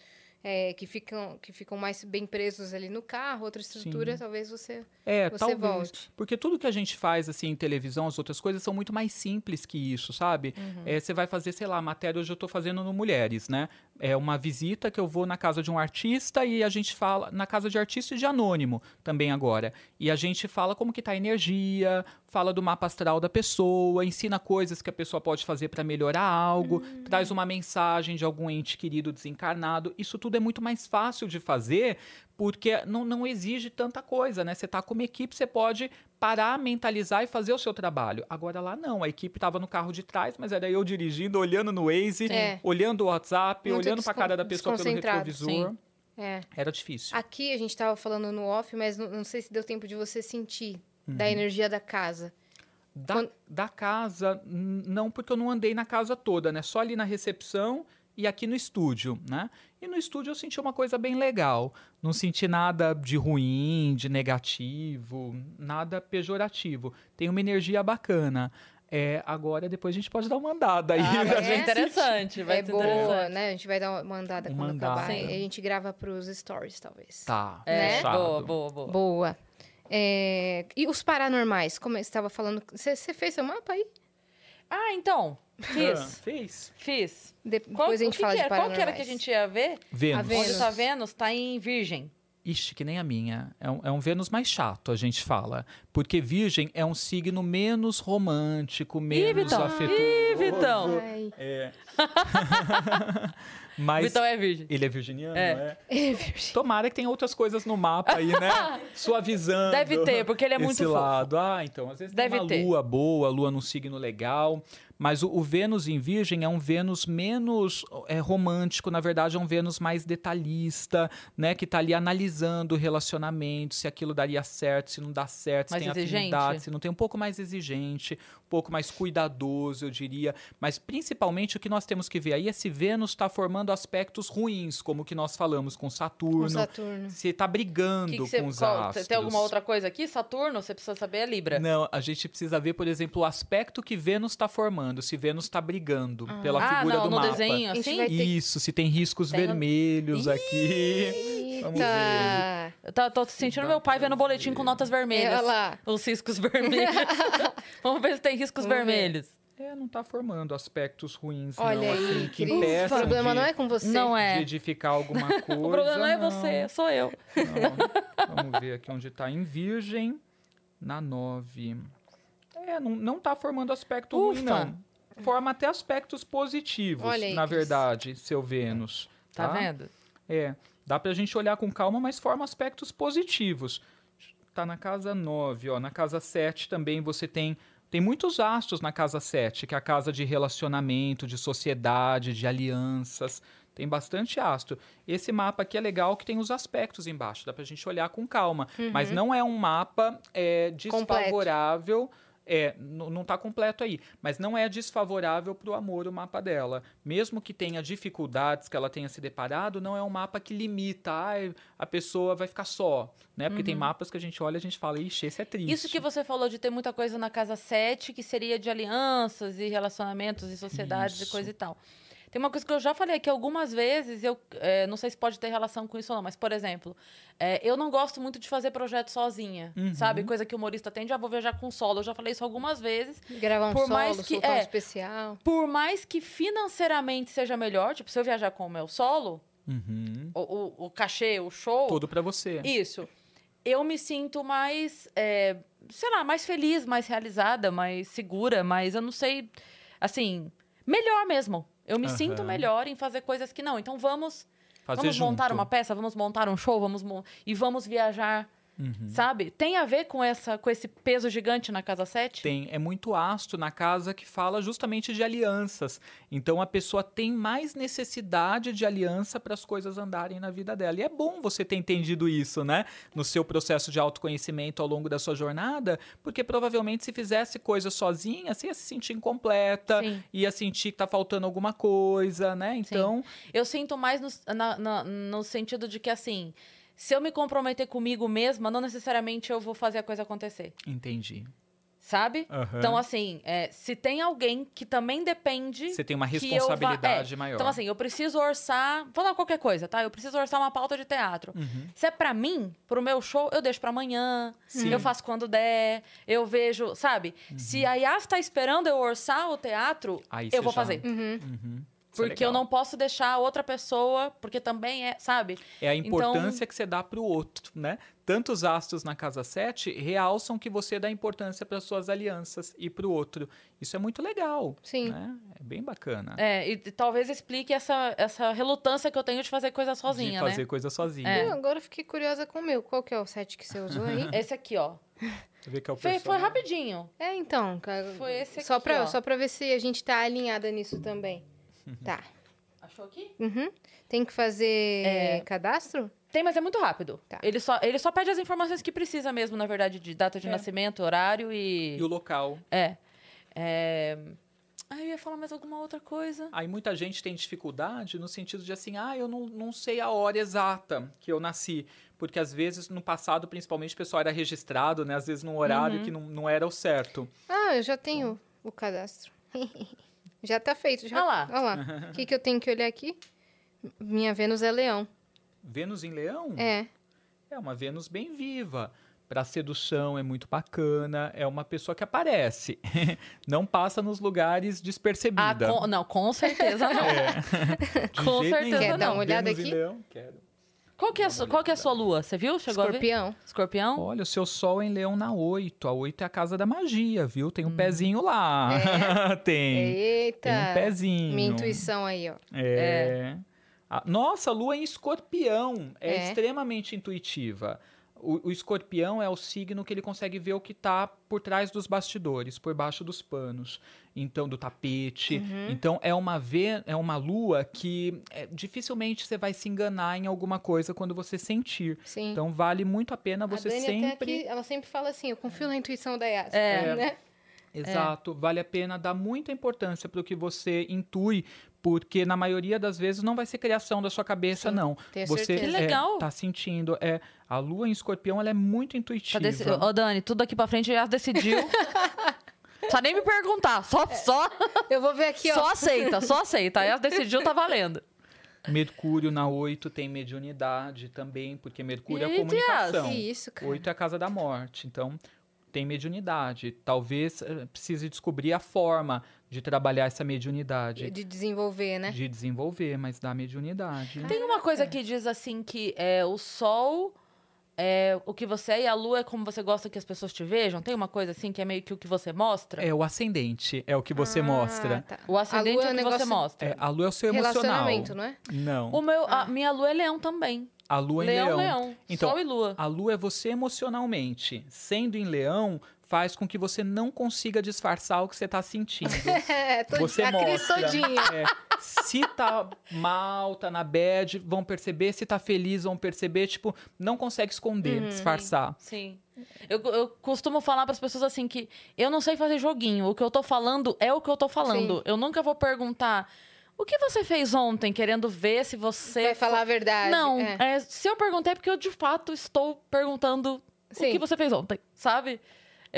é, que, ficam, que ficam mais bem presos ali no carro, outra estrutura, Sim. talvez você, É, você talvez. volte. Porque tudo que a gente faz, assim, em televisão, as outras coisas, são muito mais simples que isso, sabe? Uhum. É, você vai fazer, sei lá, matéria hoje eu tô fazendo no Mulheres, né? É uma visita que eu vou na casa de um artista e a gente fala, na casa de artista e de anônimo também agora. E a gente fala como que tá a energia, fala do mapa astral da pessoa, ensina coisas que a pessoa pode fazer para melhorar algo, Hum. traz uma mensagem de algum ente querido desencarnado. Isso tudo é muito mais fácil de fazer porque não, não exige tanta coisa, né? Você tá com uma equipe, você pode parar, mentalizar e fazer o seu trabalho. Agora lá não, a equipe tava no carro de trás, mas era eu dirigindo, olhando no Waze, É. olhando o WhatsApp, Muito olhando pra descon- cara da pessoa pelo retrovisor. sim. É. Era difícil. Aqui a gente tava falando no off, mas não, não sei se deu tempo de você sentir Uhum. da energia da casa. Da, Quando- da casa, não, porque eu não andei na casa toda, né? Só ali na recepção e aqui no estúdio, né? E no estúdio eu senti uma coisa bem legal. Não senti nada de ruim, de negativo, nada pejorativo. Tem uma energia bacana. É, agora, depois a gente pode dar uma andada aí. Ah, vai gente interessante, vai é ser boa, interessante. né? A gente vai dar uma andada Uma quando acabar. andada. E a gente grava pros stories, talvez. Tá, É, Né? boa, boa, boa. Boa. É, E os paranormais? Como você estava falando? Você você fez seu mapa aí? Ah, então, Ah, fiz, Fez. fiz. Depois Qual, a gente fala que de era? Qual que era que a gente ia ver? Vênus. A Vênus. Onde tá Vênus? Tá em Virgem. Ixi, que nem a minha. É um, é um Vênus mais chato, a gente fala. Porque Virgem é um signo menos romântico, menos Vitão. afetuoso. Ih, Vitão. Ai, É. Mas Vitão é Virgem. ele é virginiano, É. é? é verdade. Tomara que tenha outras coisas no mapa aí, né? Suavizando. Deve ter, porque ele é esse muito fofo. lado. Ah, então, às vezes Deve tem uma ter. lua boa, lua num signo legal. Mas o, o Vênus em Virgem é um Vênus menos é, romântico, na verdade é um Vênus mais detalhista, né? Que tá ali analisando o relacionamento, se aquilo daria certo, se não dá certo, Mais se tem exigente? afinidade, se não tem um pouco mais exigente, pouco mais cuidadoso, eu diria. Mas principalmente o que nós temos que ver aí é se Vênus está formando aspectos ruins, como o que nós falamos com Saturno. Com Saturno. Se tá brigando Que que você- com os qual- astros. tem alguma outra coisa aqui? Saturno, você precisa saber, é Libra. Não, a gente precisa ver, por exemplo, o aspecto que Vênus está formando, se Vênus está brigando pela ah, figura não, do no mapa. desenho, A assim? Isso, se tem riscos Tem- vermelhos aqui. Vamos Eita! Eu tô, tô sentindo meu pai vendo o boletim com notas vermelhas. Olha lá. Os riscos vermelhos. Vamos ver se tem riscos Vamos ver. vermelhos. É, não tá formando aspectos ruins, Olha não, aí, assim, que impeçam O problema de, não é com você. Não de é. edificar alguma coisa. O problema não é não. você, sou eu. Não. Vamos ver aqui onde tá em Virgem, na 9. É, não, não tá formando aspecto ruim, Ufa. não. Forma até aspectos positivos, Olha aí, na verdade, seu Vênus. Tá, vendo? É, dá pra gente olhar com calma, mas forma aspectos positivos. Tá na casa 9, ó. Na casa 7 também você tem. Tem muitos astros na casa 7, que é a casa de relacionamento, de sociedade, de alianças. Tem bastante astro. Esse mapa aqui é legal que tem os aspectos embaixo, dá pra gente olhar com calma. Mas não é um mapa é, desfavorável. É, não tá completo aí, mas não é desfavorável pro amor o mapa dela. Mesmo que tenha dificuldades que ela tenha se deparado, não é um mapa que limita, ai, a pessoa vai ficar só, né? Porque tem mapas que a gente olha e a gente fala, ixi, esse é triste. Isso que você falou de ter muita coisa na casa 7, que seria de alianças e relacionamentos e sociedades e Isso. coisa e tal. Tem uma coisa que eu já falei aqui algumas vezes, eu é, não sei se pode ter relação com isso ou não, mas, por exemplo, é, eu não gosto muito de fazer projeto sozinha, Uhum. sabe? Coisa que o humorista tem, já vou viajar com solo. Eu já falei isso algumas vezes. Gravar um Por solo, mais que- soltar um é. especial. Por mais que financeiramente seja melhor, tipo, se eu viajar com o meu solo, Uhum. o, o, o cachê, o show, Tudo pra você. Isso. Eu me sinto mais, é, sei lá, mais feliz, mais realizada, mais segura, mais, eu não sei, assim, melhor mesmo. Eu me Aham. sinto melhor em fazer coisas que não. Então vamos, Fazer vamos junto. montar uma peça, vamos montar um show, vamos e vamos viajar, Uhum. sabe? Tem a ver com essa com esse peso gigante na casa 7? Tem, é muito astro na casa que fala justamente de alianças. Então a pessoa tem mais necessidade de aliança para as coisas andarem na vida dela. E é bom você ter entendido isso, né? No seu processo de autoconhecimento ao longo da sua jornada, porque provavelmente se fizesse coisa sozinha, você ia se sentir incompleta, Sim. ia sentir que tá faltando alguma coisa, né? Então, Eu sinto mais no, na- na- no sentido de que, assim, se eu me comprometer comigo mesma, não necessariamente eu vou fazer a coisa acontecer. entendi. sabe? Aham. Então, assim, é, se tem alguém que também depende. Você tem uma responsabilidade é, maior. Então, assim, eu preciso orçar. Vou dar qualquer coisa, tá? Eu preciso orçar uma pauta de teatro. Uhum. Se é pra mim, pro meu show, eu deixo pra amanhã. Sim. Eu faço quando der. Eu vejo, sabe? Se a Yas tá esperando eu orçar o teatro, Uhum. Aí eu vou já- fazer. Uhum. É Porque eu legal. não posso deixar outra pessoa, porque também é, sabe? É a Então- importância que você dá pro outro, né? Tanto os astros na casa 7 realçam que você dá importância para suas alianças e pro outro. Isso é muito legal. Sim. Né? É bem bacana. É, e, e talvez explique essa, essa relutância que eu tenho de fazer coisa sozinha, de fazer né? coisa sozinha. É. Eu agora fiquei curiosa com o meu. Qual que é o set que você usou aí? Esse aqui, ó. É o Foi, foi rapidinho. é, então. cara, Foi esse só aqui, pra, ó. Só pra ver se a gente tá alinhada nisso também. Tá. Achou aqui? Uhum. Tem que fazer É. cadastro? Tem, mas é muito rápido. Tá. Ele, só, ele só pede as informações que precisa mesmo, na verdade, de data de É. nascimento, horário e. E o local. É. é... Ah, eu ia falar mais alguma outra coisa. Aí muita gente tem dificuldade no sentido de assim, ah, eu não, não sei a hora exata que eu nasci. Porque às vezes, no passado, principalmente, o pessoal era registrado, né? Às vezes num horário Uhum. que não, não era o certo. Ah, eu já tenho o cadastro. já tá feito. Já... Ah lá. Olha lá. O que, que eu tenho que olhar aqui? Minha Vênus é leão. Vênus em Leão É. é uma Vênus bem viva. Pra sedução é muito bacana. É uma pessoa que aparece. não passa nos lugares Ah, despercebida. com- não, com certeza não. É. De Com jeito certeza nenhum. Quer dar uma não. olhada Vênus em aqui? Leão, quero. Qual que, é, a su- qual que é a sua lua? Você viu? Chegou? Escorpião. Escorpião? Olha, o seu sol em Leão na 8. A 8 é a casa da magia, viu? Tem um Hum. pezinho lá. tem. Eita. Tem um pezinho. Minha intuição aí, ó. É. A- nossa, a lua em escorpião é, É. extremamente intuitiva. O, o escorpião é o signo que ele consegue ver o que está por trás dos bastidores, por baixo dos panos, então do tapete. Uhum. Então é uma ve- é uma lua que é, dificilmente você vai se enganar em alguma coisa quando você sentir. Sim. Então vale muito a pena a você Dani até sempre aqui, ela sempre fala assim, eu confio na intuição da Yas. É. Né? Exato, vale a pena dar muita importância para o que você intui, porque na maioria das vezes não vai ser criação da sua cabeça, Sim, não. tenho você certeza. Que legal. É, tá sentindo, é a lua em escorpião, ela é muito Tá intuitiva. deci- Ô, Dani, tudo aqui pra frente já decidiu. Só nem me perguntar. Só, só, Eu vou ver aqui, só ó. aceita, só aceita. Aí ela decidiu, tá valendo. Mercúrio na 8 tem mediunidade também, porque Mercúrio é a Ih, comunicação. Que isso, cara. 8 é a casa da morte, então tem mediunidade. Talvez eh, precise descobrir a forma de trabalhar essa mediunidade. De desenvolver, né? De desenvolver, mas dá mediunidade. Tem uma coisa que diz assim que é, o sol é o que você é e a lua é como você gosta que as pessoas te vejam. Tem uma coisa assim que é meio que o que você mostra. É o ascendente, é o que você Ah, mostra. tá. O ascendente é é o que você negócio- mostra. É, a lua é o seu emocional. Relacionamento, não é? Não. O meu, Ah. a minha lua é leão também. A lua em leão, leão. leão. Então, Sol e lua. A lua é você emocionalmente. Sendo em leão, faz com que você não consiga disfarçar o que você está sentindo. É, tô Você a mostra. todinha. É, se tá mal, tá na bad, vão perceber. Se tá feliz, vão perceber. Tipo, não consegue esconder, Uhum. disfarçar. Sim. Eu, eu costumo falar para as pessoas assim que eu não sei fazer joguinho. O que eu tô falando é o que eu tô falando. Sim. Eu nunca vou perguntar o que você fez ontem, querendo ver se você. Vai falar a verdade. Não, é. é, se eu perguntei é porque eu de fato estou perguntando o Sim. que você fez ontem, sabe?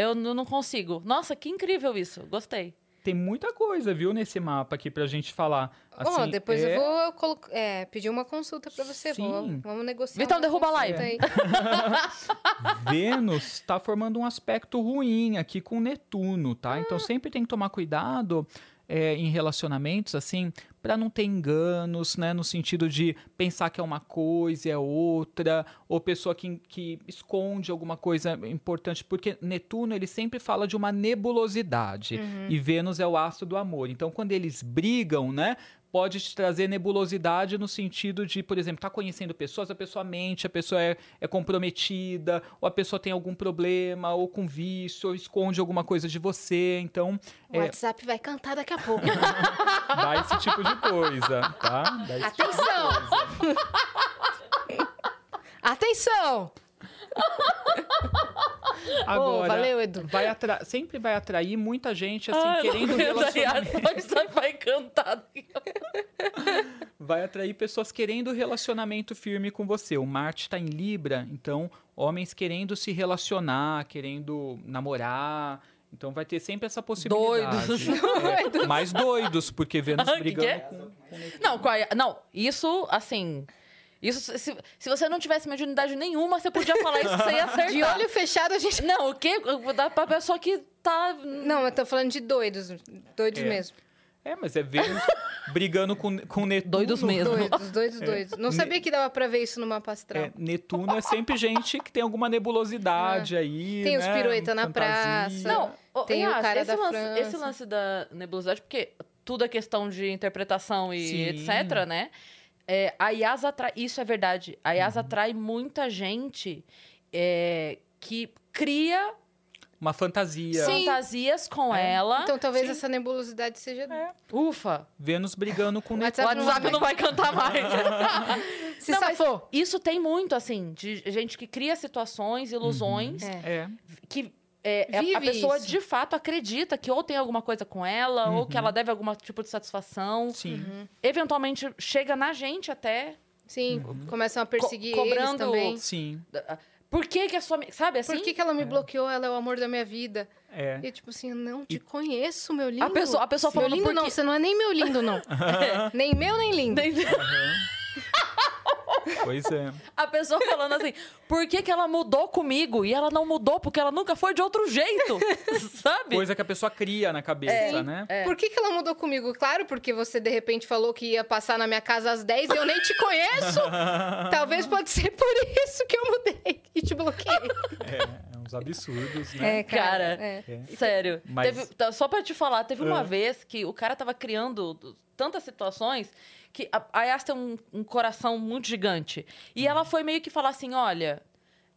Eu não consigo. Nossa, que incrível isso. Gostei. Tem muita coisa, viu, nesse mapa aqui pra gente falar. Assim, depois é- eu vou colo- é, pedir uma consulta pra você. Vou, Sim. vamos negociar. Vitão, derruba a live. aí. Vênus está formando um aspecto ruim aqui com Netuno, tá? Ah. Então sempre tem que tomar cuidado é, em relacionamentos, assim, para não ter enganos, né? No sentido de pensar que é uma coisa e é outra, ou pessoa que, que esconde alguma coisa importante, porque Netuno ele sempre fala de uma nebulosidade Uhum. e Vênus é o astro do amor. Então quando eles brigam, né? Pode te trazer nebulosidade no sentido de, por exemplo, tá conhecendo pessoas, a pessoa mente, a pessoa é, é comprometida, ou a pessoa tem algum problema, ou com vício, ou esconde alguma coisa de você. Então, O é, WhatsApp vai cantar daqui a pouco. dá esse tipo de coisa, tá? Dá esse tipo de Atenção! coisa. Atenção! Agora, valeu, Edu. vai atra- sempre vai atrair muita gente, assim, Ai, querendo relacionamento. Vai cantar. vai atrair pessoas querendo relacionamento firme com você. O Marte está em Libra, então homens querendo se relacionar, querendo namorar. Então vai ter sempre essa possibilidade. Doidos. É, mais doidos, porque Vênus Ah, que brigando que é? com, não, isso, assim. Isso, se, se você não tivesse mediunidade nenhuma, você podia falar isso você ia acertar. De olho fechado, a gente. Não, o quê? Dá pra pessoa que tá. Não, eu tô falando de doidos. Doidos É. mesmo. É, mas é Vênus brigando com, com Netuno. Doidos mesmo. Doidos, doidos, doidos. Não Ne- sabia que dava pra ver isso no mapa astral. É, Netuno é sempre gente que tem alguma nebulosidade aí. Tem os né? pirueta na Fantasia. praça. Não, Tem o cara esse da lance, França. Esse lance da nebulosidade, porque tudo é questão de interpretação e Sim. etc, né? É, a Yas atrai. Isso é verdade. A Yas Uhum. atrai muita gente é, que cria Uma fantasia. Sim. fantasias com É. ela. Então talvez Sim. essa nebulosidade seja. É. Ufa! Vênus brigando com O. WhatsApp não WhatsApp vai. não vai cantar mais. Se Não, safou. Isso tem muito, assim, de gente que cria situações, ilusões, É. É. que é, é- a pessoa isso. de fato acredita que ou tem alguma coisa com ela, ou que Uhum. ela deve algum tipo de satisfação. Sim. Eventualmente chega na gente até. Sim, Uhum. começam a perseguir Co- eles cobrando- também. Sim. Por que, que a sua. Sabe assim? Por que, que ela me bloqueou? Ela é o amor da minha vida. É. E tipo assim, eu não te conheço, meu lindo. A pessoa, a pessoa Meu falando lindo por não, você não é nem meu lindo, não. nem meu, nem lindo. Pois é. A pessoa falando assim, por que, que ela mudou comigo? E ela não mudou porque ela nunca foi de outro jeito. Sabe? Coisa que a pessoa cria na cabeça, né? É. Por que, que ela mudou comigo? Claro, porque você de repente falou que ia passar na minha casa às 10 e eu nem te conheço. Talvez pode ser por isso que eu mudei e te bloqueei. É, é uns absurdos, né? cara. é. É. Sério. Mas- Teve- tá, só pra te falar, teve uma Ah. vez que o cara tava criando tantas situações que a, a Yas tem um, um coração muito gigante. E ela foi meio que falar assim: olha.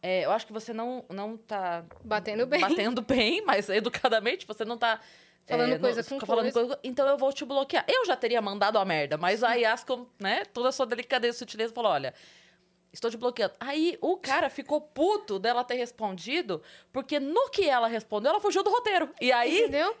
é, eu acho que você não, não tá Batendo bem. batendo bem, mas educadamente você não tá. Falando é, coisa não- com falando coisa. coisa, Então eu vou te bloquear. Eu já teria mandado a merda, mas a Yas, com né, toda a sua delicadeza e sutileza, falou: olha. Estou te bloqueando. Aí o cara ficou puto dela ter respondido, porque no que ela respondeu, ela fugiu do roteiro. E aí Entendeu?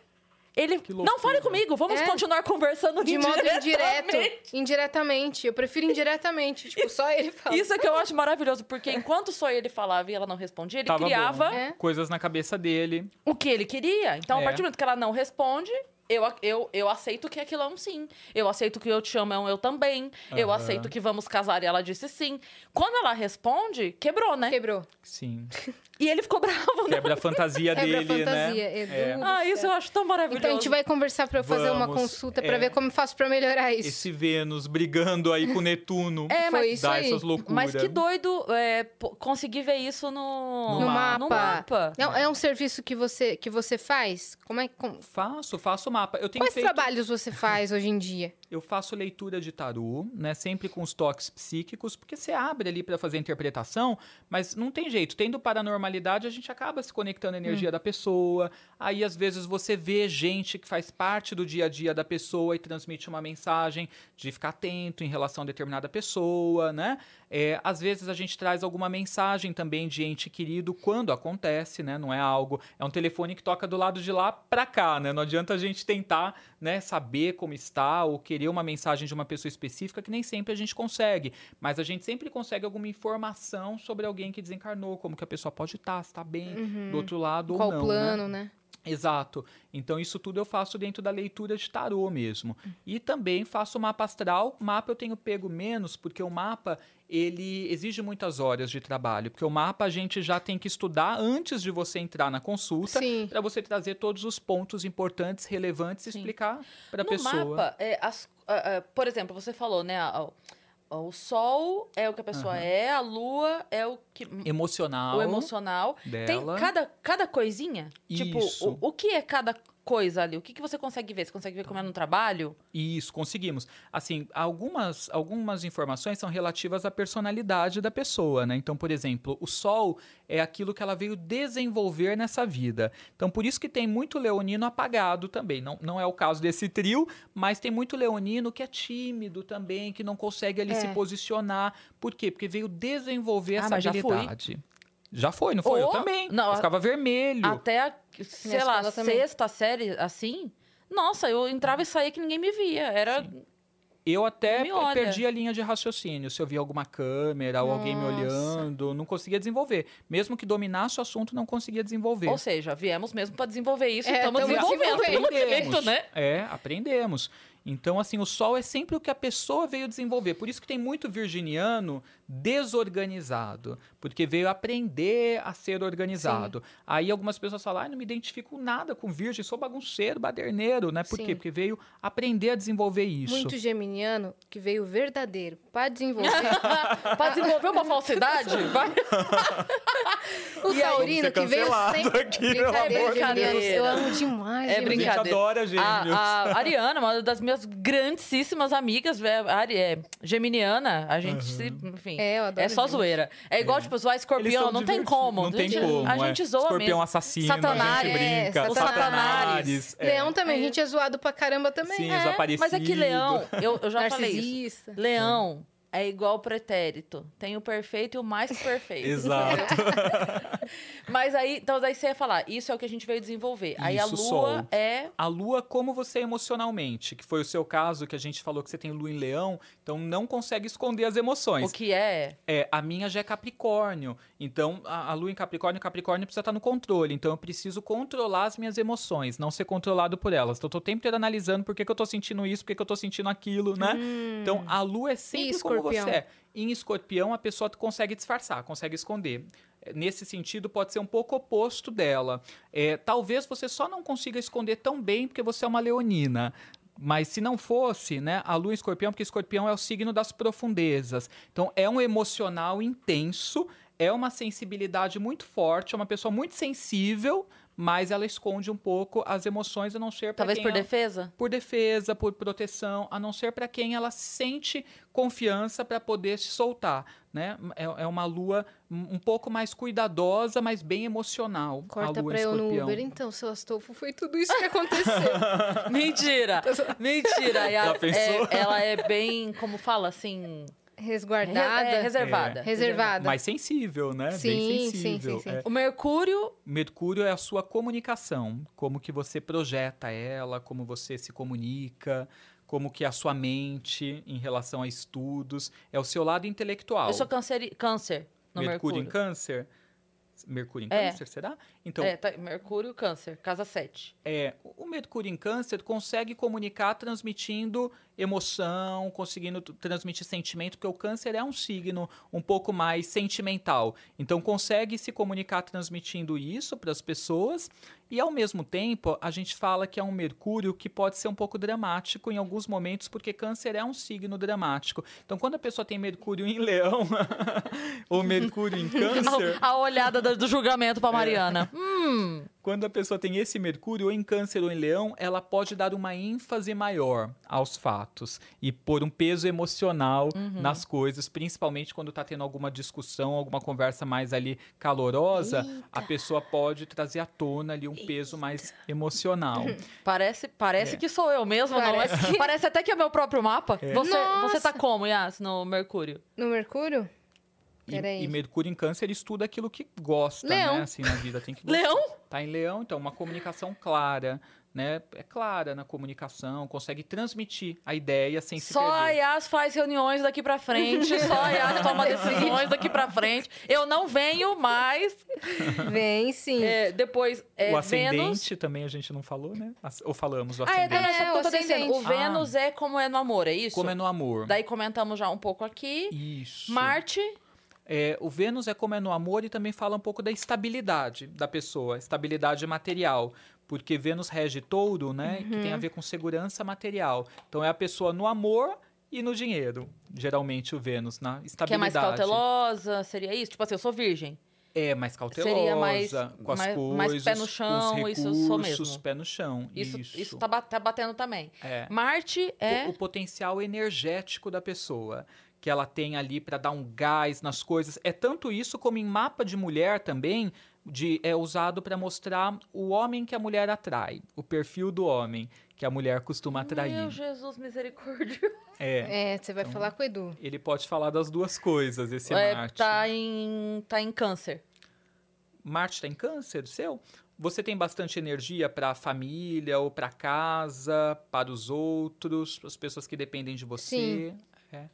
Ele. Não fale comigo, vamos É. continuar conversando De modo indireto. indiretamente." Eu prefiro indiretamente. Tipo, só ele fala. Isso é que eu acho maravilhoso, porque enquanto só ele falava e ela não respondia, ele Tava criava. É. Coisas na cabeça dele. o que ele queria. Então, a É. partir do momento que ela não responde, eu, eu, eu aceito que aquilo é um sim. Eu aceito que eu te amo é um eu também. Eu Aham. aceito que vamos casar e ela disse sim. Quando ela responde, quebrou, né? Quebrou. Sim. E ele ficou bravo, né? Quebra a fantasia Quebra a dele, fantasia, né? Edu. É. Ah, isso eu acho tão maravilhoso. Então a gente vai conversar pra eu fazer uma Vamos, consulta pra é. ver como eu faço pra melhorar isso. Esse Vênus brigando aí com Netuno. É, Foi mas, isso dá aí. essas loucuras. mas que doido é, conseguir ver isso no, No mapa. No mapa. É, é um serviço que você, que você faz? Como é como- Faço, faço mapa. Eu tenho Quais feito, trabalhos você faz hoje em dia? Eu faço leitura de tarô, né, sempre com os toques psíquicos, porque você abre ali para fazer a interpretação, mas não tem jeito. Tendo paranormalidade, a gente acaba se conectando à energia Hum. da pessoa. Aí às vezes você vê gente que faz parte do dia a dia da pessoa e transmite uma mensagem de ficar atento em relação a determinada pessoa, né? É, às vezes a gente traz alguma mensagem também de ente querido quando acontece, né? Não é algo, é um telefone que toca do lado de lá para cá, né? Não adianta a gente tentar, né, saber como está ou querer uma mensagem de uma pessoa específica que nem sempre a gente consegue, mas a gente sempre consegue alguma informação sobre alguém que desencarnou, como que a pessoa pode estar, se está bem do outro lado Uhum. Qual ou o não, plano, né? né? Exato. Então, isso tudo eu faço dentro da leitura de tarô mesmo. E também faço mapa astral. Mapa eu tenho pego menos, porque o mapa, ele exige muitas horas de trabalho. Porque o mapa a gente já tem que estudar antes de você entrar na consulta, para você trazer todos os pontos importantes, relevantes e explicar para a no pessoa. mapa, é, as- ah, ah, por exemplo, você falou, né? a- o sol é o que a pessoa Aham. é, a lua é o que. Emocional. O emocional. Tem dela. cada, cada coisinha? Tipo, Isso. o, o que é cada coisa ali? O que, que você consegue ver? Você consegue ver como é no trabalho? Isso, conseguimos. Assim, algumas, algumas informações são relativas à personalidade da pessoa, né? Então, por exemplo, o Sol é aquilo que ela veio desenvolver nessa vida. Então, por isso que tem muito leonino apagado também. Não, não é o caso desse trio, mas tem muito leonino que é tímido também, que não consegue ali É. se posicionar. Por quê? Porque veio desenvolver Ah, essa mas já fui. Já foi, não foi? Eu Ou- também. não, eu ficava vermelho. Até a, sei lá, sexta série, assim. Nossa, eu entrava e saía que ninguém me via. Era. Eu até perdi a linha de raciocínio. Se eu via alguma câmera ou alguém me Nossa. olhando, não conseguia desenvolver. Mesmo que dominasse o assunto, não conseguia desenvolver. Ou seja, viemos mesmo para desenvolver isso e É, estamos tamo desenvolvendo. desenvolvendo. pelo jeito, né? É, aprendemos. Então, assim, o sol é sempre o que a pessoa veio desenvolver. Por isso que tem muito virginiano desorganizado, porque veio aprender a ser organizado. Aí algumas pessoas falam, ah, não me identifico nada com virgem, sou bagunceiro, baderneiro, né? Por Sim. quê? Porque veio aprender a desenvolver isso. Muito geminiano que veio verdadeiro para desenvolver. para desenvolver uma falsidade, vai. o E taurino que veio sempre. aqui, brincadeira, geminianos. Eu amo demais. É geminianos. A gente brincadeira. adora gêmeos. A, a Ariana, uma das minhas grandíssimas amigas, é, Ari- é geminiana, a gente se, enfim, É, eu adoro é só zoeira. É igual, tipo, zoar escorpião, não tem como. Não tem gente, como. A é. gente zoa Escorpião mesmo. assassino, Satanás, a gente é, brinca. Satanás. satanares. é. Leão também, a gente é zoado pra caramba também. Sim, É. os aparecidos. Mas é que leão, eu, eu já falei isso. Narcisista. Leão é igual pretérito. Tem o perfeito e o mais perfeito. Exato. Mas aí, então daí você ia falar, isso é o que a gente veio desenvolver. aí a Isso, lua sol. é A lua, como você é emocionalmente, que foi o seu caso, que a gente falou que você tem lua em leão, então não consegue esconder as emoções. o que é. É, a minha já é Capricórnio. Então, a, a lua em Capricórnio, Capricórnio precisa estar no controle. Então, eu preciso controlar as minhas emoções, não ser controlado por elas. Então, eu tô o tempo inteiro analisando por que, que eu tô sentindo isso, por que, que eu tô sentindo aquilo, né? Então, a lua é sempre como escorpião? você é. Em escorpião, a pessoa consegue disfarçar, consegue esconder. É, Nesse sentido, pode ser um pouco oposto dela. É, talvez você só não consiga esconder tão bem porque você é uma leonina. Mas se não fosse, né, a lua em escorpião, porque escorpião é o signo das profundezas. Então é um emocional intenso, é uma sensibilidade muito forte, é uma pessoa muito sensível, mas ela esconde um pouco as emoções a não ser para Talvez quem por ela- defesa? por defesa, por proteção, a não ser para quem ela sente confiança para poder se soltar, né? É, é uma lua um pouco mais cuidadosa, mas bem emocional. a Corta lua pra eu no. Uber, então, seu Astolfo, foi tudo isso que aconteceu. Mentira! Mentira! E a- é- ela é bem, como fala, assim... Resguardada. re- é, reservada. É. Reservada. Mais sensível, né? Sim, bem sim, sensível. sim, sim. É. O Mercúrio Mercúrio é a sua comunicação, como que você projeta ela, como você se comunica, como que é a sua mente em relação a estudos, é o seu lado intelectual. Eu sou câncer, câncer no Mercúrio, Mercúrio. em câncer? Mercúrio em É. câncer, será? Então, É, tá, Mercúrio, câncer, casa 7. É, o Mercúrio em Câncer consegue comunicar transmitindo emoção, conseguindo transmitir sentimento, porque o Câncer é um signo um pouco mais sentimental. Então consegue se comunicar transmitindo isso para as pessoas e ao mesmo tempo a gente fala que é um Mercúrio que pode ser um pouco dramático em alguns momentos, porque Câncer é um signo dramático. Então quando a pessoa tem Mercúrio em Leão ou Mercúrio em Câncer, A, a olhada do, julgamento É. pra Mariana. Hum, Quando a pessoa tem esse Mercúrio, ou em Câncer ou em Leão, ela pode dar uma ênfase maior aos fatos e pôr um peso emocional Uhum. nas coisas, principalmente quando está tendo alguma discussão, alguma conversa mais ali calorosa, a pessoa pode trazer à tona ali um peso mais emocional. parece parece É. que sou eu mesmo, não é? Parece que- Parece até que é meu próprio mapa. Você, Nossa! você tá como, Yas, no Mercúrio? No Mercúrio? E, e Mercúrio em Câncer estuda aquilo que gosta, Leão. né? Assim, na vida tem que gostar. Leão? Tá em Leão, então, uma comunicação clara, né? É clara na comunicação, consegue transmitir a ideia sem se Só a perder. Yas faz reuniões daqui pra frente, só a Yas toma decisões daqui pra frente. Eu não venho mais. Vem sim. É, depois, é, o ascendente Vênus... também a gente não falou, né? Ou falamos o Ah, é, ascendente. só É, eu tô o descendo. O ascendente. Vênus é como é no amor, é isso? Como é no amor. Daí comentamos já um pouco aqui. Isso. Marte, É, o Vênus é como é no amor e também fala um pouco da estabilidade da pessoa, estabilidade material. Porque Vênus rege touro, né? Que Uhum. tem a ver com segurança material. Então é a pessoa no amor e no dinheiro. Geralmente o Vênus, na estabilidade. que é mais cautelosa, seria isso? Tipo assim, eu sou virgem. É, mais cautelosa, Seria mais- com as mais- coisas, mais pé no chão, isso eu sou recursos, mesmo. pé no chão. Isso, Isso, isso. tá, tá batendo também. É. Marte é. o, o potencial energético da pessoa que ela tem ali para dar um gás nas coisas. É tanto isso como em mapa de mulher também de, é usado para mostrar o homem que a mulher atrai, o perfil do homem que a mulher costuma atrair. Meu Jesus, misericórdia. É, É, você vai falar com o Edu. ele pode falar das duas coisas, esse É, Marte. tá, em, tá em câncer. Marte está em câncer, seu? Você tem bastante energia para a família ou para casa, para os outros, as pessoas que dependem de você. Sim. É.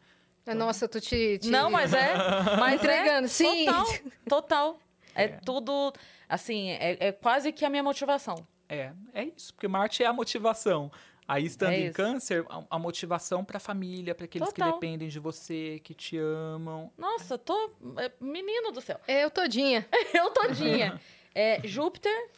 Ah, Nossa, eu tô te. te- Não, mas é. Mas Entregando, é sim. Total, total. É, tudo, assim, é, é quase que a minha motivação. É, é isso, porque Marte é a motivação. Aí, estando É em câncer, a, a motivação para a família, para aqueles Total. que dependem de você, que te amam. Nossa, tô. é, menino do céu. É, eu todinha. Eu todinha. É, Júpiter.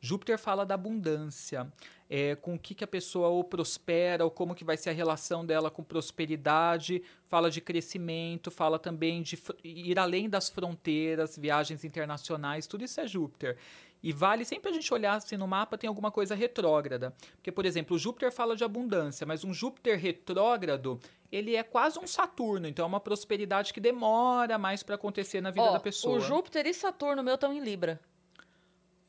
Júpiter fala da abundância, é, com o que, que a pessoa ou prospera, ou como que vai ser a relação dela com prosperidade, fala de crescimento, fala também de ir além das fronteiras, viagens internacionais, tudo isso é Júpiter. E vale sempre a gente olhar se no mapa tem alguma coisa retrógrada. Porque, por exemplo, o Júpiter fala de abundância, mas um Júpiter retrógrado, ele é quase um Saturno, então é uma prosperidade que demora mais para acontecer na vida Ó, da pessoa. o Júpiter e Saturno meu estão em Libra.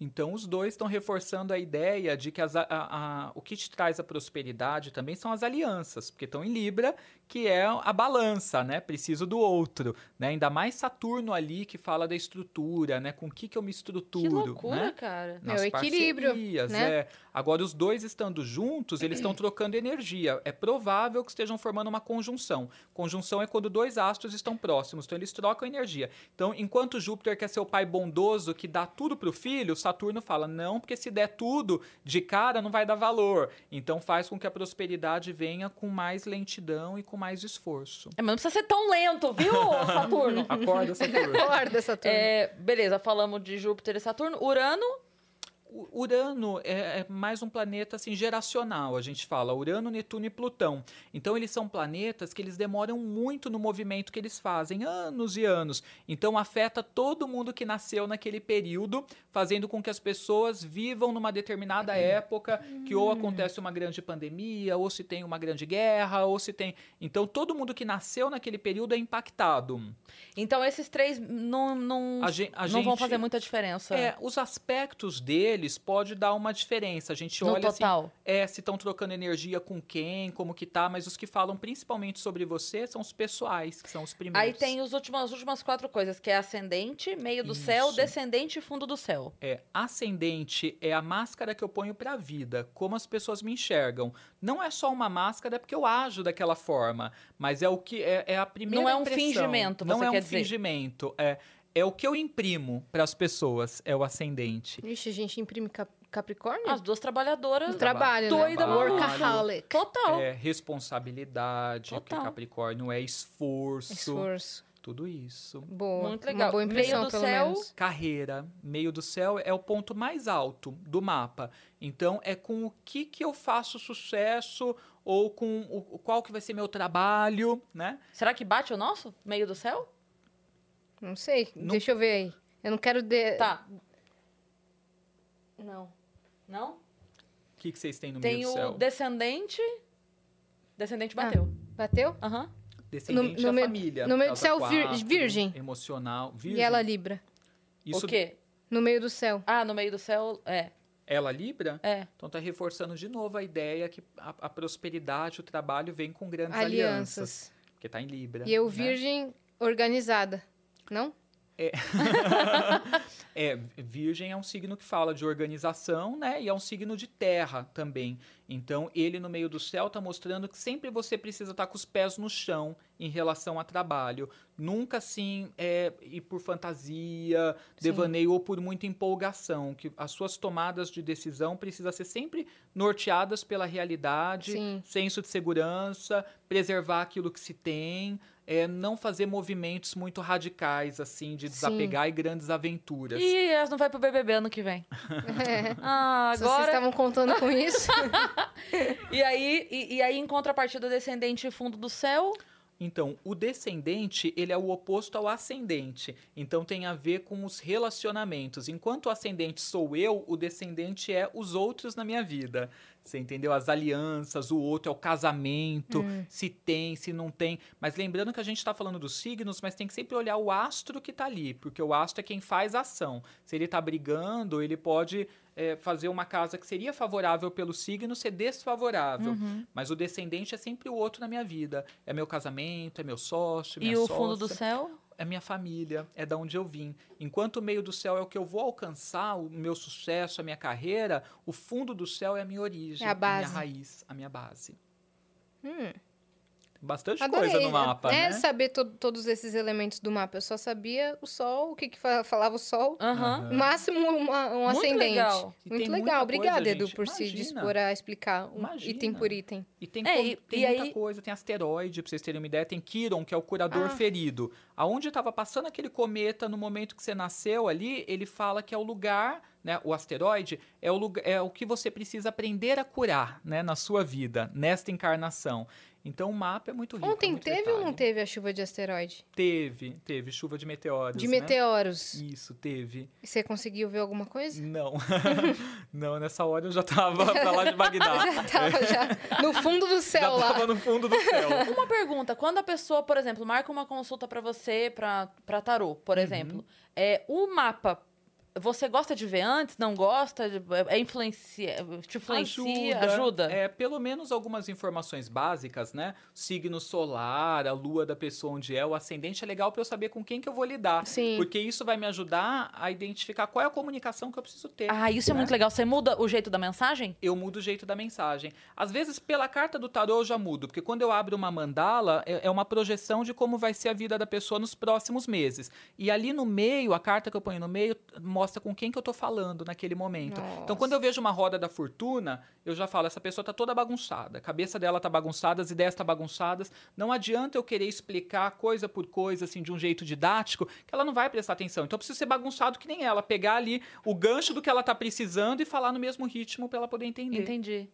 Então, os dois estão reforçando a ideia de que as a- a- o que te traz a prosperidade também são as alianças, porque estão em Libra, que é a balança, né? Preciso do outro, né? Ainda mais Saturno ali, que fala da estrutura, né? Com o que, que eu me estruturo, Que loucura, né? cara. Nas É o equilíbrio, né? é. Agora, os dois estando juntos, eles estão trocando energia. É provável que estejam formando uma conjunção. Conjunção é quando dois astros estão próximos, então eles trocam energia. Então, enquanto Júpiter quer ser o pai bondoso que dá tudo pro filho, Saturno fala, não, porque se der tudo de cara, não vai dar valor. Então, faz com que a prosperidade venha com mais lentidão e com mais esforço. É, mas não precisa ser tão lento, viu, Saturno? Acorda, Saturno. Acorda, Saturno. É, beleza, falamos de Júpiter e Saturno. Urano, O- Urano é, é mais um planeta assim geracional, a gente fala, Urano, Netuno e Plutão. Então eles são planetas que eles demoram muito no movimento que eles fazem, anos e anos. Então afeta todo mundo que nasceu naquele período, fazendo com que as pessoas vivam numa determinada época, que ou acontece uma grande pandemia, ou se tem uma grande guerra, ou se tem. Então todo mundo que nasceu naquele período é impactado. então esses três não, não, A gen- a não vão gente- fazer muita diferença É, os aspectos deles pode dar uma diferença. A gente no olha assim, total. é, se estão trocando energia com quem, como que tá, mas os que falam principalmente sobre você são os pessoais, que são os primeiros. Aí tem os últimos, as últimas quatro coisas, que é ascendente, meio do céu, Isso. descendente e fundo do céu. É, ascendente é a máscara que eu ponho pra vida, como as pessoas me enxergam. Não é só uma máscara porque eu ajo daquela forma, mas é o que é, é a primeira Não é um impressão. fingimento, Não você é quer um dizer. fingimento, é é o que eu imprimo para as pessoas, é o ascendente. Ixi, a gente imprime cap- Capricórnio? As duas trabalhadoras. Trabalho, doida né? Workaholic. Total. É responsabilidade, porque Total. Capricórnio é esforço, Esforço. tudo isso. Boa. Muito Uma legal. boa Meio impressão, do pelo céu, menos. Carreira, meio do céu é o ponto mais alto do mapa. Então é com o que que eu faço sucesso ou com o, qual que vai ser meu trabalho, né? Será que bate o nosso? Meio do céu? Não sei. Não- Deixa eu ver aí. Eu não quero... De... Tá. Não. Não? O que que vocês têm no Tem meio do o céu? descendente. Descendente Ah. bateu. Bateu? Aham. Descendente no é a meio- família. no meio do céu, quatro, virgem. Emocional. Virgem. E ela Libra. Isso, O quê? No meio do céu. Ah, no meio do céu, é. Ela Libra? É. Então tá reforçando de novo a ideia que a, a prosperidade, o trabalho vem com grandes alianças. Alianças. Porque tá em Libra. E eu, né? virgem, organizada. Não? É, Virgem é um signo que fala de organização, né? E é um signo de terra também. Então, ele no meio do céu está mostrando que sempre você precisa estar com os pés no chão em relação a trabalho. Nunca assim é, ir por fantasia, devaneio ou por muita empolgação. Que as suas tomadas de decisão precisam ser sempre norteadas pela realidade, Sim. senso de segurança, preservar aquilo que se tem. É, não fazer movimentos muito radicais, assim, de Sim. desapegar e grandes aventuras. E elas não vai pro BBB ano que vem. Ah, Se vocês agora. estavam contando com isso. E aí, e, e aí, em contrapartida, descendente e fundo do céu. Então, o descendente, ele é o oposto ao ascendente. Então, tem a ver com os relacionamentos. Enquanto o ascendente sou eu, o descendente é os outros na minha vida. Você entendeu? As alianças, o outro é o casamento, se tem, se não tem. Mas lembrando que a gente está falando dos signos, mas tem que sempre olhar o astro que está ali, porque o astro é quem faz a ação. Se ele está brigando, ele pode é, fazer uma casa que seria favorável pelo signo ser desfavorável. Mas o descendente é sempre o outro na minha vida. É meu casamento, é meu sócio, minha E o sócia. fundo do céu? É minha família, é da onde eu vim. Enquanto o meio do céu é o que eu vou alcançar, o meu sucesso, a minha carreira, o fundo do céu é a minha origem, É a base. minha raiz, a minha base. Hum, Bastante adorei. coisa no mapa, é né? saber to- todos esses elementos do mapa. Eu só sabia o sol, o que, que fa- falava o sol. Máximo uma- um Muito ascendente. legal. Muito legal. Obrigada, coisa, Edu, gente. por se Imagina. dispor a explicar um Imagina. item por item. E tem, É, e- tem e muita aí- coisa, tem asteroide, pra vocês terem uma ideia, tem Quiron, que é o curador Ah. ferido. Aonde estava passando aquele cometa no momento que você nasceu ali, ele fala que é o lugar, né, o asteroide, é o, lugar, é o que você precisa aprender a curar, né, na sua vida, nesta encarnação. Então o mapa é muito rico. é Ontem muito teve ou não detalhe. teve a chuva de asteroide? Teve, teve chuva de meteoros, De né? meteoros. Isso, teve. E Você conseguiu ver alguma coisa? Não. não, nessa hora eu já tava pra lá de Bagdá. Já tava já no fundo do já céu lá. tava no fundo do céu. Uma pergunta, quando a pessoa, por exemplo, marca uma consulta pra você, pra pra tarô, por Uhum. exemplo, é, o mapa, você gosta de ver antes, não gosta, é influencia, te influencia, ajuda? É, pelo menos algumas informações básicas, né? Signo solar, a lua da pessoa onde é, o ascendente é legal para eu saber com quem que eu vou lidar. Sim. Porque isso vai me ajudar a identificar qual é a comunicação que eu preciso ter. Ah, isso é né? muito legal. Você muda o jeito da mensagem? eu mudo o jeito da mensagem. Às vezes, pela carta do tarô, eu já mudo, porque quando eu abro uma mandala, é é uma projeção de como vai ser a vida da pessoa nos próximos meses. E ali no meio, a carta que eu ponho no meio, mostra com quem que eu tô falando naquele momento. Então, Nossa. quando eu vejo uma roda da fortuna, eu já falo, essa pessoa tá toda bagunçada. A cabeça dela tá bagunçada, as ideias tá bagunçadas. Não adianta eu querer explicar coisa por coisa, assim, de um jeito didático, que ela não vai prestar atenção. Então, eu preciso ser bagunçado que nem ela. Pegar ali o gancho do que ela tá precisando e falar no mesmo ritmo para ela poder entender. Entendi.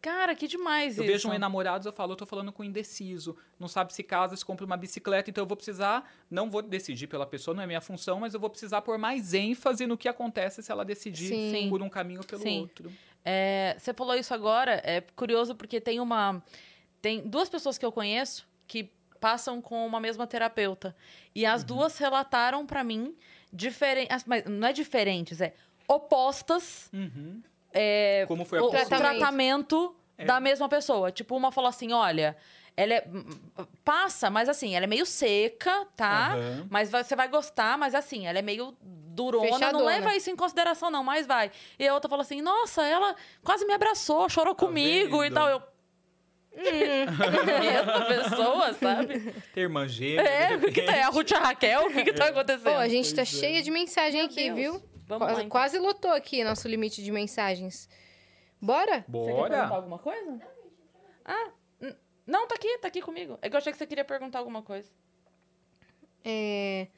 Cara, que demais Eu isso. vejo um enamorados, eu falo, eu tô falando com um indeciso. Não sabe se casa, se compra uma bicicleta, então eu vou precisar, não vou decidir pela pessoa, não é minha função, mas eu vou precisar pôr mais ênfase no que acontece se ela decidir Sim. por um caminho ou pelo Sim. outro. É, você falou isso agora, é curioso porque tem uma. Tem duas pessoas que eu conheço que passam com uma mesma terapeuta. E Uhum. as duas relataram pra mim diferentes. Mas não é diferentes, é opostas Uhum. é, Como foi a o, o consulta? tratamento É. da mesma pessoa. Tipo, uma falou assim: olha, ela é. Passa, mas assim, ela é meio seca, tá? Aham. Mas você vai gostar, mas assim, ela é meio durona. Não Fechadona. leva isso em consideração, não, mas vai. E a outra falou assim: nossa, ela quase me abraçou, chorou Tá comigo e vendo? tal. Eu. Mesma pessoa, sabe? Ter irmã gêmea, É, o que, tá? É a Ruth e a Raquel? O que, que tá acontecendo? Pô, a gente tá Pois é. cheia de mensagem Meu aqui, Deus. viu? Vamos quase, lá, então. quase lotou aqui nosso limite de mensagens. Bora? Você quer perguntar Bora? alguma coisa? Ah, não, tá aqui, tá aqui comigo. É que eu achei que você queria perguntar alguma coisa. É,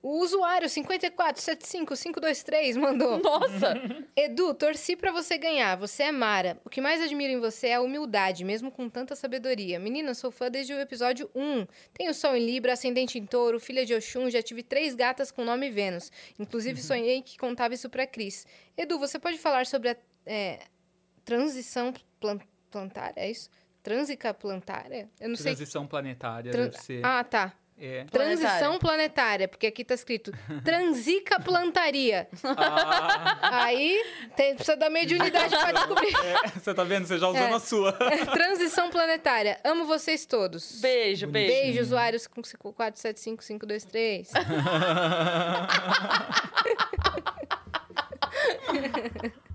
O usuário 5475523 mandou. Nossa! Edu, torci pra você ganhar. Você é Mara. O que mais admiro em você é a humildade, mesmo com tanta sabedoria. Menina, sou fã desde o episódio 1. Tenho sol em Libra, ascendente em touro, filha de Oxum, já tive três gatas com nome Vênus. Inclusive, sonhei que contava isso pra Cris. Edu, você pode falar sobre a é, transição plan- plantária? É isso? Trânsica plantária? Eu não sei. Transição planetária, Tran- deve ser. Ah, tá. É. Transição planetária, porque aqui tá escrito transica plantaria. Ah, Aí tem, precisa da mediunidade pra descobrir. é, você tá vendo? Você já usou É. a sua. Transição planetária. Amo vocês todos. Beijo, beijo. Beijo, usuários com 475523.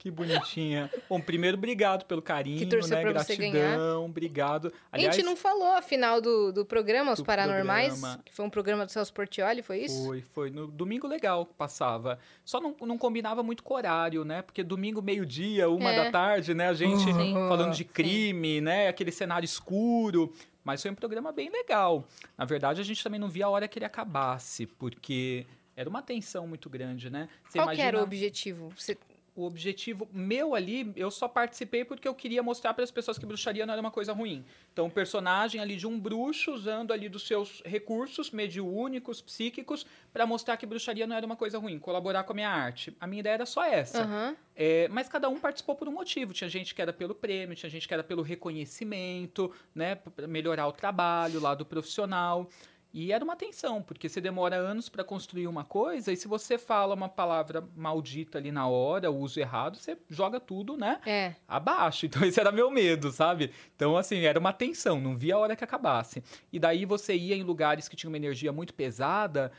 Que bonitinha. Bom, primeiro, obrigado pelo carinho, Que torceu né? pra você Gratidão, obrigado. a gente não falou a final do, do programa, Os do Paranormais, programa. que foi um programa do Celso Portioli, foi isso? Foi, foi. No domingo legal que passava. Só não, não combinava muito com o horário, né? Porque domingo, meio-dia, uma É. da tarde, né? A gente Sim. falando de Sim. crime, né? Aquele cenário escuro. Mas foi um programa bem legal. Na verdade, a gente também não via a hora que ele acabasse, porque era uma tensão muito grande, né? Você Qual que era o imagina- objetivo? Você- o objetivo meu ali, eu só participei porque eu queria mostrar para as pessoas que bruxaria não era uma coisa ruim. Então, o personagem ali de um bruxo usando ali dos seus recursos mediúnicos, psíquicos, para mostrar que bruxaria não era uma coisa ruim, colaborar com a minha arte. A minha ideia era só essa. Aham. É, mas cada um participou por um motivo. Tinha gente que era pelo prêmio, tinha gente que era pelo reconhecimento, né, melhorar o trabalho lá do profissional. E era uma tensão, porque você demora anos para construir uma coisa e se você fala uma palavra maldita ali na hora, o uso errado, você joga tudo, né? É. Abaixo. Então esse era meu medo, sabe? Então assim, era uma tensão, não via a hora que acabasse. E daí você ia em lugares que tinham uma energia muito pesada,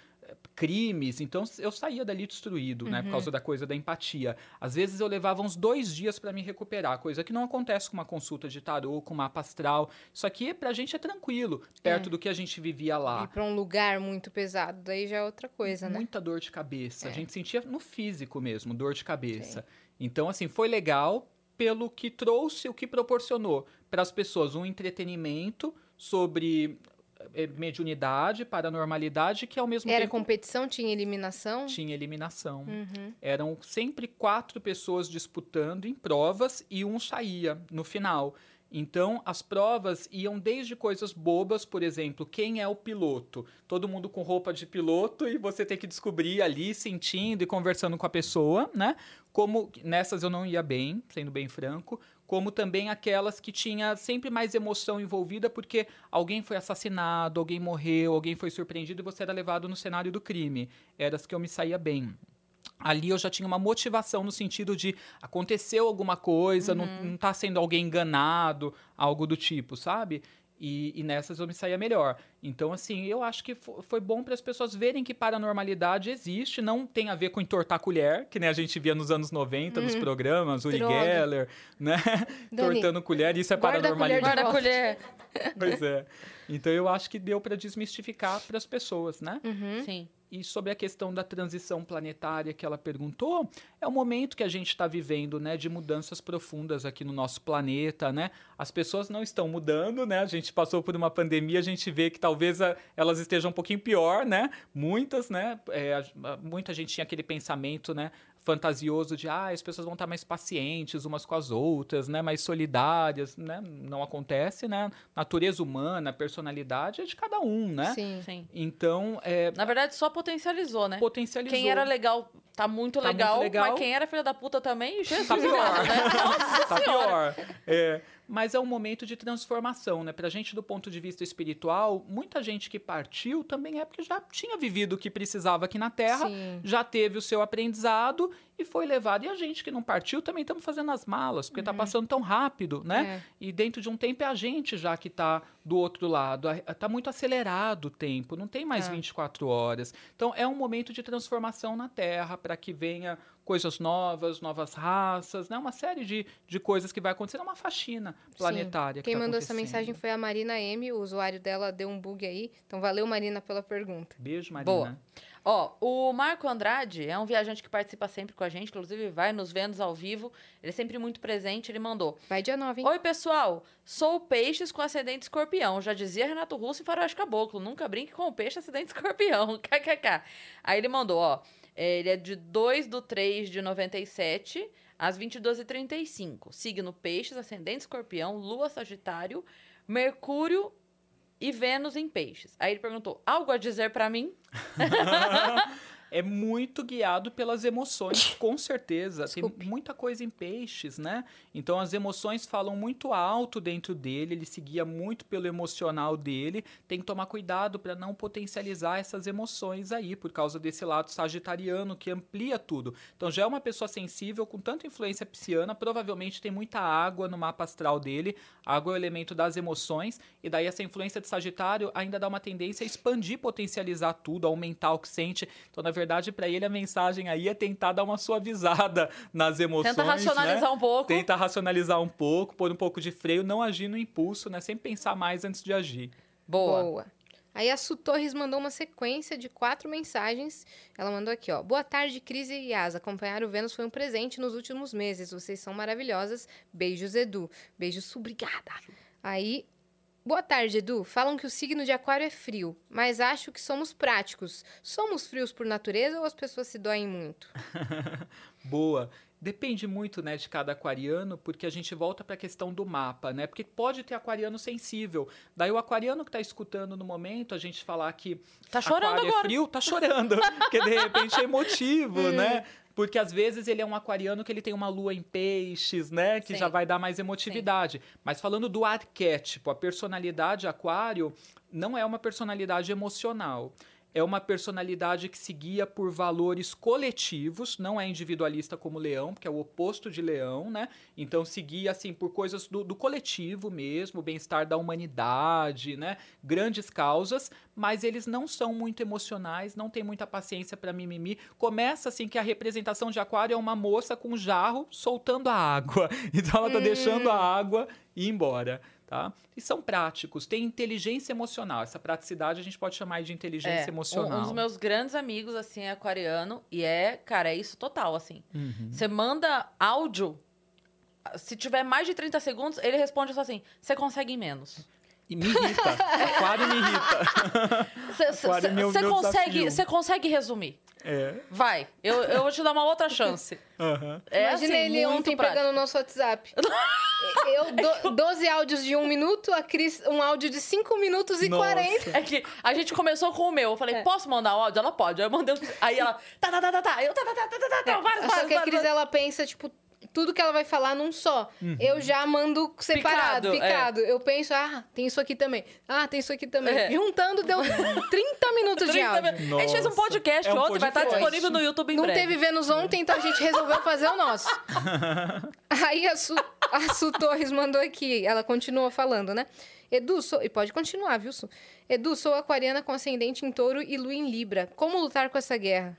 crimes, então eu saía dali destruído, né, por Uhum. causa da coisa da empatia. Às vezes eu levava uns dois dias para me recuperar, coisa que não acontece com uma consulta de tarô, com mapa astral. Isso aqui pra gente é tranquilo, perto É. do que a gente vivia lá. pra um lugar muito pesado, daí já é outra coisa, né? Muita dor de cabeça. É. A gente sentia no físico mesmo, dor de cabeça. Então, assim, foi legal pelo que trouxe, o que proporcionou para as pessoas um entretenimento sobre mediunidade, paranormalidade, que ao mesmo Era tempo competição, tinha eliminação. tinha eliminação. Uhum. Eram sempre quatro pessoas disputando em provas e um saía no final. Então, as provas iam desde coisas bobas, por exemplo, quem é o piloto? Todo mundo com roupa de piloto e você tem que descobrir ali, sentindo e conversando com a pessoa, né? Como nessas eu não ia bem, sendo bem franco, como também aquelas que tinha sempre mais emoção envolvida porque alguém foi assassinado, alguém morreu, alguém foi surpreendido e você era levado no cenário do crime. Eram as que eu me saía bem ali eu já tinha uma motivação no sentido de aconteceu alguma coisa, não, não tá sendo alguém enganado, algo do tipo, sabe? E, e nessas eu me saía melhor. Então, assim, eu acho que fo- foi bom para as pessoas verem que paranormalidade existe, não tem a ver com entortar colher, que nem a gente via nos anos 90 nos programas, Uri Droga. Geller, né? Dani, Tortando colher, isso é guarda a colher paranormalidade. Guarda a colher. Pois é. Então eu acho que deu para desmistificar para as pessoas, né? Uhum. Sim. E sobre a questão da transição planetária que ela perguntou, é o momento que a gente está vivendo, né, de mudanças profundas aqui no nosso planeta, né? As pessoas não estão mudando, né? A gente passou por uma pandemia, a gente vê que talvez a- elas estejam um pouquinho pior, né? Muitas, né? É, a- a- muita gente tinha aquele pensamento, né? Fantasioso de ah, as pessoas vão estar mais pacientes umas com as outras, né, mais solidárias, né? Não acontece, né? Natureza humana, personalidade é de cada um, né? Sim. Sim. Então, é, Na verdade, só potencializou, né? potencializou. Quem era legal tá muito, Tá muito legal, legal. mas quem era filha da puta também, Jesus Tá pior. amado, né? Nossa tá senhora. pior. É, mas é um momento de transformação, né? Pra gente, do ponto de vista espiritual, muita gente que partiu também é porque já tinha vivido o que precisava aqui na Terra, Sim. já teve o seu aprendizado e foi levado. E a gente que não partiu também estamos fazendo as malas, porque tá passando tão rápido, né? E dentro de um tempo é a gente já que tá do outro lado. A- Tá muito acelerado o tempo, não tem mais Tá. 24 horas. Então é um momento de transformação na Terra para que venha coisas novas, novas raças, né? Uma série de, de coisas que vai acontecer. É uma faxina planetária. que Quem tá mandou essa mensagem foi a Marina M. O usuário dela deu um bug aí. Então, valeu, Marina, pela pergunta. Beijo, Marina. Boa. Ó, o Marco Andrade é um viajante que participa sempre com a gente, inclusive vai nos vendo ao vivo. Ele é sempre muito presente, ele mandou. Vai dia 9, hein? Oi, pessoal. Sou peixes com ascendente escorpião. Já dizia Renato Russo em Faroeste Caboclo. Nunca brinque com o peixe ascendente escorpião. KKK. Aí ele mandou, ó. Ele é de 2 do 3 de 97 às 22h35. Signo peixes, ascendente escorpião, lua sagitário, Mercúrio e Vênus em peixes. Aí ele perguntou, algo a dizer pra mim? é muito guiado pelas emoções, com certeza. Desculpe. Tem muita coisa em peixes, né? Então as emoções falam muito alto dentro dele, ele se guia muito pelo emocional dele. Tem que tomar cuidado para não potencializar essas emoções aí, por causa desse lado sagitariano que amplia tudo. Então já é uma pessoa sensível com tanta influência pisciana, provavelmente tem muita água no mapa astral dele. Água é o elemento das emoções, e daí essa influência de Sagitário ainda dá uma tendência a expandir, potencializar tudo, aumentar o que sente. Então, na verdade, para ele a mensagem aí é tentar dar uma suavizada nas emoções. Tenta racionalizar né? um pouco. Tenta racionalizar um pouco, pôr um pouco de freio, não agir no impulso, né? Sempre pensar mais antes de agir. Boa. Boa. Aí a Su Torres mandou uma sequência de quatro mensagens. Ela mandou aqui, ó. Boa tarde, Cris e Yas. Acompanhar o Vênus foi um presente nos últimos meses. Vocês são maravilhosas. Beijos, Edu. Beijos, obrigada. Aí, boa tarde, Edu. Falam que o signo de aquário é frio, mas acho que somos práticos. Somos frios por natureza ou as pessoas se doem muito? Boa. Depende muito, né, de cada aquariano, porque a gente volta para a questão do mapa, né? Porque pode ter aquariano sensível. Daí o aquariano que está escutando no momento, a gente falar que Tá chorando aquário agora. é frio, tá chorando, porque de repente é emotivo, né? Porque às vezes ele é um aquariano que ele tem uma lua em peixes, né? Que Sim. já vai dar mais emotividade. Mas falando do arquétipo, a personalidade aquário não é uma personalidade emocional. É uma personalidade que se guia por valores coletivos, não é individualista como leão, porque é o oposto de leão, né? Então se guia assim por coisas do, do coletivo mesmo, bem-estar da humanidade, né? Grandes causas, mas eles não são muito emocionais, não tem muita paciência para mimimi. Começa assim que a representação de aquário é uma moça com um jarro soltando a água. Então ela tá deixando a água ir embora. Tá? E são práticos, tem inteligência emocional. Essa praticidade a gente pode chamar de inteligência É, um- emocional. Um, dos meus grandes amigos, assim, é aquariano. E é, cara, é isso total, assim. Uhum. Você manda áudio, se tiver mais de 30 segundos, ele responde só assim, você consegue em menos. E me irrita. Aquário me irrita. Você é consegue, consegue resumir. É. Vai, eu, eu vou te dar uma outra chance. aham. É, Imagina assim, ele ontem prático. pegando o nosso WhatsApp. Eu, do, 12 áudios de um minuto, a Cris, um áudio de 5 minutos e Nossa. 40. É que a gente começou com o meu. Eu falei, É. posso mandar o áudio? Ela pode. Aí eu mandei. Aí ela, tá, tá, tá, tá, tá. Eu, tá, tá, tá, tá, tá, tá, vai, Só que a Cris, pensa, tipo, tudo que ela vai falar num só. Eu já mando separado, Picado, é. picado. Eu penso, ah, tem isso aqui também. Ah, tem isso aqui também. É. Juntando, deu 30 minutos de 30 áudio. minutos. A gente fez um podcast É um ontem, vai estar disponível no YouTube em Não breve. teve Vênus ontem, então a gente resolveu fazer o nosso. Aí a Su, a Su Torres mandou aqui, ela continua falando, né? Edu, sou, e pode continuar, viu, Su? Edu, sou aquariana com ascendente em touro e lua em libra. Como lutar com essa guerra?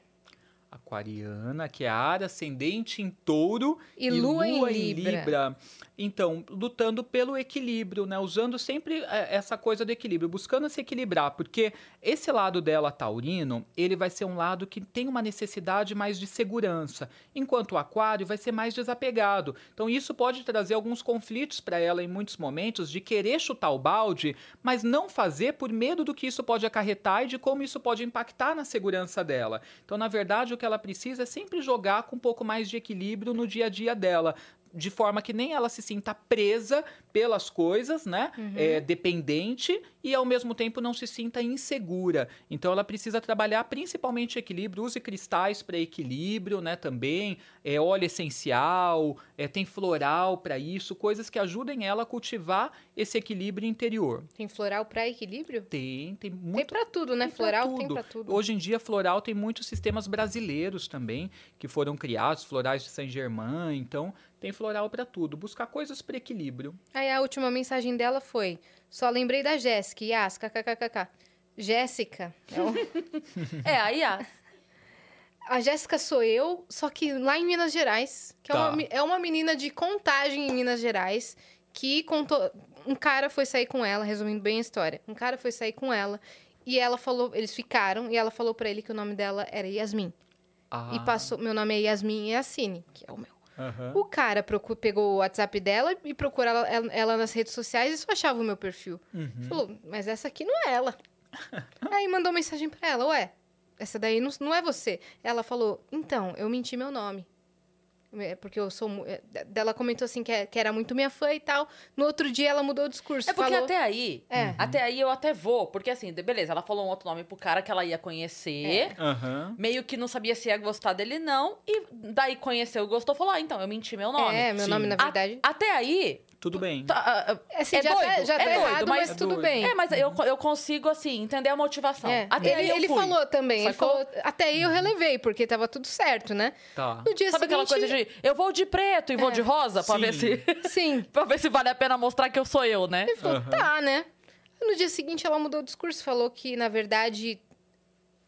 Aquariana, que é a área ascendente em touro E lua em Libra. Então, lutando pelo equilíbrio, né? Usando sempre é, essa coisa do equilíbrio, buscando se equilibrar, porque esse lado dela taurino, ele vai ser um lado que tem uma necessidade mais de segurança, enquanto o aquário vai ser mais desapegado. Então, isso pode trazer alguns conflitos para ela em muitos momentos de querer chutar o balde, mas não fazer por medo do que isso pode acarretar e de como isso pode impactar na segurança dela. Então, na verdade, o que ela precisa é sempre jogar com um pouco mais de equilíbrio no dia a dia dela. De forma que nem ela se sinta presa pelas coisas, né? É, dependente e ao mesmo tempo não se sinta insegura. Então ela precisa trabalhar principalmente equilíbrio, use cristais para equilíbrio, né? Também é óleo essencial, é, tem floral para isso, coisas que ajudem ela a cultivar esse equilíbrio interior. Tem floral pra equilíbrio? Tem, tem muito Tem pra tudo, né? tem Floral tem tudo. pra tudo. Hoje em dia, floral tem muitos sistemas brasileiros também que foram criados, florais de Saint-Germain. Então, tem floral para tudo. Buscar coisas para equilíbrio. Aí a última mensagem dela foi: só lembrei da Jéssica, Yas, kkkk. Jéssica. é É, aí, ah, A Jéssica sou eu, só que lá em Minas Gerais, que é, Tá. uma, me- é uma menina de contagem em Minas Gerais, que contou. Um cara foi sair com ela, resumindo bem a história. Um cara foi sair com ela e ela falou, eles ficaram e ela falou pra ele que o nome dela era Yasmin. Ah, E passou, meu nome é Yasmin Yassine, que é o meu. Aham. O cara pegou o WhatsApp dela e procurou ela, ela- nas redes sociais e só achava o meu perfil. Uhum. Falou, mas essa aqui não é ela. Aí mandou mensagem pra ela, ué, essa daí não, não é você. Ela falou, então, eu menti meu nome. É, Porque eu sou. é, Ela comentou assim que, é- que era muito minha fã e tal. No outro dia ela mudou o discurso. É porque falou, até aí, É. até aí eu até vou. Porque assim, de- beleza, ela falou um outro nome pro cara que ela ia conhecer. Aham. Meio que não sabia se ia gostar dele, não. E daí conheceu, gostou, falou: ah, então, eu menti meu nome. É, meu Sim. nome, na A- verdade. até aí. Tudo bem. tá, ah, ah, É, assim, é já, tá, doido, já é tá doido, errado, mas mas, é tudo doido. bem. É, mas eu, eu consigo, assim, entender a motivação. É. Até ele aí eu ele fui. falou também, ele falou, até aí eu relevei, porque tava tudo certo, né? Tá. No dia Sabe aquela seguinte, coisa de eu vou de preto e vou É. de rosa pra ver Sim. se Sim, pra ver se vale a pena mostrar que eu sou eu, né? Ele falou, Aham. tá, né? No dia seguinte, ela mudou o discurso, falou que, na verdade,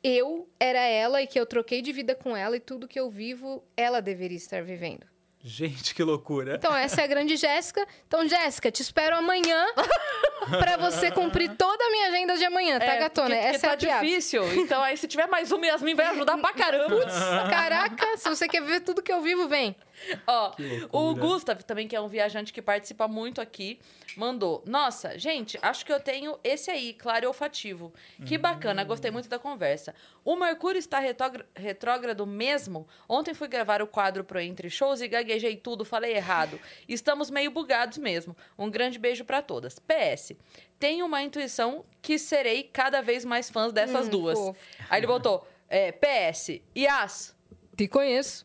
eu era ela e que eu troquei de vida com ela e tudo que eu vivo, ela deveria estar vivendo. Gente, que loucura. Então, essa é a grande Jéssica. Então, Jéssica, te espero amanhã pra você cumprir toda a minha agenda de amanhã, tá, É, gatona? porque- porque essa é tá a piada. difícil. Então aí se tiver mais uma, Yasmin vai ajudar pra caramba. Caraca, se você quer ver tudo que eu vivo, vem. Ó, o. Gustav, também, que é um viajante que participa muito aqui, mandou. Nossa, gente, acho que eu tenho esse aí, claro e olfativo. Que bacana, gostei muito da conversa. O Mercúrio está retrógrado mesmo? Ontem fui gravar o quadro pro Entre Shows e gaguejei tudo, falei errado. Estamos meio bugados mesmo. Um grande beijo pra todas. PS. Tenho uma intuição que serei cada vez mais fãs dessas Hum, duas. fofo. Aí ele botou, é, PS, Yas, Te conheço.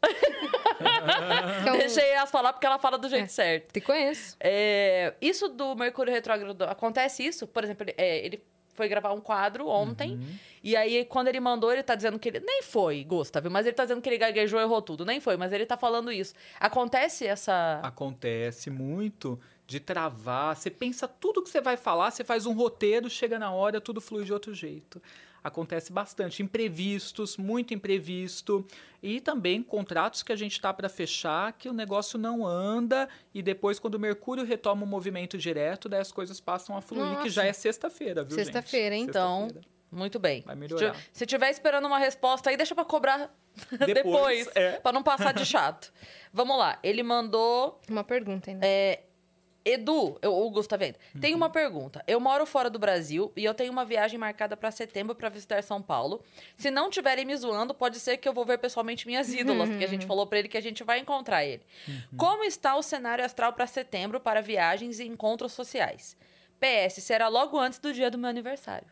Que é um- Deixei ela falar porque ela fala do jeito certo. Te conheço. É, isso do Mercúrio retrógrado, acontece isso? Por exemplo, ele, é, ele foi gravar um quadro ontem, Uhum. e aí quando ele mandou, ele tá dizendo que ele. Nem foi, Gustavo, mas ele tá dizendo que ele gaguejou e errou tudo. Nem foi, mas ele tá falando isso. Acontece essa. Acontece muito de travar. Você pensa tudo que você vai falar, você faz um roteiro, chega na hora, tudo flui de outro jeito. Acontece bastante. Imprevistos, muito imprevisto. E também contratos que a gente está para fechar, que o negócio não anda. E depois, quando o Mercúrio retoma o movimento direto, daí as coisas passam a fluir, Nossa. que já é sexta-feira, viu? Sexta-feira? Então, Sexta-feira. muito bem. Vai melhorar. Se- tiver esperando uma resposta aí, deixa pra cobrar depois, Depois, é. pra não passar de chato. Vamos lá. Ele mandou Uma pergunta ainda. É, Edu, eu, o Gustavo tá vendo. Tem Uhum. uma pergunta. Eu moro fora do Brasil e eu tenho uma viagem marcada pra setembro pra visitar São Paulo. Se não tiverem me zoando, pode ser que eu vou ver pessoalmente minhas ídolas, porque a gente falou pra ele que a gente vai encontrar ele. Uhum. Como está o cenário astral pra setembro para viagens e encontros sociais? PS, será logo antes do dia do meu aniversário.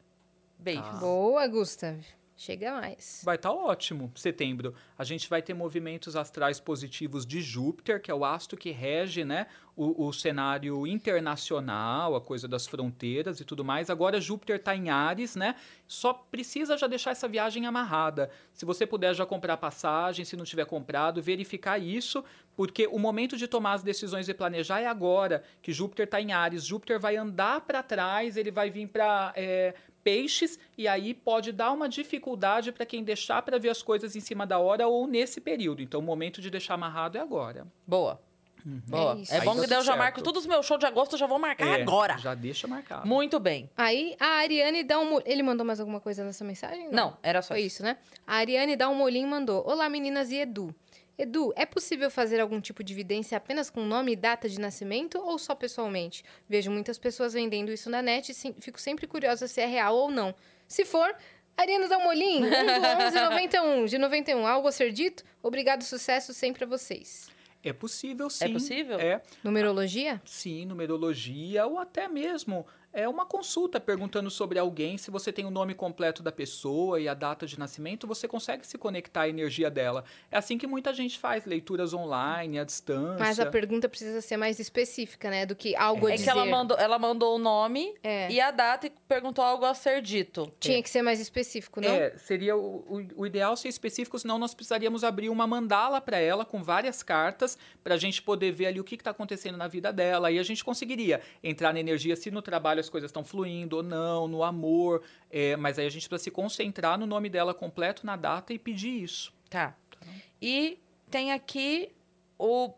Beijos. Tá. Boa, Gustav. Chega mais. Vai estar ótimo. Setembro, a gente vai ter movimentos astrais positivos de Júpiter, que é o astro que rege né, o, o cenário internacional, a coisa das fronteiras e tudo mais. Agora Júpiter está em Ares, né? Só precisa já deixar essa viagem amarrada. Se você puder já comprar passagem, se não tiver comprado, verificar isso, porque o momento de tomar as decisões e planejar é agora, que Júpiter está em Ares. Júpiter vai andar para trás, ele vai vir para peixes e aí pode dar uma dificuldade para quem deixar para ver as coisas em cima da hora ou nesse período. Então, o momento de deixar amarrado é agora. Boa. Boa. É. É, bom que tudo já marco todos os meus shows de agosto, eu já vou marcar É, agora. Já deixa marcado. Muito bem. Aí a Ariane dá um. Ele mandou mais alguma coisa nessa mensagem? Não, era só Foi isso. isso, né? A Ariane dá um molinho e mandou: Olá, meninas e Edu. Edu, é possível fazer algum tipo de evidência apenas com nome e data de nascimento ou só pessoalmente? Vejo muitas pessoas vendendo isso na net e fico sempre curiosa se é real ou não. Se for, um um do 1191, de 91. Algo a ser dito? Obrigado, sucesso sempre a vocês. É possível, sim. possível? É, Numerologia? sim, numerologia ou até mesmo é uma consulta perguntando sobre alguém. Se você tem o nome completo da pessoa e a data de nascimento, você consegue se conectar à energia dela. É assim que muita gente faz, leituras online, à distância. Mas a pergunta precisa ser mais específica, né? Do que algo a É dizer. que ela mandou, ela mandou o nome É. e a data e perguntou algo a ser dito. Tinha que ser mais específico, não? É, seria o, o, o ideal ser específico, senão nós precisaríamos abrir uma mandala para ela com várias cartas para a gente poder ver ali o que está acontecendo na vida dela. Aí a gente conseguiria entrar na energia se no trabalho as coisas estão fluindo ou não, no amor. é, mas aí a gente precisa se concentrar no nome dela completo, na data e pedir isso. Tá. E tem aqui o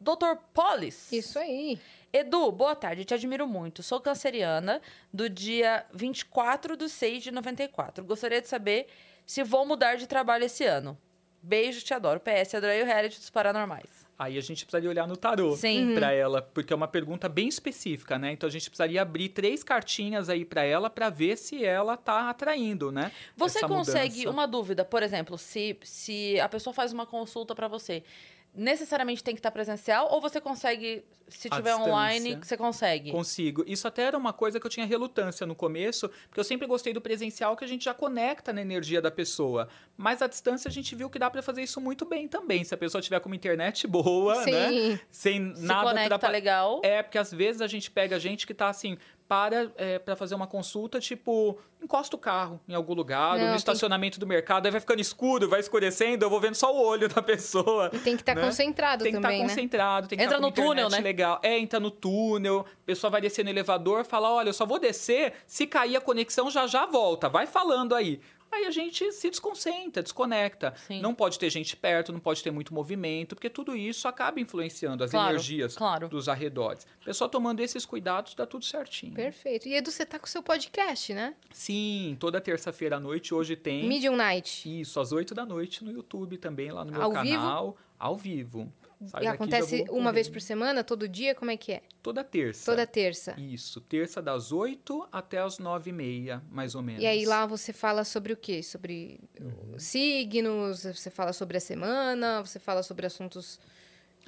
Dr. Polis. Isso aí. Edu, boa tarde, te admiro muito. Sou canceriana do dia 24 de 6 de 94. Gostaria de saber se vou mudar de trabalho esse ano. Beijo, te adoro. PS, adorei o reality dos paranormais. Aí a gente precisaria olhar no tarô Sim. para ela, porque é uma pergunta bem específica, né? Então a gente precisaria abrir três cartinhas aí para ela para ver se ela tá atraindo, né? Você essa consegue, mudança. uma dúvida, por exemplo, se, se a pessoa faz uma consulta pra você, necessariamente tem que estar presencial ou você consegue, se À tiver online, distância. você consegue? Consigo. Isso até era uma coisa que eu tinha relutância no começo, porque eu sempre gostei do presencial que a gente já conecta na energia da pessoa. Mas à distância a gente viu que dá para fazer isso muito bem também. Se a pessoa tiver com uma internet boa, Sim. né? Sem Se nada conecta atrapalhar. legal. É, porque às vezes a gente pega gente que tá assim, para é, para fazer uma consulta, tipo, encosta o carro em algum lugar, Não, no tem- estacionamento do mercado, aí vai ficando escuro, vai escurecendo, eu vou vendo só o olho da pessoa. E tem que estar né? concentrado Tem que estar também, né? concentrado, tem que Entra estar com no túnel, né? legal. É, entra no túnel, a pessoa vai descer no elevador, fala, olha, eu só vou descer, se cair a conexão já já volta, vai falando aí. Aí a gente se desconcentra, desconecta. Sim. Não pode ter gente perto, não pode ter muito movimento, porque tudo isso acaba influenciando as Claro, energias claro. dos arredores. Pessoal tomando esses cuidados, dá tudo certinho. Perfeito. E Edu, você tá com o seu podcast, né? Sim, toda terça-feira à noite, hoje tem. Medium Night. Isso, às 8 da noite no YouTube também, lá no meu Ao vivo? canal. Ao vivo. Sai E acontece uma vez por semana, todo dia? Como é que é? Toda terça. Toda terça. Isso, terça das 8 até as 9 e meia, mais ou menos. E aí lá você fala sobre o quê? Sobre Uhum. signos, você fala sobre a semana, você fala sobre assuntos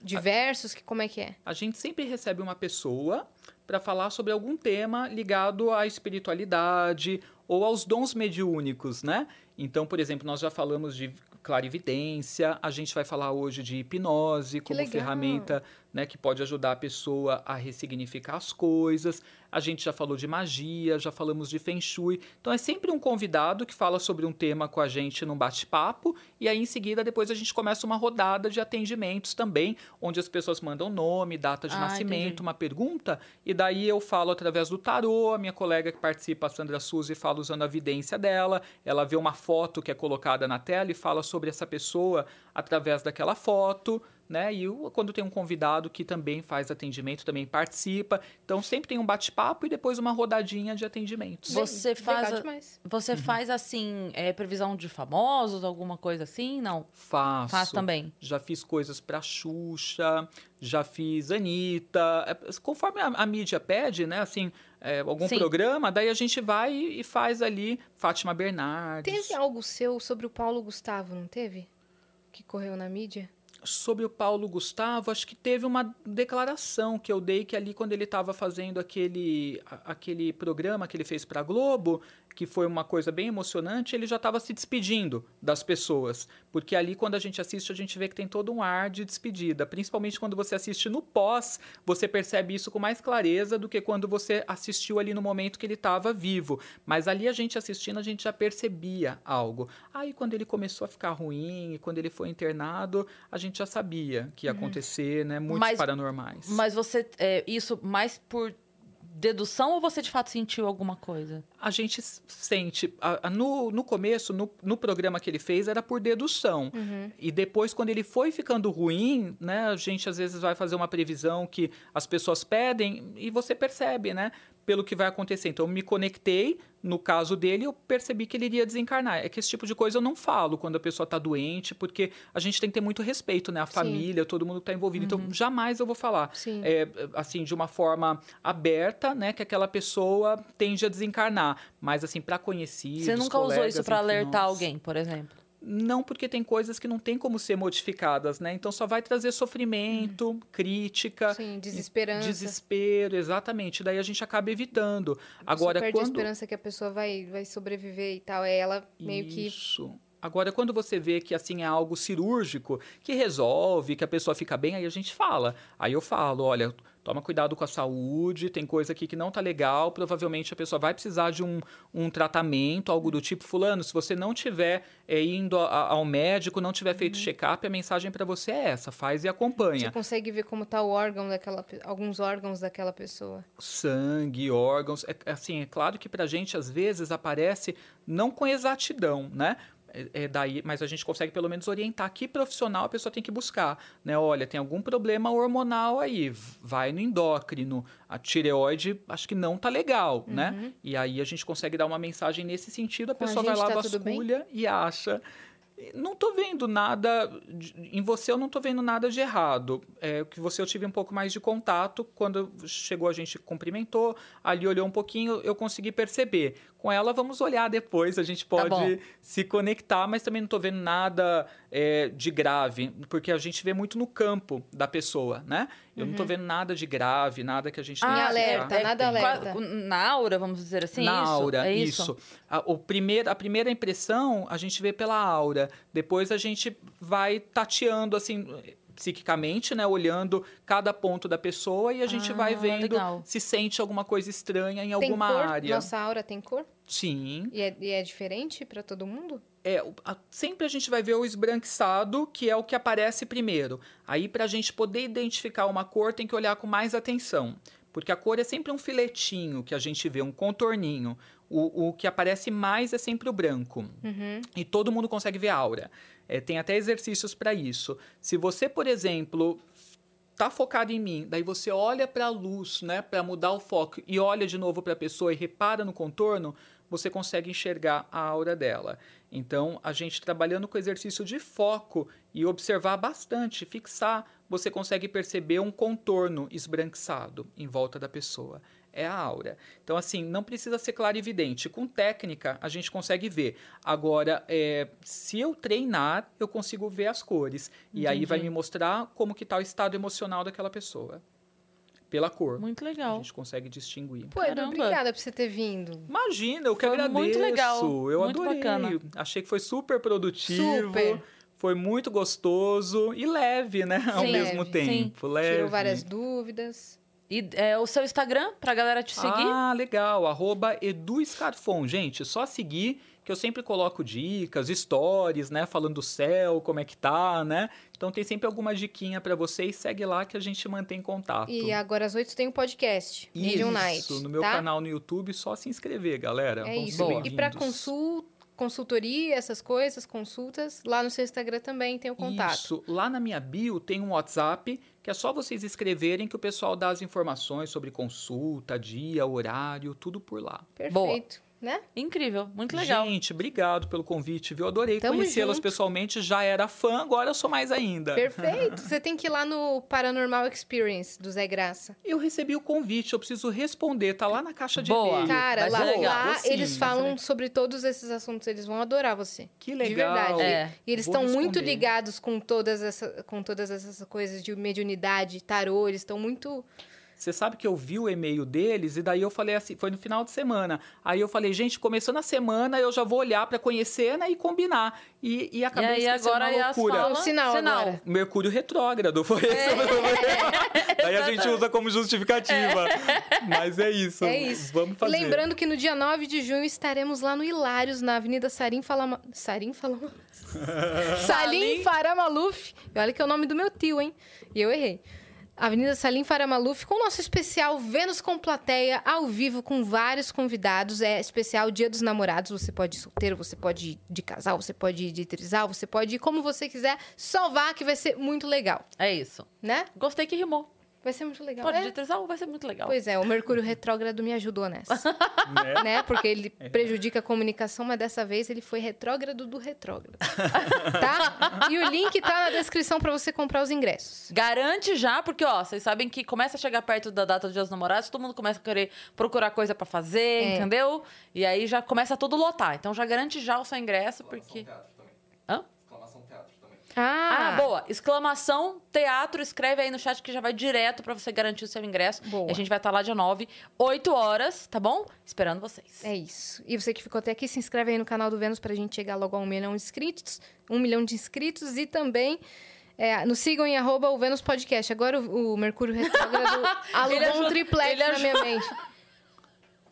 diversos, que como é que é? A gente sempre recebe uma pessoa para falar sobre algum tema ligado à espiritualidade ou aos dons mediúnicos, né? Então, por exemplo, nós já falamos de clarividência, a gente vai falar hoje de hipnose como ferramenta né, que pode ajudar a pessoa a ressignificar as coisas. A gente já falou de magia, já falamos de Feng Shui. Então é sempre um convidado que fala sobre um tema com a gente num bate-papo e aí em seguida depois a gente começa uma rodada de atendimentos também, onde as pessoas mandam nome, data de Ah, nascimento, entendi. uma pergunta e daí eu falo através do tarô, a minha colega que participa, a Sandra Suzy, fala usando a vidência dela, ela vê uma foto que é colocada na tela e fala sobre essa pessoa através daquela foto, né? E o- quando tem um convidado que também faz atendimento, também participa. Então sempre tem um bate-papo e depois uma rodadinha de atendimentos. Você faz a-. Você faz assim, é, previsão de famosos, alguma coisa assim? Não. Faço. Faz também. Já fiz coisas pra Xuxa, já fiz Anitta. É, Conforme a, a mídia pede, né? Assim, é, algum Sim. programa, daí a gente vai e e faz ali Fátima Bernardes. Teve algo seu sobre o Paulo Gustavo, não teve? Que correu na mídia? Sobre o Paulo Gustavo, acho que teve uma declaração que eu dei que ali quando ele estava fazendo aquele, aquele programa que ele fez para a Globo, que foi uma coisa bem emocionante, ele já estava se despedindo das pessoas. Porque ali quando a gente assiste, a gente vê que tem todo um ar de despedida. Principalmente quando você assiste no pós, você percebe isso com mais clareza do que quando você assistiu ali no momento que ele estava vivo. Mas ali a gente assistindo, a gente já percebia algo. Aí quando ele começou a ficar ruim, e quando ele foi internado, a gente já sabia que ia acontecer, né? Muitos Mas- paranormais. Mas você, é, isso mais por dedução ou você de fato sentiu alguma coisa? a gente sente. a- a- no, no começo, no, no programa que ele fez, era por dedução. E depois, quando ele foi ficando ruim, né, a gente às vezes vai fazer uma previsão que as pessoas pedem e você percebe, né? Pelo que vai acontecer. Então, eu me conectei, no caso dele, eu percebi que ele iria desencarnar. É que esse tipo de coisa eu não falo quando a pessoa está doente, porque a gente tem que ter muito respeito, né? A família, todo mundo que está envolvido. Então, jamais eu vou falar Sim. é, assim, de uma forma aberta, né, que aquela pessoa tende a desencarnar. Mas, assim, para conhecidos, Você nunca usou colegas, isso pra entre alertar nós, alguém, por exemplo? Não, porque tem coisas que não tem como ser modificadas, né? Então, só vai trazer sofrimento, crítica, Sim, desesperança. desespero, exatamente. Daí a gente acaba evitando. Agora, perde a quando... esperança que a pessoa vai, vai sobreviver e tal. É ela meio que. Isso. Agora, quando você vê que assim é algo cirúrgico, que resolve, que a pessoa fica bem, aí a gente fala. Aí eu falo, olha, toma cuidado com a saúde, tem coisa aqui que não tá legal, provavelmente a pessoa vai precisar de um, um tratamento, algo do tipo, fulano, se você não tiver é, indo a- ao médico, não tiver feito check-up, a mensagem para você é essa, faz e Você acompanha. consegue ver como tá o órgão daquela. alguns órgãos daquela pessoa. sangue, órgãos. É, é assim, é claro que pra gente às vezes aparece não com exatidão, né? É, é daí, mas a gente consegue pelo menos orientar que profissional a pessoa tem que buscar, né? Olha, tem algum problema hormonal aí, vai no endócrino, a tireoide acho que não tá legal, né? E aí a gente consegue dar uma mensagem nesse sentido, a Com a pessoa vai lá tá vasculha e acha não tô vendo nada. de- Em você eu não tô vendo nada de errado. É que você eu tive um pouco mais de contato. Quando chegou, a gente cumprimentou, ali olhou um pouquinho, eu consegui perceber. Com ela, vamos olhar depois, a gente Tá pode se conectar, mas também não tô vendo nada é, de grave, porque a gente vê muito no campo da pessoa, né? Eu não tô vendo nada de grave, nada que a gente Ah, alerta, nada alerta. Na aura, vamos dizer assim? Na isso? aura, É isso. isso. A, o primeiro, a primeira impressão a gente vê pela aura. Depois a gente vai tateando, assim, psiquicamente, né? Olhando cada ponto da pessoa e a gente Ah, vai vendo legal. se sente alguma coisa estranha em Tem alguma cor? área. Nossa aura tem cor? Sim. E é, e é diferente pra todo mundo? É, sempre a gente vai ver o esbranquiçado, que é o que aparece primeiro. Aí, para a gente poder identificar uma cor, tem que olhar com mais atenção. Porque a cor é sempre um filetinho que a gente vê, um contorninho. O, o que aparece mais é sempre o branco. E todo mundo consegue ver a aura. É, tem até exercícios para isso. Se você, por exemplo, tá focado em mim, daí você olha para a luz, né, para mudar o foco e olha de novo para a pessoa e repara no contorno, você consegue enxergar a aura dela. Então, a gente trabalhando com exercício de foco e observar bastante, fixar, você consegue perceber um contorno esbranquiçado em volta da pessoa. É a aura. Então, assim, não precisa ser clarividente. Com técnica, a gente consegue ver. Agora, é, se eu treinar, eu consigo ver as cores. E aí vai me mostrar como que está o estado emocional daquela pessoa. pela cor. Muito A legal. gente consegue distinguir. Pô, Edu, obrigada por você ter vindo. Imagina, eu que Foi agradeço. muito legal, Eu muito adorei. bacana. Achei que foi super produtivo. Super. Foi muito gostoso e leve, né? Ao Sim, mesmo leve, tempo. Leve. Tirou várias dúvidas. E é, o seu Instagram, pra galera te seguir? Ah, legal. Arroba Edu Scarfon. Gente, só seguir que eu sempre coloco dicas, stories, né? Falando do céu, como é que tá, né? Então tem sempre alguma diquinha pra vocês. Segue lá que a gente mantém contato. E agora às oito tem o podcast, Medium Night. Isso, no meu tá? canal no YouTube, só se inscrever, galera. É Vão isso. E para bem-vindos. Consul, consultoria, essas coisas, consultas, lá no seu Instagram também tem o contato. Isso. Lá na minha bio tem um WhatsApp que é só vocês escreverem que o pessoal dá as informações sobre consulta, dia, horário, tudo por lá. Perfeito, né? Incrível, muito legal. Gente, obrigado pelo convite, viu? Adorei conhecê-las pessoalmente. Já era fã, agora eu sou mais ainda. Perfeito. Você tem que ir lá no Paranormal Experience do Zé Graça. Eu recebi o convite, eu preciso responder. Tá lá na caixa de Boa. e-mail. Cara, lá, lá sim, eles falam sobre todos esses assuntos, eles vão adorar você. Que De legal. verdade. É. E eles Vou estão muito ligados com todas, essa, com todas essas coisas de mediunidade, tarô, eles estão muito. Você sabe que eu vi o e-mail deles e daí eu falei assim, foi no final de semana. Aí eu falei, gente, começando a semana eu já vou olhar pra conhecer né, e combinar. E, e E acabei aí esquecendo agora uma aí as loucura. falas, Foi o sinal agora. Mercúrio retrógrado, foi esse o problema. Daí a gente usa como justificativa. Mas é isso. É isso. Vamos fazer. Lembrando que no dia 9 de junho estaremos lá no Hilários, na Avenida Sarim Falama... Sarim Falama... Salim Faramaluf. E olha que é o nome do meu tio, hein? E eu errei. Avenida Salim Faramaluf, com o nosso especial Vênus com Plateia, ao vivo, com vários convidados. É especial Dia dos Namorados. Você pode ir solteiro, você pode ir de casal, você pode ir de trisal, você pode ir como você quiser. Só vá que vai ser muito legal, É isso. né? Gostei que rimou. Vai ser muito legal. Pode É. de trisal, vai ser muito legal. Pois é, o Mercúrio retrógrado me ajudou nessa. Né? né? Porque ele prejudica a comunicação, mas dessa vez ele foi retrógrado do retrógrado. tá? E o link tá na descrição pra você comprar os ingressos. Garante já, porque, ó, vocês sabem que começa a chegar perto da data do Dia dos Namorados, todo mundo começa a querer procurar coisa pra fazer, É. entendeu? E aí já começa tudo lotar. Então já garante já o seu ingresso, porque. Hã? Ah, Ah, boa. Exclamação teatro, escreve aí no chat que já vai direto pra você garantir o seu ingresso. Boa. E a gente vai estar lá dia 9, 8 horas, tá bom? Esperando vocês. É isso. E você que ficou até aqui, se inscreve aí no canal do Vênus pra gente chegar logo a um milhão de inscritos. Um milhão de inscritos e também. é, nos sigam em arroba o Vênus Podcast. Agora o, o Mercúrio Retrógrado alugou um triplex na minha mente.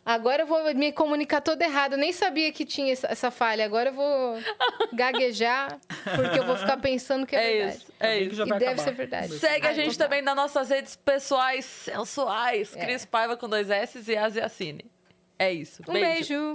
Agora eu vou me comunicar toda errada. Eu nem sabia que tinha essa, falha. Agora eu vou gaguejar, porque eu vou ficar pensando que é, É verdade. isso, é isso. que já E deve acabar. ser verdade. Segue a Ah, gente também nas nossas redes pessoais sensuais. É. Cris Paiva com dois S e Asiacine. É isso. Um beijo.